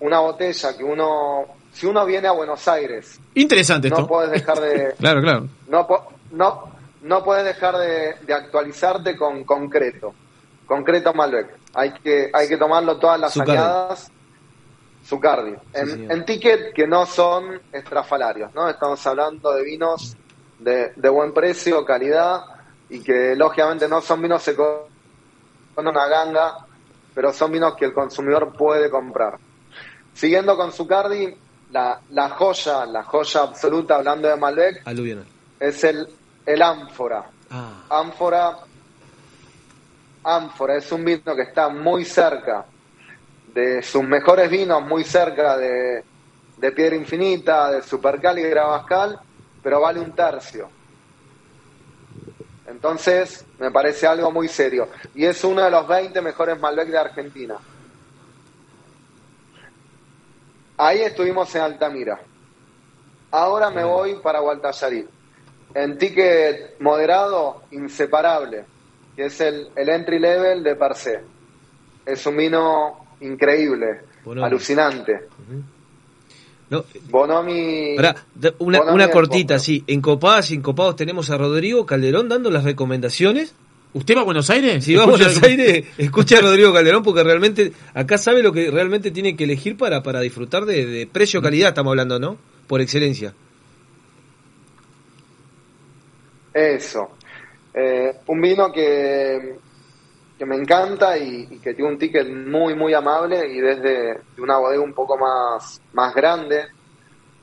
Speaker 16: Una botella que uno, si uno viene a Buenos Aires,
Speaker 1: Interesante
Speaker 16: no
Speaker 1: esto.
Speaker 16: puedes dejar de,
Speaker 3: Claro, claro.
Speaker 16: no, no, no puedes dejar de, de actualizarte con concreto. Concreto Malbec. Hay que, hay que tomarlo todas las
Speaker 5: Zucardi.
Speaker 16: añadas. Zucardi. En, en ticket que no son estrafalarios, ¿no? Estamos hablando de vinos de, de buen precio, calidad, y que lógicamente no son vinos eco- con una ganga, pero son vinos que el consumidor puede comprar. Siguiendo con Zucardi, la, la joya, la joya absoluta, hablando de Malbec, es el, el ánfora.
Speaker 5: Ah,
Speaker 16: Ánfora, ánfora es un vino que está muy cerca de sus mejores vinos, muy cerca de, de Piedra Infinita, de Supercal y de Gravascal, pero vale un tercio. Entonces, me parece algo muy serio. Y es uno de los 20 mejores Malbec de Argentina. Ahí estuvimos en Altamira. Ahora me voy para Gualtallarí. En ticket moderado, inseparable, que es el, el entry level de Parcé. Es un vino increíble,
Speaker 5: Bonomi.
Speaker 16: alucinante.
Speaker 5: no,
Speaker 16: Bonomi.
Speaker 5: pará, da- una,
Speaker 16: Bonomi
Speaker 5: una
Speaker 16: del
Speaker 5: cortita, sí. En Copadas y en Copados tenemos a Rodrigo Calderón dando las recomendaciones.
Speaker 1: ¿Usted va a Buenos Aires?
Speaker 5: Si va a Buenos Aires, escucha a Rodrigo Calderón porque realmente acá sabe lo que realmente tiene que elegir para, para disfrutar de, de precio-calidad, estamos hablando, ¿no? Por excelencia.
Speaker 16: Eso. Eh, un vino que, que me encanta y, y que tiene un ticket muy, muy amable y desde de una bodega un poco más, más grande.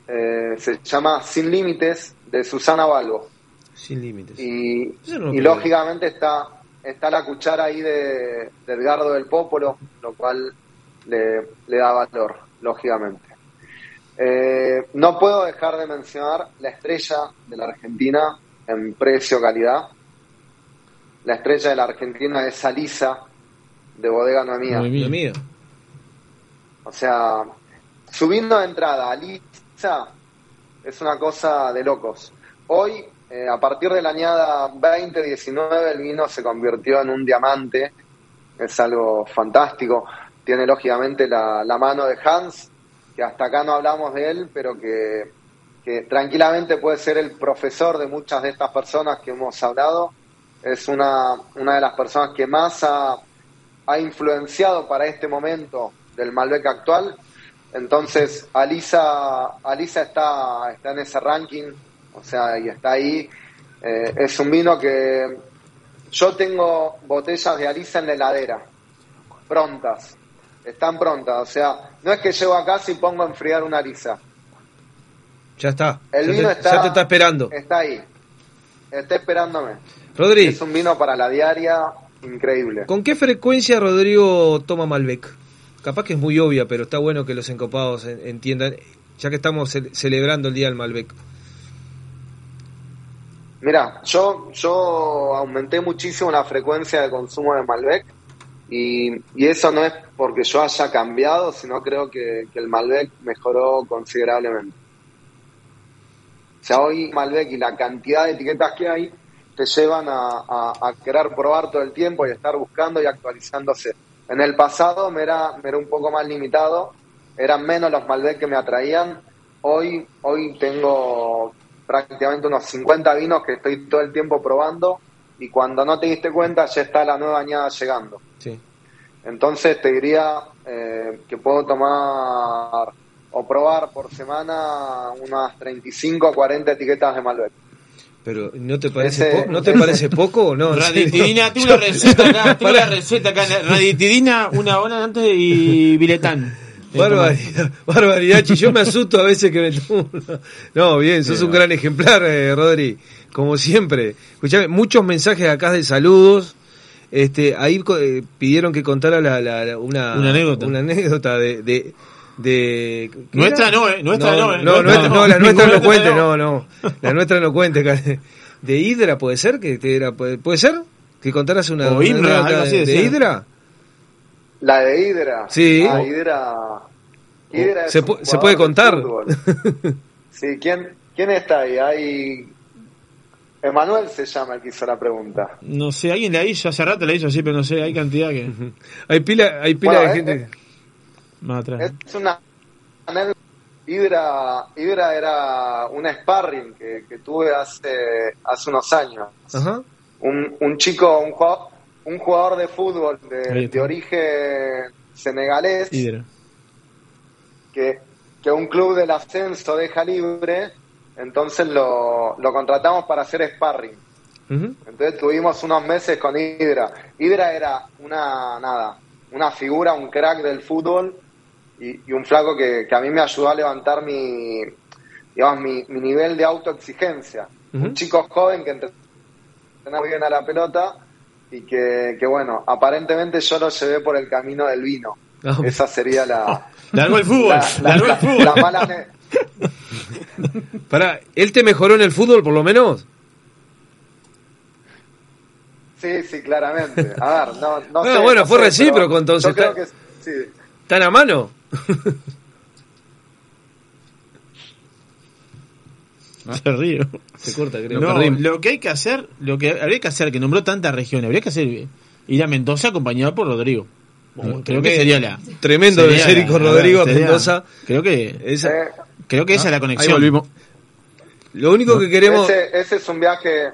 Speaker 16: Eh, se llama Sin Límites de Susana Balbo.
Speaker 5: Sin límites.
Speaker 16: Y,
Speaker 5: no
Speaker 16: lógicamente está, está la cuchara ahí de, de Edgardo del Popolo, lo cual le, le da valor, lógicamente. Eh, no puedo dejar de mencionar la estrella de la Argentina en precio-calidad. La estrella de la Argentina es Alisa, de Bodega Noemía.
Speaker 5: Lo mío.
Speaker 16: O sea, su vino de entrada, Alisa, es una cosa de locos. Hoy, eh, a partir de la añada 2019, el vino se convirtió en un diamante. Es algo fantástico. Tiene lógicamente la, la mano de Hans, que hasta acá no hablamos de él, pero que, que tranquilamente puede ser el profesor de muchas de estas personas que hemos hablado. Es una, una de las personas que más ha, ha influenciado para este momento del Malbec actual. Entonces, Alisa, Alisa está, está en ese ranking, o sea, y está ahí. Eh, es un vino que yo tengo botellas de Alisa en la heladera, prontas, están prontas, o sea, no es que llego a casa y pongo a enfriar una Alisa.
Speaker 5: Ya está.
Speaker 16: El
Speaker 5: ya,
Speaker 16: vino
Speaker 5: te,
Speaker 16: está,
Speaker 5: ya te está esperando.
Speaker 16: Está ahí, está esperándome.
Speaker 5: Rodri,
Speaker 16: Es un vino para la diaria increíble.
Speaker 5: ¿con qué frecuencia Rodrigo toma Malbec? Capaz que es muy obvia, pero está bueno que los encopados en- entiendan, ya que estamos ce- celebrando el Día del Malbec.
Speaker 16: Mira, yo, yo aumenté muchísimo la frecuencia de consumo de Malbec y, y eso no es porque yo haya cambiado, sino creo que, que el Malbec mejoró considerablemente. O sea, hoy Malbec y la cantidad de etiquetas que hay te llevan a, a- a querer probar todo el tiempo y estar buscando y actualizándose. En el pasado me era, me era un poco más limitado, eran menos los Malbec que me atraían. Hoy, hoy tengo prácticamente unos 50 vinos que estoy todo el tiempo probando y cuando no te diste cuenta ya está la nueva añada llegando.
Speaker 5: Sí.
Speaker 16: Entonces te diría eh, que puedo tomar o probar por semana unas 35 o 40 etiquetas de Malbec.
Speaker 5: Pero ¿no te parece,
Speaker 16: Ese-
Speaker 5: po- ¿no te parece poco o no?
Speaker 1: Raditidina, tengo una receta acá, tengo una receta acá. Raditidina, una hora antes y biletán.
Speaker 5: Barbaridad, barbaridad, Chi, yo me asusto a veces que me tomo una- No, bien, sos un gran ejemplar, eh, Rodri, como siempre. Escuchame, muchos mensajes acá de saludos. Este, ahí co- eh, pidieron que contara la, la- la- una,
Speaker 1: Una anécdota.
Speaker 5: una anécdota de, de, de- ¿qué
Speaker 1: Nuestra
Speaker 5: era?
Speaker 1: no, eh, nuestra no, eh,
Speaker 5: no,
Speaker 1: nuestra no.
Speaker 5: no, la nuestra no cuente, no, no, la nuestra no cuente. De Hidra puede ser que te era, puede, puede ser que contaras una,
Speaker 1: O
Speaker 5: una
Speaker 1: Imra,
Speaker 5: anécdota
Speaker 1: algo así
Speaker 5: de, de. Hidra.
Speaker 16: La de Hidra.
Speaker 5: Sí.
Speaker 16: Ah, Hidra. Hidra es
Speaker 5: Se
Speaker 16: un
Speaker 5: pu- se puede
Speaker 16: de
Speaker 5: contar.
Speaker 16: Sí, ¿quién, ¿quién está ahí? Hay... Emanuel se llama el que hizo la pregunta.
Speaker 1: No sé, alguien la hizo, hace rato la hizo así, pero no sé, hay cantidad que.
Speaker 5: Hay pila, hay pila
Speaker 16: Bueno,
Speaker 5: de
Speaker 16: eh,
Speaker 5: gente.
Speaker 1: Más atrás.
Speaker 16: Es una. Hidra, Hidra era un sparring que, que tuve hace, hace unos años.
Speaker 5: Ajá.
Speaker 16: Un, un chico, un jugador, un jugador de fútbol de, origen senegalés que, que un club del ascenso deja libre, entonces lo, lo contratamos para hacer sparring. Entonces tuvimos unos meses con Hidra. Hidra era una, nada, una figura, un crack del fútbol y, y un flaco que, que a mí me ayudó a levantar mi, digamos, mi, mi nivel de autoexigencia. Un chico joven que entrenaba muy bien a la pelota y que, que, bueno, aparentemente yo lo llevé por el camino del vino.
Speaker 5: Ah.
Speaker 16: Esa sería la...
Speaker 1: Largo el fútbol,
Speaker 16: la- la-
Speaker 1: el fútbol.
Speaker 16: la mala
Speaker 5: Pará, ¿él te mejoró en el fútbol por lo menos?
Speaker 16: Sí, sí, claramente. A ver, no, no,
Speaker 5: No,
Speaker 16: sé,
Speaker 5: bueno,
Speaker 16: no
Speaker 5: fue
Speaker 16: sé,
Speaker 5: recíproco, entonces,
Speaker 16: Yo creo
Speaker 5: está-
Speaker 16: que sí.
Speaker 5: ¿Están a mano?
Speaker 1: Se ríe.
Speaker 5: Se corta, creo.
Speaker 1: No, lo que hay que hacer, lo que habría que hacer, que nombró tantas regiones, habría que hacer ir a Mendoza acompañado por Rodrigo. creo que sería la.
Speaker 5: Tremendo de
Speaker 1: sería
Speaker 5: ser
Speaker 1: la-
Speaker 5: con Rodrigo a Mendoza.
Speaker 1: Creo que.
Speaker 5: Esa-
Speaker 1: Creo que esa es la
Speaker 5: Ahí
Speaker 1: conexión.
Speaker 5: volvimos. Lo único que queremos.
Speaker 16: Ese, ese es un viaje.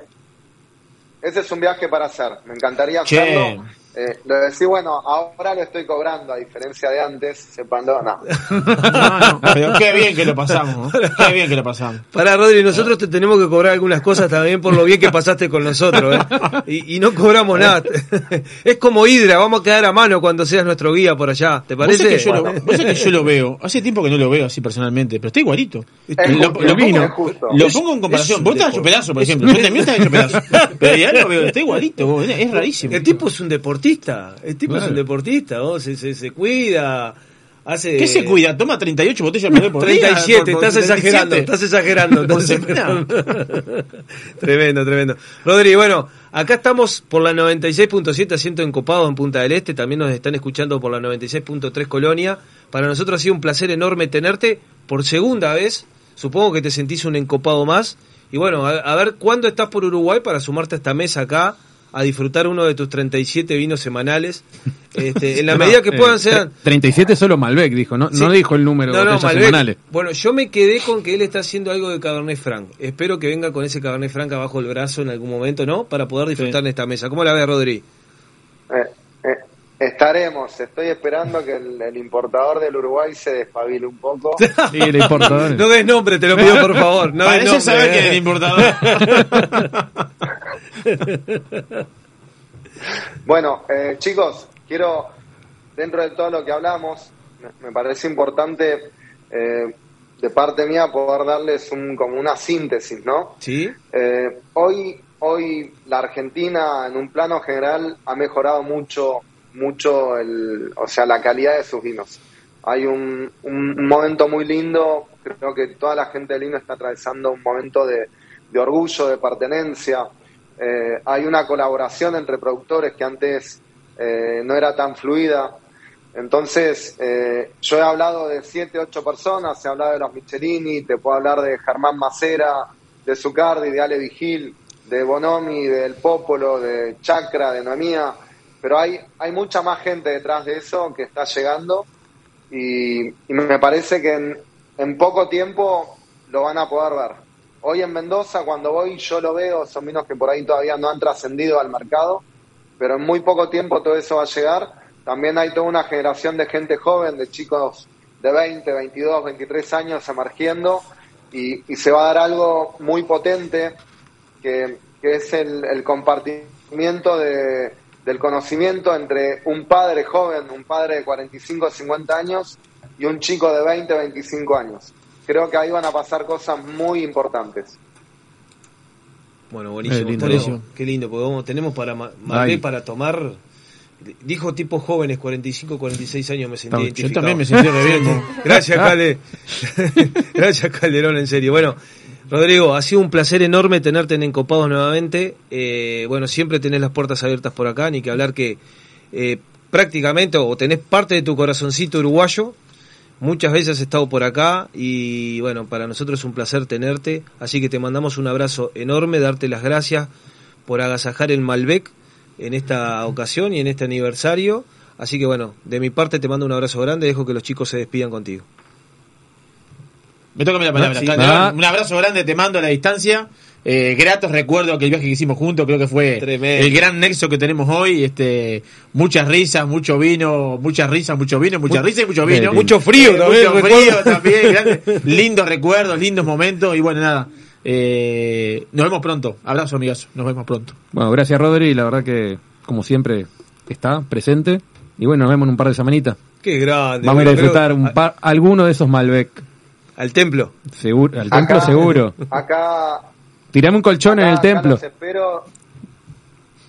Speaker 16: Ese es un viaje para hacer. Me encantaría
Speaker 1: Che.
Speaker 16: hacerlo. Eh, lo decís, bueno, ahora lo estoy cobrando, a diferencia de antes. Sepanlo, no.
Speaker 1: No, no, pero qué bien que lo pasamos. ¿no? Qué bien que lo pasamos.
Speaker 5: Pará, Rodri, nosotros te tenemos que cobrar algunas cosas también por lo bien que pasaste con nosotros, ¿eh? Y, y no cobramos nada. Es como Hidra, vamos a quedar a mano cuando seas nuestro guía por allá. ¿Te
Speaker 1: Vos
Speaker 5: parece?
Speaker 1: sabés que, yo lo, vos sabés que yo lo veo. Hace tiempo que no lo veo así personalmente, pero está igualito.
Speaker 16: Es
Speaker 1: lo,
Speaker 16: justo,
Speaker 1: lo
Speaker 16: es
Speaker 1: pongo,
Speaker 16: justo.
Speaker 1: lo
Speaker 5: Es-
Speaker 1: pongo en comparación.
Speaker 5: es
Speaker 1: Vos estás hecho pedazo, por ejemplo. Yo también estás hecho pedazo. Pero ya lo veo, está igualito. vos, Es rarísimo.
Speaker 5: El tipo es un deportista. El tipo es un deportista. vos, se, se, se cuida. Hace...
Speaker 1: ¿Qué se cuida? Toma 38 botellas por día.
Speaker 5: 37,
Speaker 1: por- por
Speaker 5: estás exagerando,
Speaker 1: 37.
Speaker 5: estás exagerando. Estás exagerando. tremendo, tremendo. Rodri, bueno, acá estamos por la 96.7 asiento encopado en Punta del Este, también nos están escuchando por la 96.3 Colonia. Para nosotros ha sido un placer enorme tenerte por segunda vez. Supongo que te sentís un encopado más. Y bueno, a, a ver, ¿cuándo estás por Uruguay para sumarte a esta mesa acá? A disfrutar uno de tus 37 vinos semanales. Este, en la
Speaker 3: No,
Speaker 5: medida que
Speaker 3: eh,
Speaker 5: puedan sean...
Speaker 3: 37 solo Malbec, dijo. No,
Speaker 5: Sí.
Speaker 3: no dijo el número
Speaker 5: No,
Speaker 3: de
Speaker 5: Malbec.
Speaker 3: semanales.
Speaker 5: Bueno, yo me quedé con que él está haciendo algo de Cabernet Franc. Espero que venga con ese Cabernet Franc abajo del brazo en algún momento, ¿no? Para poder disfrutar en esta mesa. ¿Cómo la ve, Rodri?
Speaker 16: Eh, eh, estaremos. Estoy esperando que el, el importador del Uruguay se despabile un poco.
Speaker 3: Sí, el importador.
Speaker 5: No des nombre, te lo pido por favor. No des
Speaker 1: Parece
Speaker 5: nombre,
Speaker 1: saber
Speaker 5: eh.
Speaker 1: quién es el importador.
Speaker 16: Bueno, eh, chicos, quiero, dentro de todo lo que hablamos, me, me parece importante eh, de parte mía poder darles un, como una síntesis, ¿no?
Speaker 5: Sí.
Speaker 16: Eh, hoy, hoy la Argentina, en un plano general, ha mejorado mucho, mucho, el, o sea, la calidad de sus vinos. Hay un, un momento muy lindo, creo que toda la gente del vino está atravesando un momento de, de orgullo, de pertenencia. Eh, hay una colaboración entre productores que antes eh, no era tan fluida. Entonces, eh, yo he hablado de siete, ocho personas, he hablado de los Michelini, te puedo hablar de Germán Macera, de Zucardi, de Ale Vigil, de Bonomi, del Popolo, de Chacra, de Noemía, pero hay, hay mucha más gente detrás de eso que está llegando y, me parece que en, poco tiempo lo van a poder ver. Hoy en Mendoza, cuando voy, yo lo veo, son vinos que por ahí todavía no han trascendido al mercado, pero en muy poco tiempo todo eso va a llegar. También hay toda una generación de gente joven, de chicos de 20, 22, 23 años emergiendo y, se va a dar algo muy potente que, es el compartimiento de, del conocimiento entre un padre joven, un padre de 45 o 50 años y un chico de 20 o 25 años. Creo que ahí van a pasar cosas muy importantes.
Speaker 5: Bueno, buenísimo.
Speaker 1: Eh, lindo.
Speaker 5: Buenísimo. Qué lindo, porque vamos- tenemos para ma- Malbec
Speaker 1: Ay.
Speaker 5: para tomar. Dijo tipo jóvenes, 45, 46 años, me sentí
Speaker 1: Yo
Speaker 5: identificado.
Speaker 1: también me sentí re bien.
Speaker 5: Gracias, Calde. Gracias, Calderón, en serio. Bueno, Rodrigo, ha sido un placer enorme tenerte en Encopados nuevamente. Eh, bueno, siempre tenés las puertas abiertas por acá, ni que hablar que eh, prácticamente, o tenés parte de tu corazoncito uruguayo. Muchas veces has estado por acá y bueno, para nosotros es un placer tenerte. Así que te mandamos un abrazo enorme, darte las gracias por agasajar el Malbec en esta ocasión y en este aniversario. Así que bueno, de mi parte te mando un abrazo grande, dejo que los chicos se despidan contigo.
Speaker 1: Me toca a mí la palabra.
Speaker 5: Ah, sí. Ah.
Speaker 1: Un abrazo grande, te mando a la distancia. Eh, gratos recuerdo que el viaje que hicimos juntos, creo que fue
Speaker 5: Tremendo.
Speaker 1: el gran nexo que tenemos hoy. Este, muchas risas, mucho vino, muchas risas, mucho vino, muchas
Speaker 5: Mu-
Speaker 1: risas y mucho vino.
Speaker 5: Mucho frío
Speaker 1: Eh,
Speaker 5: también,
Speaker 1: Mucho
Speaker 5: recuerdo.
Speaker 1: frío también. lindos recuerdos, lindos momentos. Y bueno, nada. eh, nos vemos pronto. Abrazo, amigas. Nos vemos pronto.
Speaker 3: Bueno, gracias Rodri, la verdad que como siempre está presente. Y bueno, nos vemos en un par de semanitas.
Speaker 5: Qué grande.
Speaker 3: Vamos a ir a
Speaker 5: Bueno,
Speaker 3: disfrutar
Speaker 5: creo-
Speaker 3: un par, alguno de esos Malbec.
Speaker 5: Al templo.
Speaker 3: Seguro, al templo seguro.
Speaker 16: Acá,
Speaker 3: Tirame un colchón en el
Speaker 16: acá
Speaker 3: templo.
Speaker 16: los espero.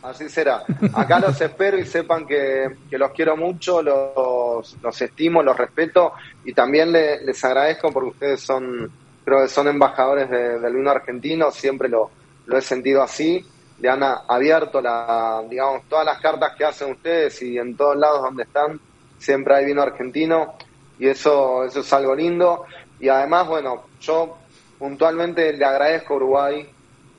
Speaker 16: Así será. Acá los espero y sepan que, que los quiero mucho, los, los estimo, los respeto y también le- les agradezco porque ustedes son, creo que son embajadores de- del vino argentino, siempre lo, lo he sentido así. Le han abierto la, digamos, todas las cartas que hacen ustedes y en todos lados donde están siempre hay vino argentino y eso, eso es algo lindo. Y además, bueno, yo puntualmente le agradezco Uruguay.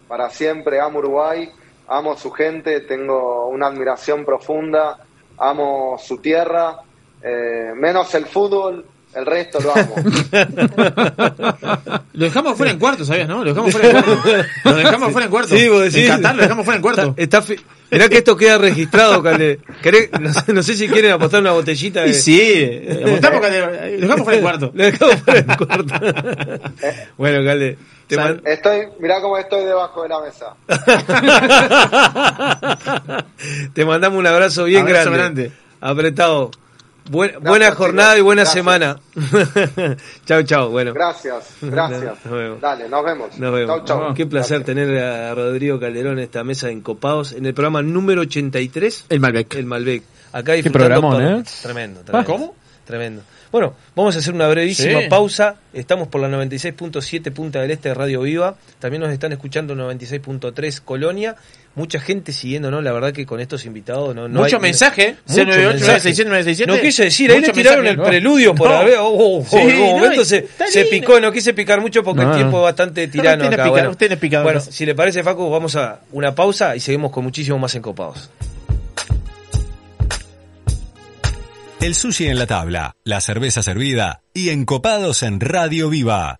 Speaker 16: Para siempre, amo Uruguay, amo su gente, tengo una admiración profunda, amo su tierra, eh, menos el fútbol, el resto lo amo.
Speaker 1: Lo dejamos fuera en cuarto, ¿sabías, no? Lo dejamos fuera en cuarto. Lo dejamos fuera en cuarto.
Speaker 5: Sí, vos decís.
Speaker 1: En Qatar lo dejamos fuera en cuarto.
Speaker 5: Está, Mirá que esto queda registrado, Calde. ¿Querés- No, sé- no sé si quieren apostar una botellita de...
Speaker 1: Sí, apostamos, Calde. Lo dejamos fuera en cuarto.
Speaker 5: Lo dejamos fuera en cuarto. bueno, Calde. Te man-
Speaker 16: Estoy, mirá cómo estoy debajo de la mesa.
Speaker 5: Te mandamos un abrazo bien
Speaker 1: Abrazo
Speaker 5: grande.
Speaker 1: grande.
Speaker 5: Apretado. Buen-
Speaker 16: Gracias,
Speaker 5: buena jornada
Speaker 16: chicos.
Speaker 5: y buena
Speaker 16: Gracias.
Speaker 5: semana. chau, chau. Bueno.
Speaker 16: Gracias, gracias.
Speaker 5: Nos vemos.
Speaker 16: Dale, nos vemos.
Speaker 5: Nos vemos.
Speaker 16: Chau, chau.
Speaker 5: Qué placer tener a Rodrigo Calderón en esta mesa de Encopados en el programa número 83.
Speaker 1: El Malbec.
Speaker 5: El Malbec. Acá disfrutando
Speaker 3: programón, ¿eh?
Speaker 5: Tremendo, tremendo.
Speaker 1: ¿Cómo?
Speaker 5: Tremendo. Bueno, vamos a hacer una brevísima
Speaker 1: Sí.
Speaker 5: pausa. Estamos por la 96.7 Punta del Este de Radio Viva. También nos están escuchando 96.3 Colonia. Mucha gente siguiéndonos, la verdad que con estos invitados no, no
Speaker 1: Mucho
Speaker 5: hay-
Speaker 1: mensaje,
Speaker 5: Mucho
Speaker 1: 098
Speaker 5: mensaje.
Speaker 1: 967 967.
Speaker 5: No quise decir, ahí le tiraron
Speaker 1: mensaje,
Speaker 5: el
Speaker 1: ¿no?
Speaker 5: preludio por
Speaker 1: No.
Speaker 5: haber. oh, oh, oh,
Speaker 1: Sí, no,
Speaker 5: momento
Speaker 1: y-
Speaker 5: se, picó, no quise picar mucho porque
Speaker 3: No,
Speaker 5: el tiempo
Speaker 3: no.
Speaker 5: es bastante tirano
Speaker 1: no
Speaker 5: acá.
Speaker 1: pica-
Speaker 5: bueno,
Speaker 1: no
Speaker 5: bueno, si le parece, Facu, vamos a una pausa y seguimos con muchísimo más encopados.
Speaker 9: El sushi en la tabla, la cerveza servida y encopados en Radio Viva.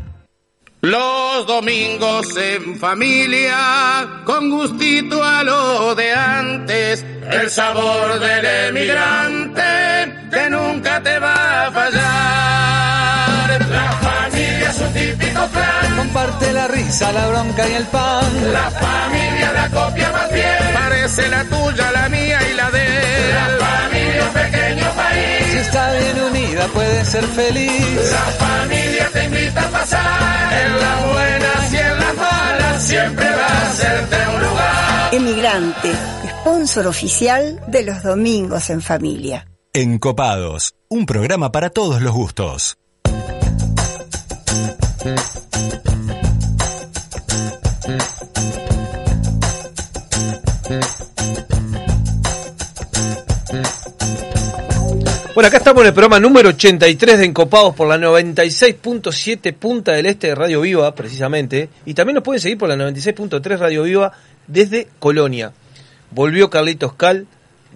Speaker 12: Los domingos en familia, con gustito a lo de antes, el sabor del emigrante que nunca te va a fallar. La familia es un típico plan,
Speaker 13: Comparte la risa, la bronca y el pan.
Speaker 12: la familia la copia más bien, parece la tuya, la mía y la de él. La familia pequeño país,
Speaker 13: Si está bien unida puede ser feliz.
Speaker 12: la familia te invita a pasar, en las buenas y en las malas siempre va a hacerte un lugar.
Speaker 14: Emigrante, sponsor oficial de los domingos en familia.
Speaker 9: Encopados, un programa para todos los gustos.
Speaker 5: Bueno, acá estamos en el programa número 83 de Encopados por la 96.7 Punta del Este de Radio Viva, precisamente. Y también nos pueden seguir por la 96.3 Radio Viva desde Colonia. Volvió Carlitos Cal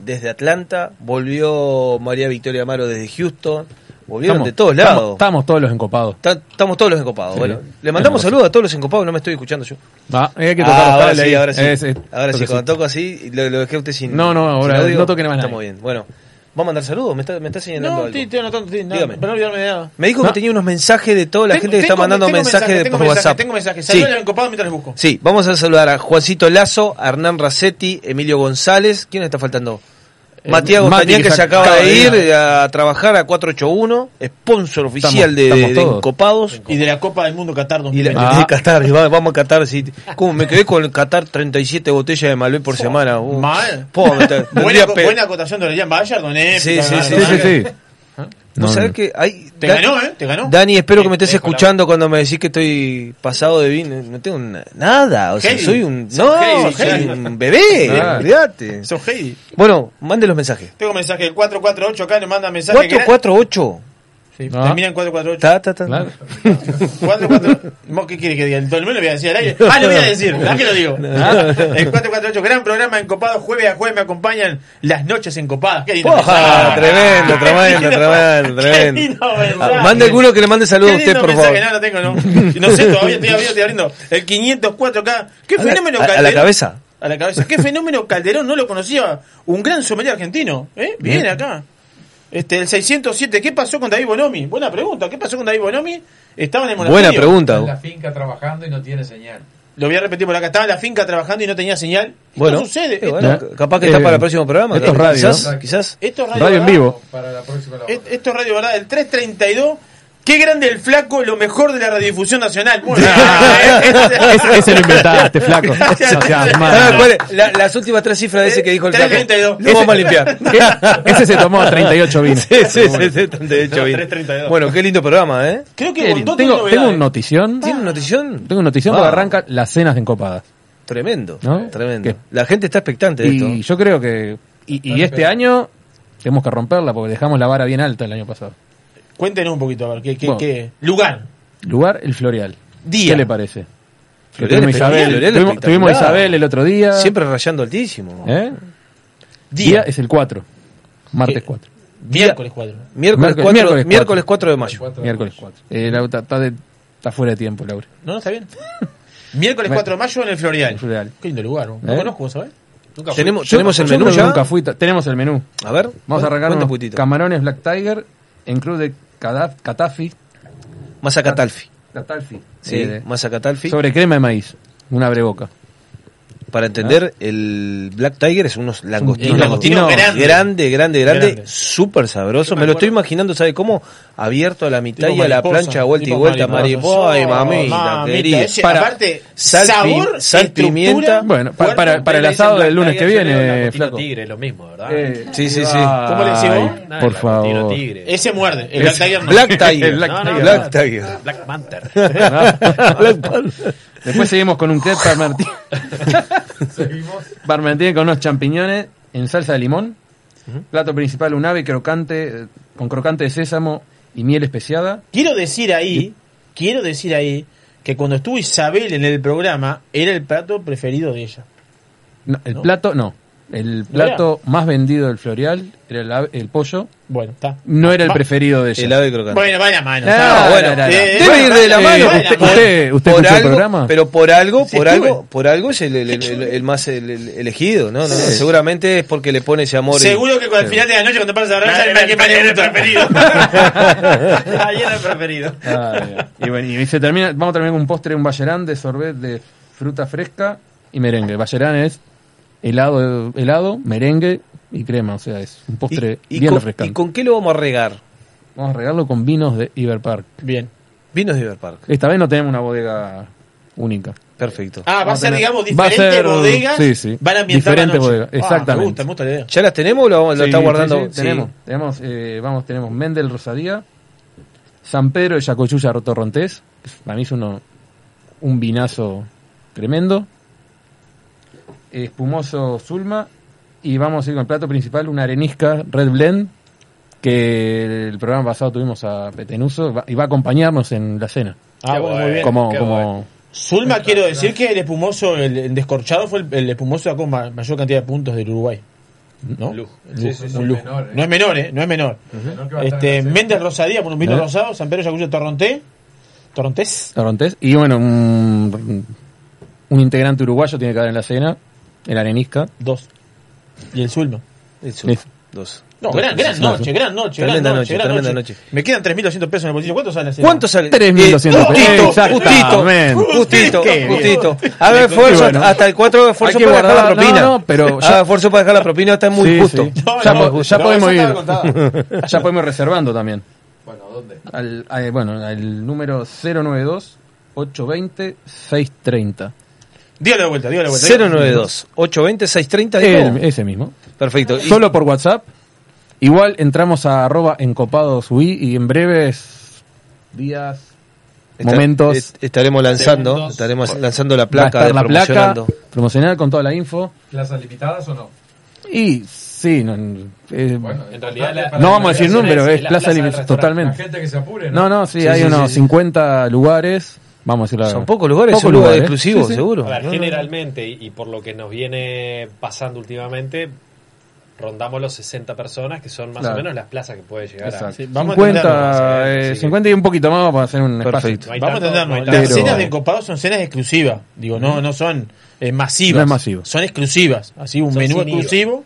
Speaker 5: desde Atlanta, volvió María Victoria Amaro desde Houston, volvieron
Speaker 3: Estamos-
Speaker 5: de todos lados.
Speaker 3: Estamos todos los encopados.
Speaker 5: Ta- Estamos todos los encopados.
Speaker 3: Sí.
Speaker 5: Bueno, le mandamos saludos a todos los encopados, no me estoy escuchando yo.
Speaker 3: Va, hay que tocar
Speaker 5: Ah, ahora sí, ahora sí.
Speaker 3: Es- es-
Speaker 5: ahora sí, cuando toco así, lo, lo dejé a usted sin.
Speaker 3: No, no, ahora
Speaker 5: sin audio.
Speaker 3: no toque más
Speaker 5: Está muy bien. Bueno, ¿va a mandar saludos? Me está, me está señalando
Speaker 1: No,
Speaker 5: algo.
Speaker 1: estoy, anotando,
Speaker 5: Dígame.
Speaker 1: para no olvidarme de nada.
Speaker 5: Me dijo
Speaker 1: No.
Speaker 5: que tenía unos mensajes de toda la
Speaker 1: Tengo-
Speaker 5: gente que está
Speaker 1: tengo-
Speaker 5: mandando
Speaker 1: tengo
Speaker 5: mensajes de
Speaker 1: tengo
Speaker 5: por
Speaker 1: mensajes,
Speaker 5: WhatsApp.
Speaker 1: Tengo mensajes.
Speaker 5: Sí.
Speaker 1: Saludos al encopado mientras busco.
Speaker 5: Sí, vamos a saludar a Juancito Lazo, a Hernán Racetti, Emilio González. ¿Quién está faltando?
Speaker 1: Eh,
Speaker 5: Matías
Speaker 1: Mati,
Speaker 5: Gostañán,
Speaker 1: que
Speaker 5: que
Speaker 1: se
Speaker 5: acaba
Speaker 1: acaba
Speaker 5: de
Speaker 1: de
Speaker 5: ir a trabajar a 481, sponsor oficial de,
Speaker 1: estamos
Speaker 5: de
Speaker 1: todos.
Speaker 5: Encopados.
Speaker 1: Y de la Copa del Mundo Qatar
Speaker 5: Y la,
Speaker 1: 2020.
Speaker 5: de Qatar, y va- vamos a Qatar. Sí. ¿Cómo me quedé con el Qatar 37 botellas de Malbec por semana? Uh,
Speaker 1: Mal.
Speaker 5: po, me
Speaker 1: Buena, buena acotación de Orellán Bayard, don Epi,
Speaker 5: Sí, sí, sí, sí, sí.
Speaker 3: No,
Speaker 5: sabés
Speaker 3: no.
Speaker 5: que hay.
Speaker 1: Te ganó, ¿eh? Te ganó.
Speaker 5: Dani, espero que me estés
Speaker 1: la-
Speaker 5: escuchando cuando me decís que estoy pasado de vino. No tengo na- nada. O sea,
Speaker 1: Heidi.
Speaker 5: soy un. No,
Speaker 1: Heidi,
Speaker 5: soy
Speaker 1: Heidi.
Speaker 5: un bebé.
Speaker 1: Ah.
Speaker 5: Olvídate.
Speaker 1: Sos Heidi.
Speaker 5: Bueno, mande los mensajes.
Speaker 1: Tengo mensaje del 448 acá, nos manda mensaje. que-
Speaker 5: 448.
Speaker 1: Sí,
Speaker 5: Ah.
Speaker 1: termina en 448.
Speaker 5: Ta, ta, ta.
Speaker 1: 448. ¿Vos qué quiere que diga? El Tolmén lo voy a decir al aire. Ah, lo voy a decir. ¿A qué lo digo? Ah, El 448, gran programa encopado. Jueves a jueves me acompañan las noches encopadas. Qué lindo. Mensaje.
Speaker 5: tremendo, tremendo, tremendo, tremendo. Ah, Mande alguno que le mande saludos a usted, por favor.
Speaker 1: No, no tengo, no. No sé, todavía estoy abriendo, estoy abriendo. El 504 acá. ¿Qué
Speaker 5: A la-
Speaker 1: fenómeno
Speaker 5: a- a la
Speaker 1: Calderón?
Speaker 5: cabeza.
Speaker 1: A la cabeza. ¿Qué fenómeno Calderón? No lo conocía. Un gran sommelier argentino. ¿Eh? Viene
Speaker 5: Bien.
Speaker 1: acá. Este, el 607. ¿Qué pasó con David Bonomi? Buena pregunta. ¿Qué pasó con David Bonomi? Estaba en el monasterio.
Speaker 5: Buena pregunta.
Speaker 4: Está en la finca trabajando y no tiene señal.
Speaker 1: Lo voy a repetir por acá. Estaba en la finca trabajando y no tenía señal. Esto
Speaker 5: Bueno,
Speaker 1: sucede.
Speaker 5: eh,
Speaker 1: Esto-
Speaker 5: capaz que está
Speaker 3: Eh,
Speaker 5: para el próximo programa.
Speaker 3: esto es radio,
Speaker 5: Quizás,
Speaker 3: ¿no?
Speaker 5: quizás.
Speaker 1: Esto es radio,
Speaker 3: Radio en vivo.
Speaker 4: Para la próxima la
Speaker 1: Esto es radio, ¿verdad? El 332. Qué grande el flaco, lo mejor de la radiodifusión nacional. Bien.
Speaker 3: Ese, ese lo inventaste, flaco.
Speaker 5: Ah, las últimas tres cifras de ese que dijo el flaco.
Speaker 1: 332.
Speaker 5: Lo vamos a limpiar.
Speaker 3: Ese se tomó 38 vinos.
Speaker 5: Sí, sí, sí, sí, 38
Speaker 1: No,
Speaker 5: bien.
Speaker 1: 332.
Speaker 5: Bueno, qué lindo programa, ¿eh?
Speaker 1: Creo que tiene
Speaker 3: Tengo, tengo un notición.
Speaker 5: ¿Tiene una notición?
Speaker 3: Tengo una notición
Speaker 5: Ah.
Speaker 3: porque arranca las cenas de encopadas.
Speaker 5: Tremendo,
Speaker 3: ¿No?
Speaker 5: tremendo.
Speaker 3: ¿Qué?
Speaker 5: La gente está expectante de
Speaker 3: Y
Speaker 5: esto.
Speaker 3: yo creo que. Y, y este año tenemos que romperla porque dejamos la vara bien alta el año pasado.
Speaker 1: Cuéntenos un poquito, a ver, ¿qué, qué,
Speaker 3: Bueno.
Speaker 1: qué- lugar?
Speaker 3: Lugar, el Floreal.
Speaker 1: Día.
Speaker 3: ¿Qué le parece?
Speaker 5: Floreal
Speaker 3: tuvimos, Isabel,
Speaker 5: Floreal
Speaker 3: tuvimos, tuvimos Isabel el otro día.
Speaker 5: Siempre rayando altísimo.
Speaker 3: ¿Eh?
Speaker 1: Día.
Speaker 3: Día es el 4. Martes 4.
Speaker 1: Miércoles 4.
Speaker 5: Miércoles,
Speaker 3: Miércoles-
Speaker 5: 4,
Speaker 3: miércoles
Speaker 5: miércoles,
Speaker 3: cuatro.
Speaker 5: 4 de mayo.
Speaker 3: Miércoles 4. Eh, Laura, está, está de- está fuera de tiempo, Laura.
Speaker 1: No, no, está bien. Miércoles
Speaker 3: Me-
Speaker 1: 4 de mayo en el Floreal.
Speaker 3: El Floreal.
Speaker 1: Qué lindo lugar, ¿no? ¿Lo
Speaker 3: ¿Eh?
Speaker 1: conozco, vos sabés?
Speaker 2: Nunca fui.
Speaker 5: ¿Tenemos, ¿tenemos el menú ya?
Speaker 3: Nunca fui, tenemos el menú.
Speaker 5: A ver,
Speaker 3: Vamos a arrancar unos
Speaker 5: un poquitito.
Speaker 3: camarones Black Tiger en cruz de Katafi.
Speaker 5: Masa Catalfi.
Speaker 3: Catalfi.
Speaker 5: Sí,
Speaker 3: Eh,
Speaker 5: masa Catalfi.
Speaker 3: sobre crema de maíz. Una breboca.
Speaker 5: Para entender, el Black Tiger es unos langostinos,
Speaker 3: un langostino
Speaker 5: grande,
Speaker 1: grande.
Speaker 5: grande, grande,
Speaker 1: Grande.
Speaker 5: súper sabroso. Me,
Speaker 1: me
Speaker 5: lo estoy imaginando, ¿sabe cómo? Abierto a la mitad
Speaker 1: Tipo
Speaker 5: y a la plancha, vuelta y vuelta,
Speaker 1: mariposa.
Speaker 5: Ay, mamita,
Speaker 1: mamita,
Speaker 5: querida.
Speaker 1: ese,
Speaker 5: Para-
Speaker 1: aparte,
Speaker 5: sal,
Speaker 1: sabor,
Speaker 5: sal, pimienta.
Speaker 3: Bueno, para, para el asado del lunes que viene, flaco.
Speaker 2: tigre, lo mismo, ¿verdad?
Speaker 3: Eh,
Speaker 5: Sí, sí, sí.
Speaker 1: ¿Cómo le decís vos?
Speaker 2: Nah,
Speaker 3: por favor.
Speaker 2: tigre.
Speaker 1: Ese muerde, el Black Tiger no.
Speaker 5: Black Tiger.
Speaker 3: Black Tiger.
Speaker 5: Black
Speaker 2: Panther.
Speaker 5: Black Panther.
Speaker 3: Después seguimos con un crepe parmentier. parmentier con unos champiñones en salsa de limón. Plato principal, un ave crocante, con crocante de sésamo y miel especiada.
Speaker 1: Quiero decir ahí, quiero decir ahí, que cuando estuvo Isabel en el programa, era el plato preferido de ella.
Speaker 3: No, el
Speaker 1: ¿No?
Speaker 3: plato, no. El plato más vendido del Florial era el, ave- el pollo.
Speaker 1: Bueno, está.
Speaker 3: No era el
Speaker 1: Va-
Speaker 3: preferido de ella.
Speaker 5: El ave crocante.
Speaker 1: Bueno, vaya mano.
Speaker 3: No,
Speaker 1: está.
Speaker 3: no,
Speaker 5: bueno,
Speaker 3: no, no, no.
Speaker 1: eh,
Speaker 5: Debe
Speaker 1: bueno,
Speaker 5: ir de la
Speaker 1: eh,
Speaker 5: mano.
Speaker 3: ¿Usted,
Speaker 1: mano.
Speaker 3: usted, usted
Speaker 5: por
Speaker 3: escuchó el
Speaker 5: algo,
Speaker 3: programa?
Speaker 5: pero por algo,
Speaker 1: Sí,
Speaker 5: por
Speaker 1: estuve.
Speaker 5: algo, por algo es el, el- el- el más el- el- elegido, ¿no? No, no, Seguramente es porque le pone ese amor. y-
Speaker 1: Seguro que con el final de la noche, cuando pasas a hablar, ya
Speaker 2: Era el
Speaker 1: preferido.
Speaker 2: Ahí era el preferido.
Speaker 3: Ah, y bueno, y se termina, vamos a terminar con un postre, un bayerán de sorbet de fruta fresca y merengue. Bayerán es helado, helado, merengue y crema, o sea, es un postre
Speaker 5: y, y
Speaker 3: bien
Speaker 5: con,
Speaker 3: refrescante.
Speaker 5: ¿Y con qué lo vamos a regar?
Speaker 3: Vamos a regarlo con vinos de Iberpark.
Speaker 1: Bien.
Speaker 5: Vinos de Iberpark.
Speaker 3: Esta vez no tenemos una bodega única.
Speaker 5: Perfecto.
Speaker 1: Ah, va a
Speaker 3: Vamos a
Speaker 1: ser,
Speaker 3: tener-
Speaker 1: digamos, diferentes bodegas.
Speaker 3: sí, sí.
Speaker 1: Van a ambientar
Speaker 3: Diferentes bodegas,
Speaker 1: Ah,
Speaker 3: exactamente.
Speaker 1: me gusta, me gusta la idea.
Speaker 5: ¿Ya las tenemos o lo, lo
Speaker 3: Sí,
Speaker 5: está
Speaker 3: sí,
Speaker 5: guardando?
Speaker 3: sí, tenemos, tenemos, eh, vamos, tenemos Mendel Rosadía, San Pedro de Yacochulla Torrontés, que para mí es uno, un vinazo tremendo, espumoso Zulma, y vamos a ir con el plato principal, una arenisca Red Blend, que el programa pasado tuvimos a Petenuso, y va a acompañarnos en la cena.
Speaker 1: Ah, bueno, muy bien.
Speaker 3: Como, como,
Speaker 1: Zulma, quiero decir que el espumoso, el, el descorchado fue el, el espumoso que sacó ma- mayor cantidad de puntos del Uruguay. ¿No?
Speaker 2: Lujo.
Speaker 1: Un
Speaker 4: Sí,
Speaker 1: lujo,
Speaker 4: sí, sí,
Speaker 1: un lujo.
Speaker 4: menor, ¿eh?
Speaker 1: No es menor, ¿eh? No es menor. Este,
Speaker 4: la
Speaker 1: Méndez Rosadía por un vino
Speaker 3: ¿Eh?
Speaker 1: rosado, San Pedro Yacuyo Torronté. Torrontés.
Speaker 3: Torrontés, y bueno, un, un integrante uruguayo tiene que haber en la cena, el arenisca.
Speaker 1: Dos. Y el Zulma.
Speaker 5: Eso,
Speaker 3: Es-
Speaker 5: dos.
Speaker 1: No,
Speaker 5: Dos.
Speaker 1: gran, gran
Speaker 3: no,
Speaker 1: noche, gran noche,
Speaker 5: Tremenda
Speaker 1: gran
Speaker 5: noche,
Speaker 1: gran
Speaker 5: tremenda noche.
Speaker 1: Me quedan 3.200 pesos en el bolsillo. ¿Cuánto sale?
Speaker 5: ¿Cuánto sale?
Speaker 3: 3.200
Speaker 5: Eh,
Speaker 3: pesos.
Speaker 5: Justito, justito, justito,
Speaker 3: bien.
Speaker 5: justito. Haga esfuerzo,
Speaker 3: bueno.
Speaker 5: hasta el 4 de esfuerzo
Speaker 3: Hay que
Speaker 5: para dejar la
Speaker 3: guardar-
Speaker 5: propina.
Speaker 3: no, no, pero ya-
Speaker 5: Haga esfuerzo para dejar la propina, está muy
Speaker 3: Sí,
Speaker 5: justo.
Speaker 3: sí.
Speaker 1: No,
Speaker 3: ya,
Speaker 1: no,
Speaker 3: po- ya
Speaker 1: no,
Speaker 3: podemos ir. ya podemos ir reservando también.
Speaker 4: Bueno, ¿dónde?
Speaker 3: Al, al- bueno, al número 092 820 630.
Speaker 1: Dígale de vuelta, dígale de vuelta.
Speaker 5: 092 820 630
Speaker 3: El-
Speaker 5: dijo.
Speaker 3: ese mismo.
Speaker 5: Perfecto. Y-
Speaker 3: Solo por WhatsApp. Igual entramos a arroba encopados UI y en breves días,
Speaker 5: Esta-
Speaker 3: momentos,
Speaker 5: est- estaremos lanzando,
Speaker 2: Segundos.
Speaker 5: estaremos lanzando la placa de
Speaker 3: la placa
Speaker 5: promocionando.
Speaker 3: promocional con toda la info.
Speaker 4: ¿Plazas limitadas o no?
Speaker 3: Y sí, no, eh,
Speaker 4: Bueno,
Speaker 2: En realidad, la-
Speaker 3: no vamos a decir número, es
Speaker 2: la
Speaker 3: plaza
Speaker 2: plaza
Speaker 3: libre,
Speaker 2: restaurante.
Speaker 4: La
Speaker 3: totalmente.
Speaker 4: gente que se apure,
Speaker 3: No, no, sí,
Speaker 5: Sí,
Speaker 3: hay
Speaker 5: sí,
Speaker 3: unos
Speaker 5: sí, sí.
Speaker 3: 50 lugares. Vamos a la
Speaker 5: Son pocos lugares,
Speaker 3: Pocos lugares,
Speaker 5: exclusivo,
Speaker 3: sí, sí.
Speaker 5: seguro.
Speaker 2: A ver,
Speaker 5: No, no, no.
Speaker 2: generalmente, y por lo que nos viene pasando últimamente, rondamos los 60 personas, que son más
Speaker 3: Claro.
Speaker 2: o menos las plazas que puede llegar
Speaker 3: Exacto.
Speaker 2: a...
Speaker 1: Sí, vamos a
Speaker 3: 50,
Speaker 2: entendernos,
Speaker 3: eh,
Speaker 2: sí, sí.
Speaker 3: 50 y un poquito más para hacer un
Speaker 5: Perfecto.
Speaker 3: espacio.
Speaker 2: No
Speaker 1: Vamos a
Speaker 2: tanto-
Speaker 1: entendernos.
Speaker 2: no hay
Speaker 1: Las cenas de encopados son cenas exclusivas. Digo, no, no son eh, masivas.
Speaker 3: No es masivo.
Speaker 1: Son exclusivas. Así, un
Speaker 2: Son
Speaker 1: menú
Speaker 2: sin IVA.
Speaker 1: exclusivo,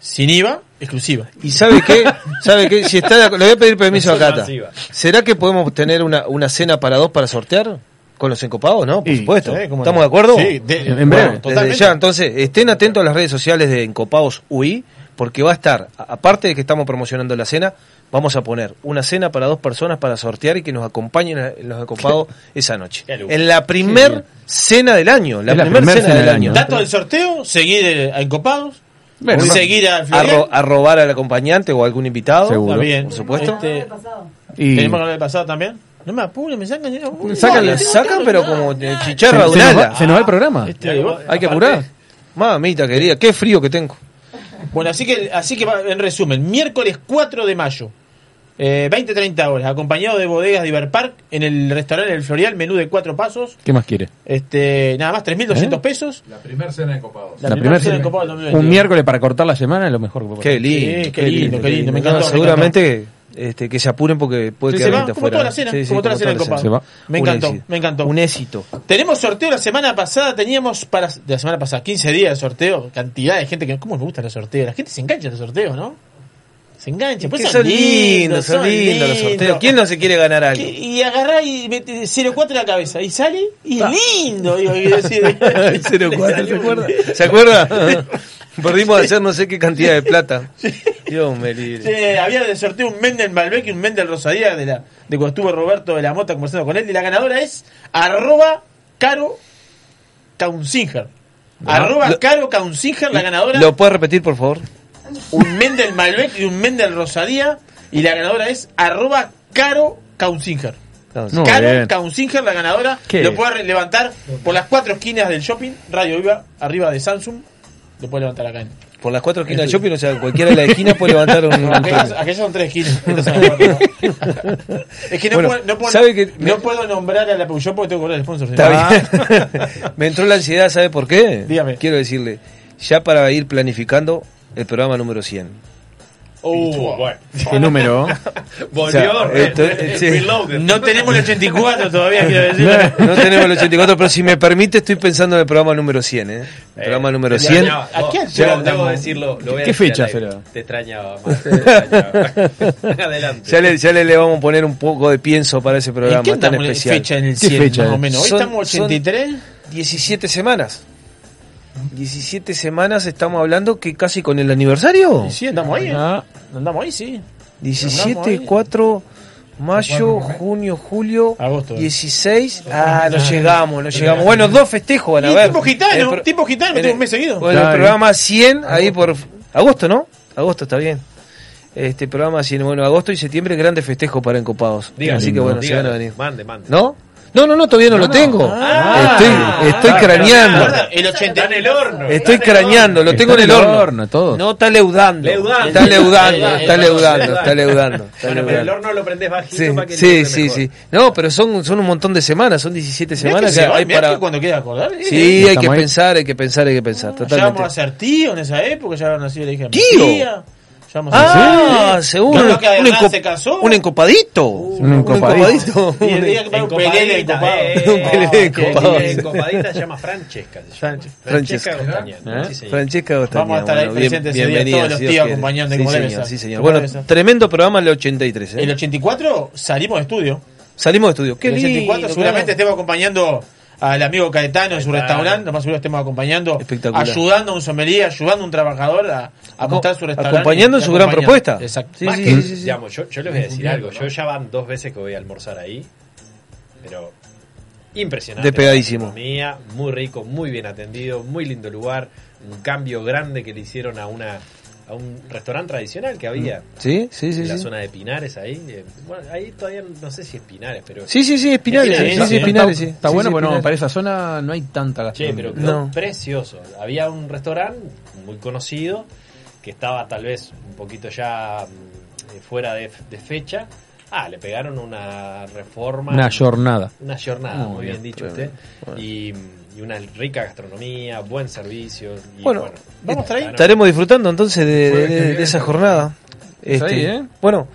Speaker 1: sin IVA, exclusiva.
Speaker 5: ¿Y sabe qué? ¿Sabe qué? Si está de le voy a pedir permiso a
Speaker 2: No
Speaker 5: Cata. ¿Será que podemos tener una, una cena para dos para sortear? ¿Con los encopados? ¿No? Por
Speaker 3: Y,
Speaker 5: supuesto. ¿Estamos
Speaker 1: no.
Speaker 5: de acuerdo?
Speaker 1: Sí, de-
Speaker 3: En breve.
Speaker 1: bueno,
Speaker 5: Desde
Speaker 1: totalmente.
Speaker 5: ya, entonces, estén atentos a las redes sociales de Encopados UI, porque va a estar, a- aparte de que estamos promocionando la cena, vamos a poner una cena para dos personas para sortear y que nos acompañen a- en los Encopados esa noche. En la primer cena del año, la
Speaker 3: la
Speaker 5: primer
Speaker 3: primer
Speaker 5: cena, del año.
Speaker 1: Dato del sorteo, seguir eh, a Encopados,
Speaker 3: Bueno,
Speaker 1: seguir a
Speaker 5: A, ro- a robar al acompañante o algún invitado.
Speaker 3: Seguro.
Speaker 5: Por supuesto.
Speaker 1: Este,
Speaker 3: y
Speaker 1: ¿Tenemos que hablar del pasado también? No me apure, me sacan. yo- Uy,
Speaker 5: Sacan,
Speaker 1: no,
Speaker 5: sacan,
Speaker 1: no,
Speaker 5: pero como
Speaker 3: se,
Speaker 5: chicharra
Speaker 3: se
Speaker 5: de un
Speaker 3: nos va,
Speaker 5: ala.
Speaker 3: se nos va el programa.
Speaker 1: Este,
Speaker 2: Hay
Speaker 5: Hay que
Speaker 2: aparte-
Speaker 5: apurar. Mamita querida, qué frío que tengo.
Speaker 1: Bueno, así que, así que en resumen, miércoles 4 de mayo, eh, 20-30 horas, acompañado de bodegas de Iberpark en el restaurante El Florial, menú de cuatro pasos,
Speaker 3: ¿Qué más quiere?
Speaker 1: este nada más 3.200
Speaker 3: ¿Eh?
Speaker 1: pesos.
Speaker 4: La primera cena de copados.
Speaker 1: La,
Speaker 3: La
Speaker 1: primera cena de
Speaker 3: cena.
Speaker 1: Copa del 2022.
Speaker 3: Un miércoles para cortar la semana es lo mejor que
Speaker 5: Qué lindo,
Speaker 1: Sí, qué lindo, qué lindo, me
Speaker 5: No,
Speaker 1: encantó, me
Speaker 5: seguramente Este, que se apuren porque puede
Speaker 1: Sí,
Speaker 5: quedar
Speaker 1: se va, como toda la cena,
Speaker 5: Sí, sí,
Speaker 1: como toda la cena en
Speaker 5: va.
Speaker 1: Me encantó,
Speaker 5: éxito.
Speaker 1: me encantó.
Speaker 5: Un éxito.
Speaker 1: Tenemos sorteo la semana pasada, teníamos para de la semana pasada 15 días de sorteo, cantidad de gente que cómo me gustan los sorteos, la gente se engancha en los sorteos, ¿no? Se engancha, pues
Speaker 5: son lindos, son lindos los sorteos. ¿Quién no se quiere ganar algo?
Speaker 1: Y agarrá y mete 04 en la cabeza y sale y es
Speaker 5: Ah.
Speaker 1: lindo, digo, quiero decir.
Speaker 5: 04, ¿se acuerda? ¿Se acuerda? Perdimos de hacer no sé qué cantidad de plata. Dios me libre.
Speaker 1: Sí, había de sorteo un Mendel Malbec y un Mendel Rosadía de, la, de cuando estuvo Roberto de la Mota conversando con él. Y la ganadora es arroba Caro Kaunzinger.
Speaker 5: Ah,
Speaker 1: Arroba
Speaker 5: lo-
Speaker 1: Caro Kaunzinger, la ganadora.
Speaker 5: ¿Lo puedes repetir, por favor?
Speaker 1: Un Mendel Malbec y un Mendel Rosadía. Y la ganadora es arroba Caro Kaunzinger.
Speaker 3: Muy
Speaker 1: Caro
Speaker 3: bien.
Speaker 1: Kaunzinger, la ganadora.
Speaker 3: ¿Qué?
Speaker 1: Lo puede levantar por las cuatro esquinas del shopping. Radio Viva, arriba de Samsung. Puede levantar acá.
Speaker 5: Por las cuatro esquinas del shopping, o sea, cualquiera de las esquinas puede levantar un. un
Speaker 1: aquellas, son tres esquinas. es que no,
Speaker 5: Bueno,
Speaker 1: puedo, no, puedo,
Speaker 5: ¿sabe que
Speaker 1: no puedo nombrar a la Peugeot porque tengo que cobrar el sponsor.
Speaker 5: Bien. Me entró la ansiedad, ¿sabe por qué?
Speaker 1: Dígame.
Speaker 5: Quiero decirle, ya para ir planificando el programa número 100.
Speaker 2: Uh, bueno.
Speaker 3: ¿Qué número?
Speaker 2: Volvió.
Speaker 5: O sea, esto- sí.
Speaker 1: No tenemos el 84 todavía, quiero decir.
Speaker 5: No, no tenemos el 84, pero si me permite, estoy pensando en el programa número 100. ¿eh? El programa número 100.
Speaker 2: ¿A qué
Speaker 1: debo
Speaker 2: decirlo? Lo voy a
Speaker 3: ¿Qué fecha será?
Speaker 2: Te extrañaba más. te extrañaba. Adelante.
Speaker 5: Ya le, ya le, le vamos a poner un poco de pienso para ese
Speaker 1: ¿En
Speaker 5: programa
Speaker 1: qué
Speaker 5: tan
Speaker 1: estamos en
Speaker 5: especial.
Speaker 1: fecha en el
Speaker 3: ¿Qué
Speaker 1: 100
Speaker 3: fecha
Speaker 1: más o menos? Hoy
Speaker 5: Son-
Speaker 1: estamos
Speaker 5: son
Speaker 1: 83.
Speaker 5: 17 semanas. 17 semanas estamos hablando que casi con el aniversario.
Speaker 1: Sí, andamos ahí. ¿eh?
Speaker 3: Ah,
Speaker 1: Andamos ahí, sí.
Speaker 5: 17,
Speaker 1: ahí.
Speaker 5: 4, mayo, junio, julio,
Speaker 1: Agosto.
Speaker 5: 16. Ah, no llegamos, no llegamos. Bueno, dos festejos van a ver.
Speaker 1: tipo gitano,
Speaker 5: El pro-
Speaker 1: tipo gitano,
Speaker 5: el-
Speaker 1: un mes seguido.
Speaker 5: Bueno, el
Speaker 3: Claro.
Speaker 5: programa 100, ahí por agosto, ¿no? Agosto está bien. Este programa 100, bueno, agosto y septiembre, grandes festejos para Encopados.
Speaker 2: Dígalo,
Speaker 5: Así que bueno, se
Speaker 2: dígalo.
Speaker 5: van a venir.
Speaker 2: Mande, mande.
Speaker 5: ¿No? No, no, no, todavía no, lo tengo.
Speaker 1: Ah.
Speaker 5: estoy estoy
Speaker 2: Ah,
Speaker 5: craneando.
Speaker 1: El 80
Speaker 2: Está en el horno.
Speaker 5: Estoy craneando, lo tengo en el horno.
Speaker 3: todo.
Speaker 5: No, está leudando.
Speaker 2: Leudando.
Speaker 5: Está leudando, está leudando, está leudando. está
Speaker 2: Bueno, pero el horno lo prendés bajito
Speaker 5: Sí,
Speaker 2: para que
Speaker 5: sí, sí,
Speaker 2: mejor.
Speaker 5: sí. No, pero son, son un montón de semanas, son 17
Speaker 1: Mirá
Speaker 5: semanas
Speaker 1: que
Speaker 5: que hay para...
Speaker 1: que cuando quieras acordar. eh,
Speaker 5: Sí, hay que
Speaker 3: ahí.
Speaker 5: pensar, hay que pensar, hay que pensar,
Speaker 1: Ya vamos
Speaker 5: totalmente.
Speaker 1: a ser tío en esa época, ya van a ser la hija
Speaker 5: ¿Tío? Ah,
Speaker 1: ser-
Speaker 5: seguro.
Speaker 1: No, que
Speaker 5: un,
Speaker 1: además
Speaker 5: enco-
Speaker 1: se casó.
Speaker 5: un encopadito.
Speaker 3: Un encopadito.
Speaker 1: Y el día que un pelele encopado.
Speaker 5: Un.
Speaker 2: Encopadita se llama Francesca. Francesca Gostañán.
Speaker 5: Francesca Gostañán.
Speaker 1: Vamos a estar ahí
Speaker 5: bueno, bien-
Speaker 1: presentes ese día, todos los tíos
Speaker 5: quiere.
Speaker 1: acompañando
Speaker 5: Sí,
Speaker 1: como debe
Speaker 5: sí, señor. Bueno, tremendo programa el 83. ¿eh?
Speaker 1: El 84 salimos de estudio.
Speaker 5: Salimos de estudio. Qué
Speaker 1: el 84
Speaker 5: lindo,
Speaker 1: seguramente
Speaker 5: claro.
Speaker 1: estemos acompañando al amigo Caetano en su restaurante, lo más seguro estemos acompañando,
Speaker 5: Espectacular.
Speaker 1: ayudando a un sommelier, ayudando a un trabajador a, a montar su restaurante.
Speaker 5: acompañando su gran propuesta.
Speaker 1: Exacto.
Speaker 5: Sí,
Speaker 2: Más
Speaker 5: sí,
Speaker 2: que,
Speaker 5: sí, sí, sí.
Speaker 2: digamos, yo, yo les voy a decir algo. Yo ya van dos veces que voy a almorzar ahí. Pero impresionante.
Speaker 5: Despegadísimo.
Speaker 2: Gastronomía, muy rico, muy bien atendido, muy lindo lugar. Un cambio grande que le hicieron a una a un restaurante tradicional que había
Speaker 5: Sí, sí, sí.
Speaker 2: en la
Speaker 5: sí.
Speaker 2: zona de Pinares ahí. Eh, Bueno, ahí todavía no sé si es Pinares, pero
Speaker 5: Sí, sí, sí. Sí, sí, sí, Espinales, sí.
Speaker 3: Está
Speaker 5: Sí,
Speaker 3: bueno,
Speaker 5: sí,
Speaker 3: bueno, para esa zona no hay tanta
Speaker 2: pero
Speaker 3: gastronomía.
Speaker 2: quedó
Speaker 5: No.
Speaker 2: precioso. Había un restaurante muy conocido que estaba tal vez un poquito ya mm, eh, fuera de, de fecha. Ah, le pegaron una reforma.
Speaker 3: Una jornada.
Speaker 2: Una jornada,
Speaker 5: Muy
Speaker 2: muy bien,
Speaker 5: bien,
Speaker 2: dicho usted.
Speaker 5: bien.
Speaker 2: Y, y una rica gastronomía, buen servicio. Y
Speaker 5: Bueno,
Speaker 2: bueno,
Speaker 1: vamos estar ahí.
Speaker 5: Estaremos disfrutando entonces de, de- de- de esa jornada.
Speaker 3: Es
Speaker 5: Este,
Speaker 3: ahí, ¿eh?
Speaker 5: Bueno,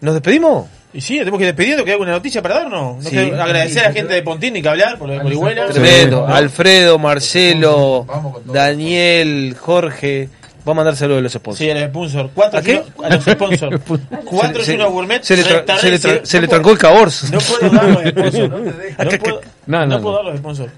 Speaker 5: ¿nos despedimos?
Speaker 1: Y sí, tenemos que ir despidiendo, que hay alguna noticia para darnos. No
Speaker 5: Sí.
Speaker 1: que agradecer a la gente de Pontín ni que hablar por lo de Corihuela.
Speaker 5: Tremendo. Alfredo, Marcelo, Daniel, Jorge. Va a mandar saludos a los sponsors.
Speaker 1: Sí, a los sponsors. Cuatro
Speaker 5: ¿A qué?
Speaker 1: a los sponsors. Cuatro
Speaker 5: Se-
Speaker 1: y uno gourmet.
Speaker 5: se le tra- se le tra- se le
Speaker 1: no
Speaker 5: trancó el cabors.
Speaker 1: No puedo dar los sponsors. No, no puedo,
Speaker 3: No,
Speaker 1: no
Speaker 3: no,
Speaker 1: puedo dar los sponsors.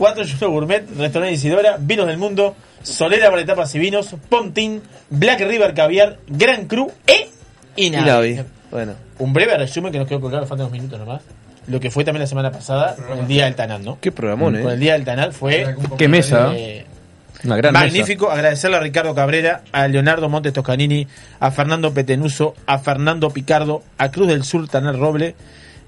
Speaker 1: Cuatro y uno gourmet, restaurante Isidora, vinos del mundo, Solera para etapas y vinos, Pontín, Black River Caviar, Gran Cru e
Speaker 5: Y
Speaker 1: Inavi.
Speaker 5: Navi. Bueno.
Speaker 1: Un breve resumen que nos quedó colgado, faltan unos minutos nomás. Lo que fue también la semana pasada, el Día del Tanal, ¿no?
Speaker 5: Qué programón,
Speaker 1: Con
Speaker 5: ¿eh?
Speaker 1: el Día del Tanal fue
Speaker 3: Qué mesa.
Speaker 1: eh,
Speaker 3: Una gran
Speaker 1: magnífico. Agradecerle a Ricardo Cabrera, a Leonardo Montes Toscanini, a Fernando Petenuso, a Fernando Picardo, a Cruz del Sur Tanal Roble,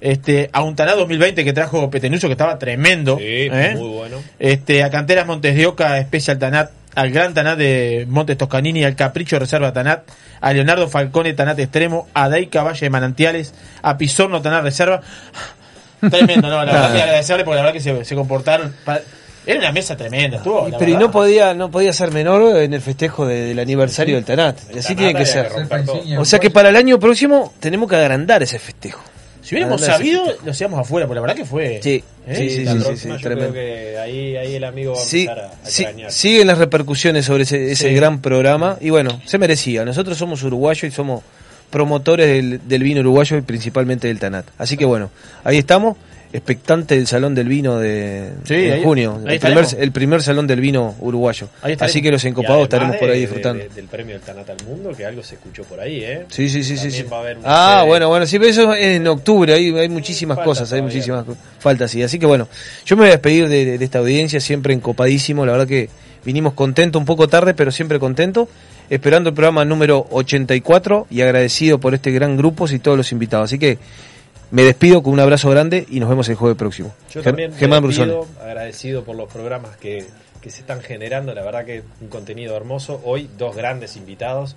Speaker 1: este, a un Taná 2020 que trajo Petenuso que estaba tremendo.
Speaker 2: Sí,
Speaker 1: ¿eh?
Speaker 2: muy bueno.
Speaker 1: Este, a Canteras Montes de Oca, Special Tanat, al Gran Tanat de Montes Toscanini, al Capricho Reserva Tanat, a Leonardo Falcone Tanat Extremo, a Daica Valle de Manantiales, a Pisorno Tanat Reserva. Tremendo, ¿no? La verdad que agradecerle porque la verdad que se, se comportaron. Era una mesa tremenda, estuvo.
Speaker 5: Pero y no podía, no podía ser menor en el festejo de- del aniversario del Tanat. Y así tiene que ser. O sea que para el año próximo tenemos que agrandar ese festejo.
Speaker 1: Si hubiéramos sabido, lo hacíamos afuera, porque la verdad que fue.
Speaker 5: Sí,
Speaker 1: ¿Eh?
Speaker 5: sí, sí,
Speaker 2: la
Speaker 5: sí, sí,
Speaker 2: próxima
Speaker 5: sí,
Speaker 2: yo creo que ahí, ahí el amigo va a
Speaker 5: Sí,
Speaker 2: empezar a, a
Speaker 5: sí, siguen las repercusiones sobre ese, ese gran programa y bueno, se merecía. Nosotros somos uruguayos y somos promotores del, del vino uruguayo y principalmente del Tanat. Así que bueno, ahí estamos, expectante del Salón del Vino de,
Speaker 1: Sí,
Speaker 5: de
Speaker 1: ahí-
Speaker 5: junio,
Speaker 1: ahí
Speaker 5: el, primer, el primer Salón del Vino uruguayo. Así que los encopados estaremos por ahí
Speaker 2: de-
Speaker 5: disfrutando.
Speaker 2: de- del premio del Tanat al Mundo, que algo se escuchó por ahí, ¿eh?
Speaker 5: Sí, sí, sí, sí.
Speaker 2: También
Speaker 5: sí.
Speaker 2: va a haber una
Speaker 5: Ah,
Speaker 2: serie-
Speaker 5: bueno, bueno, sí, pero eso es en octubre, hay, hay muchísimas
Speaker 2: Falta
Speaker 5: cosas, hay muchísimas faltas, sí. Así que bueno, yo me voy a despedir de, de- de esta audiencia, siempre encopadísimo, la verdad que vinimos contentos, un poco tarde, pero siempre contentos, esperando el programa número 84 y agradecido por este gran grupo y todos los invitados. Así que me despido con un abrazo grande y nos vemos el jueves próximo.
Speaker 2: Yo también me
Speaker 5: Germán
Speaker 2: despido,
Speaker 5: Brusone.
Speaker 2: agradecido por los programas que, que se están generando, la verdad que un contenido hermoso. Hoy dos grandes invitados,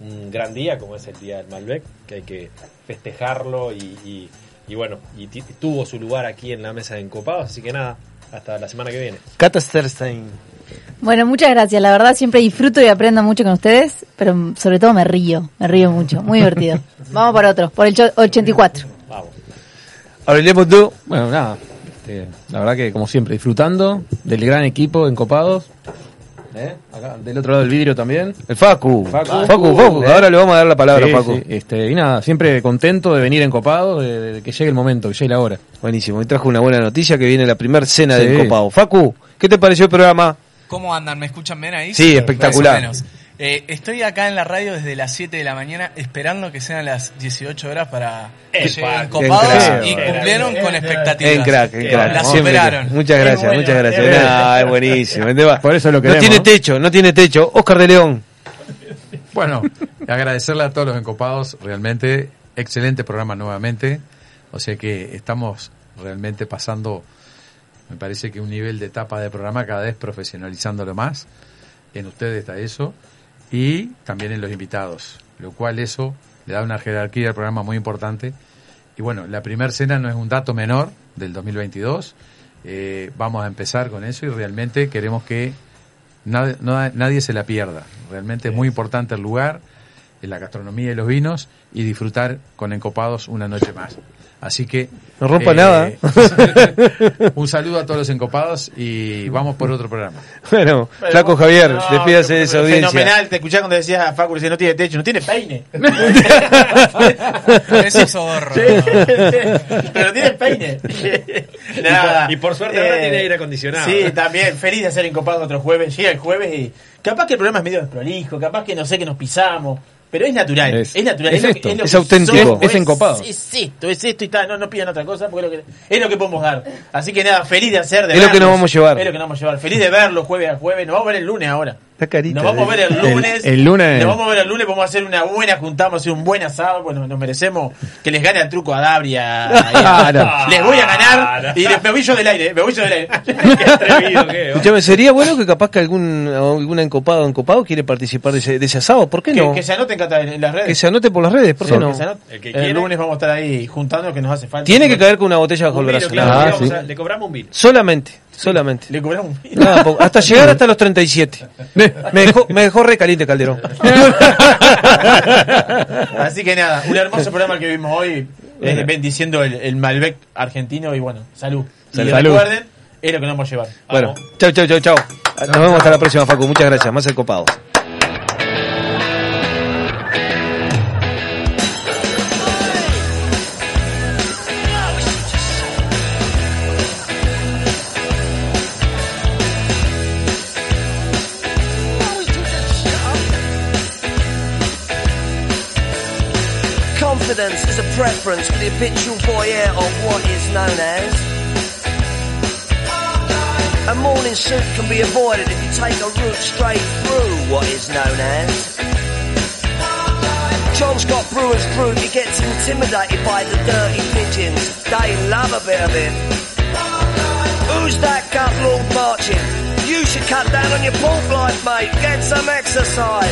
Speaker 2: un gran día como es el Día del Malbec, que hay que festejarlo y, y- y bueno, y tuvo su lugar aquí en la mesa de encopados, así que nada, hasta la semana que viene.
Speaker 5: Cata Sterstein.
Speaker 15: Bueno, muchas gracias. La verdad siempre disfruto y aprendo mucho con ustedes, pero sobre todo me río, me río mucho, muy divertido. Vamos por otro, por el cho- 84.
Speaker 5: Hablemos tú.
Speaker 3: Bueno, nada. este, la verdad que, como siempre, disfrutando del gran equipo encopados. ¿Eh? Acá, del otro lado del vidrio también.
Speaker 5: El Facu.
Speaker 3: Facu,
Speaker 5: Facu, Facu, ahora le vamos a dar la palabra
Speaker 3: Sí,
Speaker 5: a Facu.
Speaker 3: sí, este, y nada, siempre contento de venir encopado, de, de que llegue el momento, que llegue la hora.
Speaker 5: Buenísimo, y trajo una buena noticia que viene la primer cena
Speaker 3: Sí.
Speaker 5: del Copado. Facu, ¿qué te pareció el programa?
Speaker 17: ¿Cómo andan? ¿Me escuchan bien ahí?
Speaker 5: Sí, espectacular.
Speaker 17: Eh, estoy acá en la radio desde las 7 de la mañana esperando que sean las 18 horas para que lleguen copados
Speaker 5: crack.
Speaker 17: y cumplieron con expectativas.
Speaker 5: En crack, en crack.
Speaker 17: La superaron.
Speaker 5: Muchas gracias, muchas gracias. Nah, es buenísimo.
Speaker 3: Por eso lo
Speaker 5: No
Speaker 3: queremos.
Speaker 5: tiene techo, no tiene techo. Oscar de León.
Speaker 4: Bueno, agradecerle a todos los encopados, realmente excelente programa nuevamente, o sea que estamos realmente pasando, me parece que un nivel de etapa de programa cada vez profesionalizándolo más, en ustedes está eso, y también en los invitados, lo cual eso le da una jerarquía al programa muy importante, y bueno, la primera cena no es un dato menor del 2022, eh, vamos a empezar con eso y realmente queremos que nadie, no- nadie se la pierda. Realmente es muy importante el lugar, en la gastronomía y los vinos y disfrutar con encopados una noche más. Así que...
Speaker 5: No rompa
Speaker 4: eh,
Speaker 5: nada.
Speaker 4: un saludo a todos los encopados y vamos por otro programa.
Speaker 5: Bueno,
Speaker 1: Pero
Speaker 5: Flaco Javier,
Speaker 1: no,
Speaker 5: despídase de esa audiencia.
Speaker 1: Fenomenal, te escuchaba cuando decías a Facu, dice, no tiene techo, no tiene peine.
Speaker 17: Eso es
Speaker 1: pero tiene peine. Nada.
Speaker 2: Y por suerte ahora tiene aire acondicionado.
Speaker 1: Sí, también, feliz de ser encopado otro jueves. Llega el jueves y capaz que el programa es medio desprolijo, capaz que no sé que nos pisamos. Pero es natural, es,
Speaker 3: Es-
Speaker 1: natural.
Speaker 3: es
Speaker 1: lo
Speaker 3: esto,
Speaker 1: lo
Speaker 5: es auténtico.
Speaker 3: Es encopado.
Speaker 1: Es, esto, es esto y tal. No, no pidan otra cosa porque es lo que, es lo que podemos dar. Así que nada, feliz de hacer. De
Speaker 5: Es lo que nos vamos a llevar.
Speaker 1: Es lo que nos vamos a llevar. Feliz de verlo jueves a jueves. Nos vamos a ver el lunes ahora.
Speaker 5: Carita.
Speaker 1: Nos vamos a ver el
Speaker 3: El-
Speaker 1: lunes.
Speaker 3: el lunes-
Speaker 1: Nos vamos a ver el lunes. Vamos a hacer una buena juntada. Vamos a hacer un buen asado. Bueno, nos merecemos que les gane al truco a Dabri. a- a-
Speaker 3: Claro.
Speaker 1: Les voy a ganar. Y les, me voy yo del aire. Me voy yo del aire.
Speaker 5: Escuchame, sería bueno que capaz que algún algún encopado o encopado quiere participar de ese, de ese asado. ¿Por qué no?
Speaker 1: que se anoten en las redes.
Speaker 5: Que se anote por las redes, ¿por qué
Speaker 1: Sí,
Speaker 5: no?
Speaker 1: que.
Speaker 2: El que
Speaker 1: El, lunes vamos a estar ahí juntando que nos hace falta.
Speaker 5: Tiene que caer con una botella bajo
Speaker 2: Un
Speaker 5: el
Speaker 2: vino, claro,
Speaker 3: Ah, sí.
Speaker 2: a- le cobramos un vino.
Speaker 5: Solamente, solamente.
Speaker 1: Le cobramos.
Speaker 5: Nada, po- hasta llegar hasta los 37. Me dejó, me dejó re caliente Calderón.
Speaker 1: Así que nada, un hermoso programa que vimos hoy, eh, bendiciendo el, el Malbec argentino y bueno, salud.
Speaker 5: Salud.
Speaker 1: Y recuerden, es lo que nos vamos a llevar.
Speaker 5: Bueno, chau, chau, chau, chau. Nos vemos hasta la próxima, Facu. Muchas gracias. Más encopados.
Speaker 18: Confidence preference for the habitual voyeur of what is known as. A morning suit can be avoided if you take a route straight through what is known as. John Scott Brewer's group, he gets intimidated by the dirty pigeons. They love a bit of it. Who's that gut lord marching? You should cut down on your pork life, mate. Get some exercise.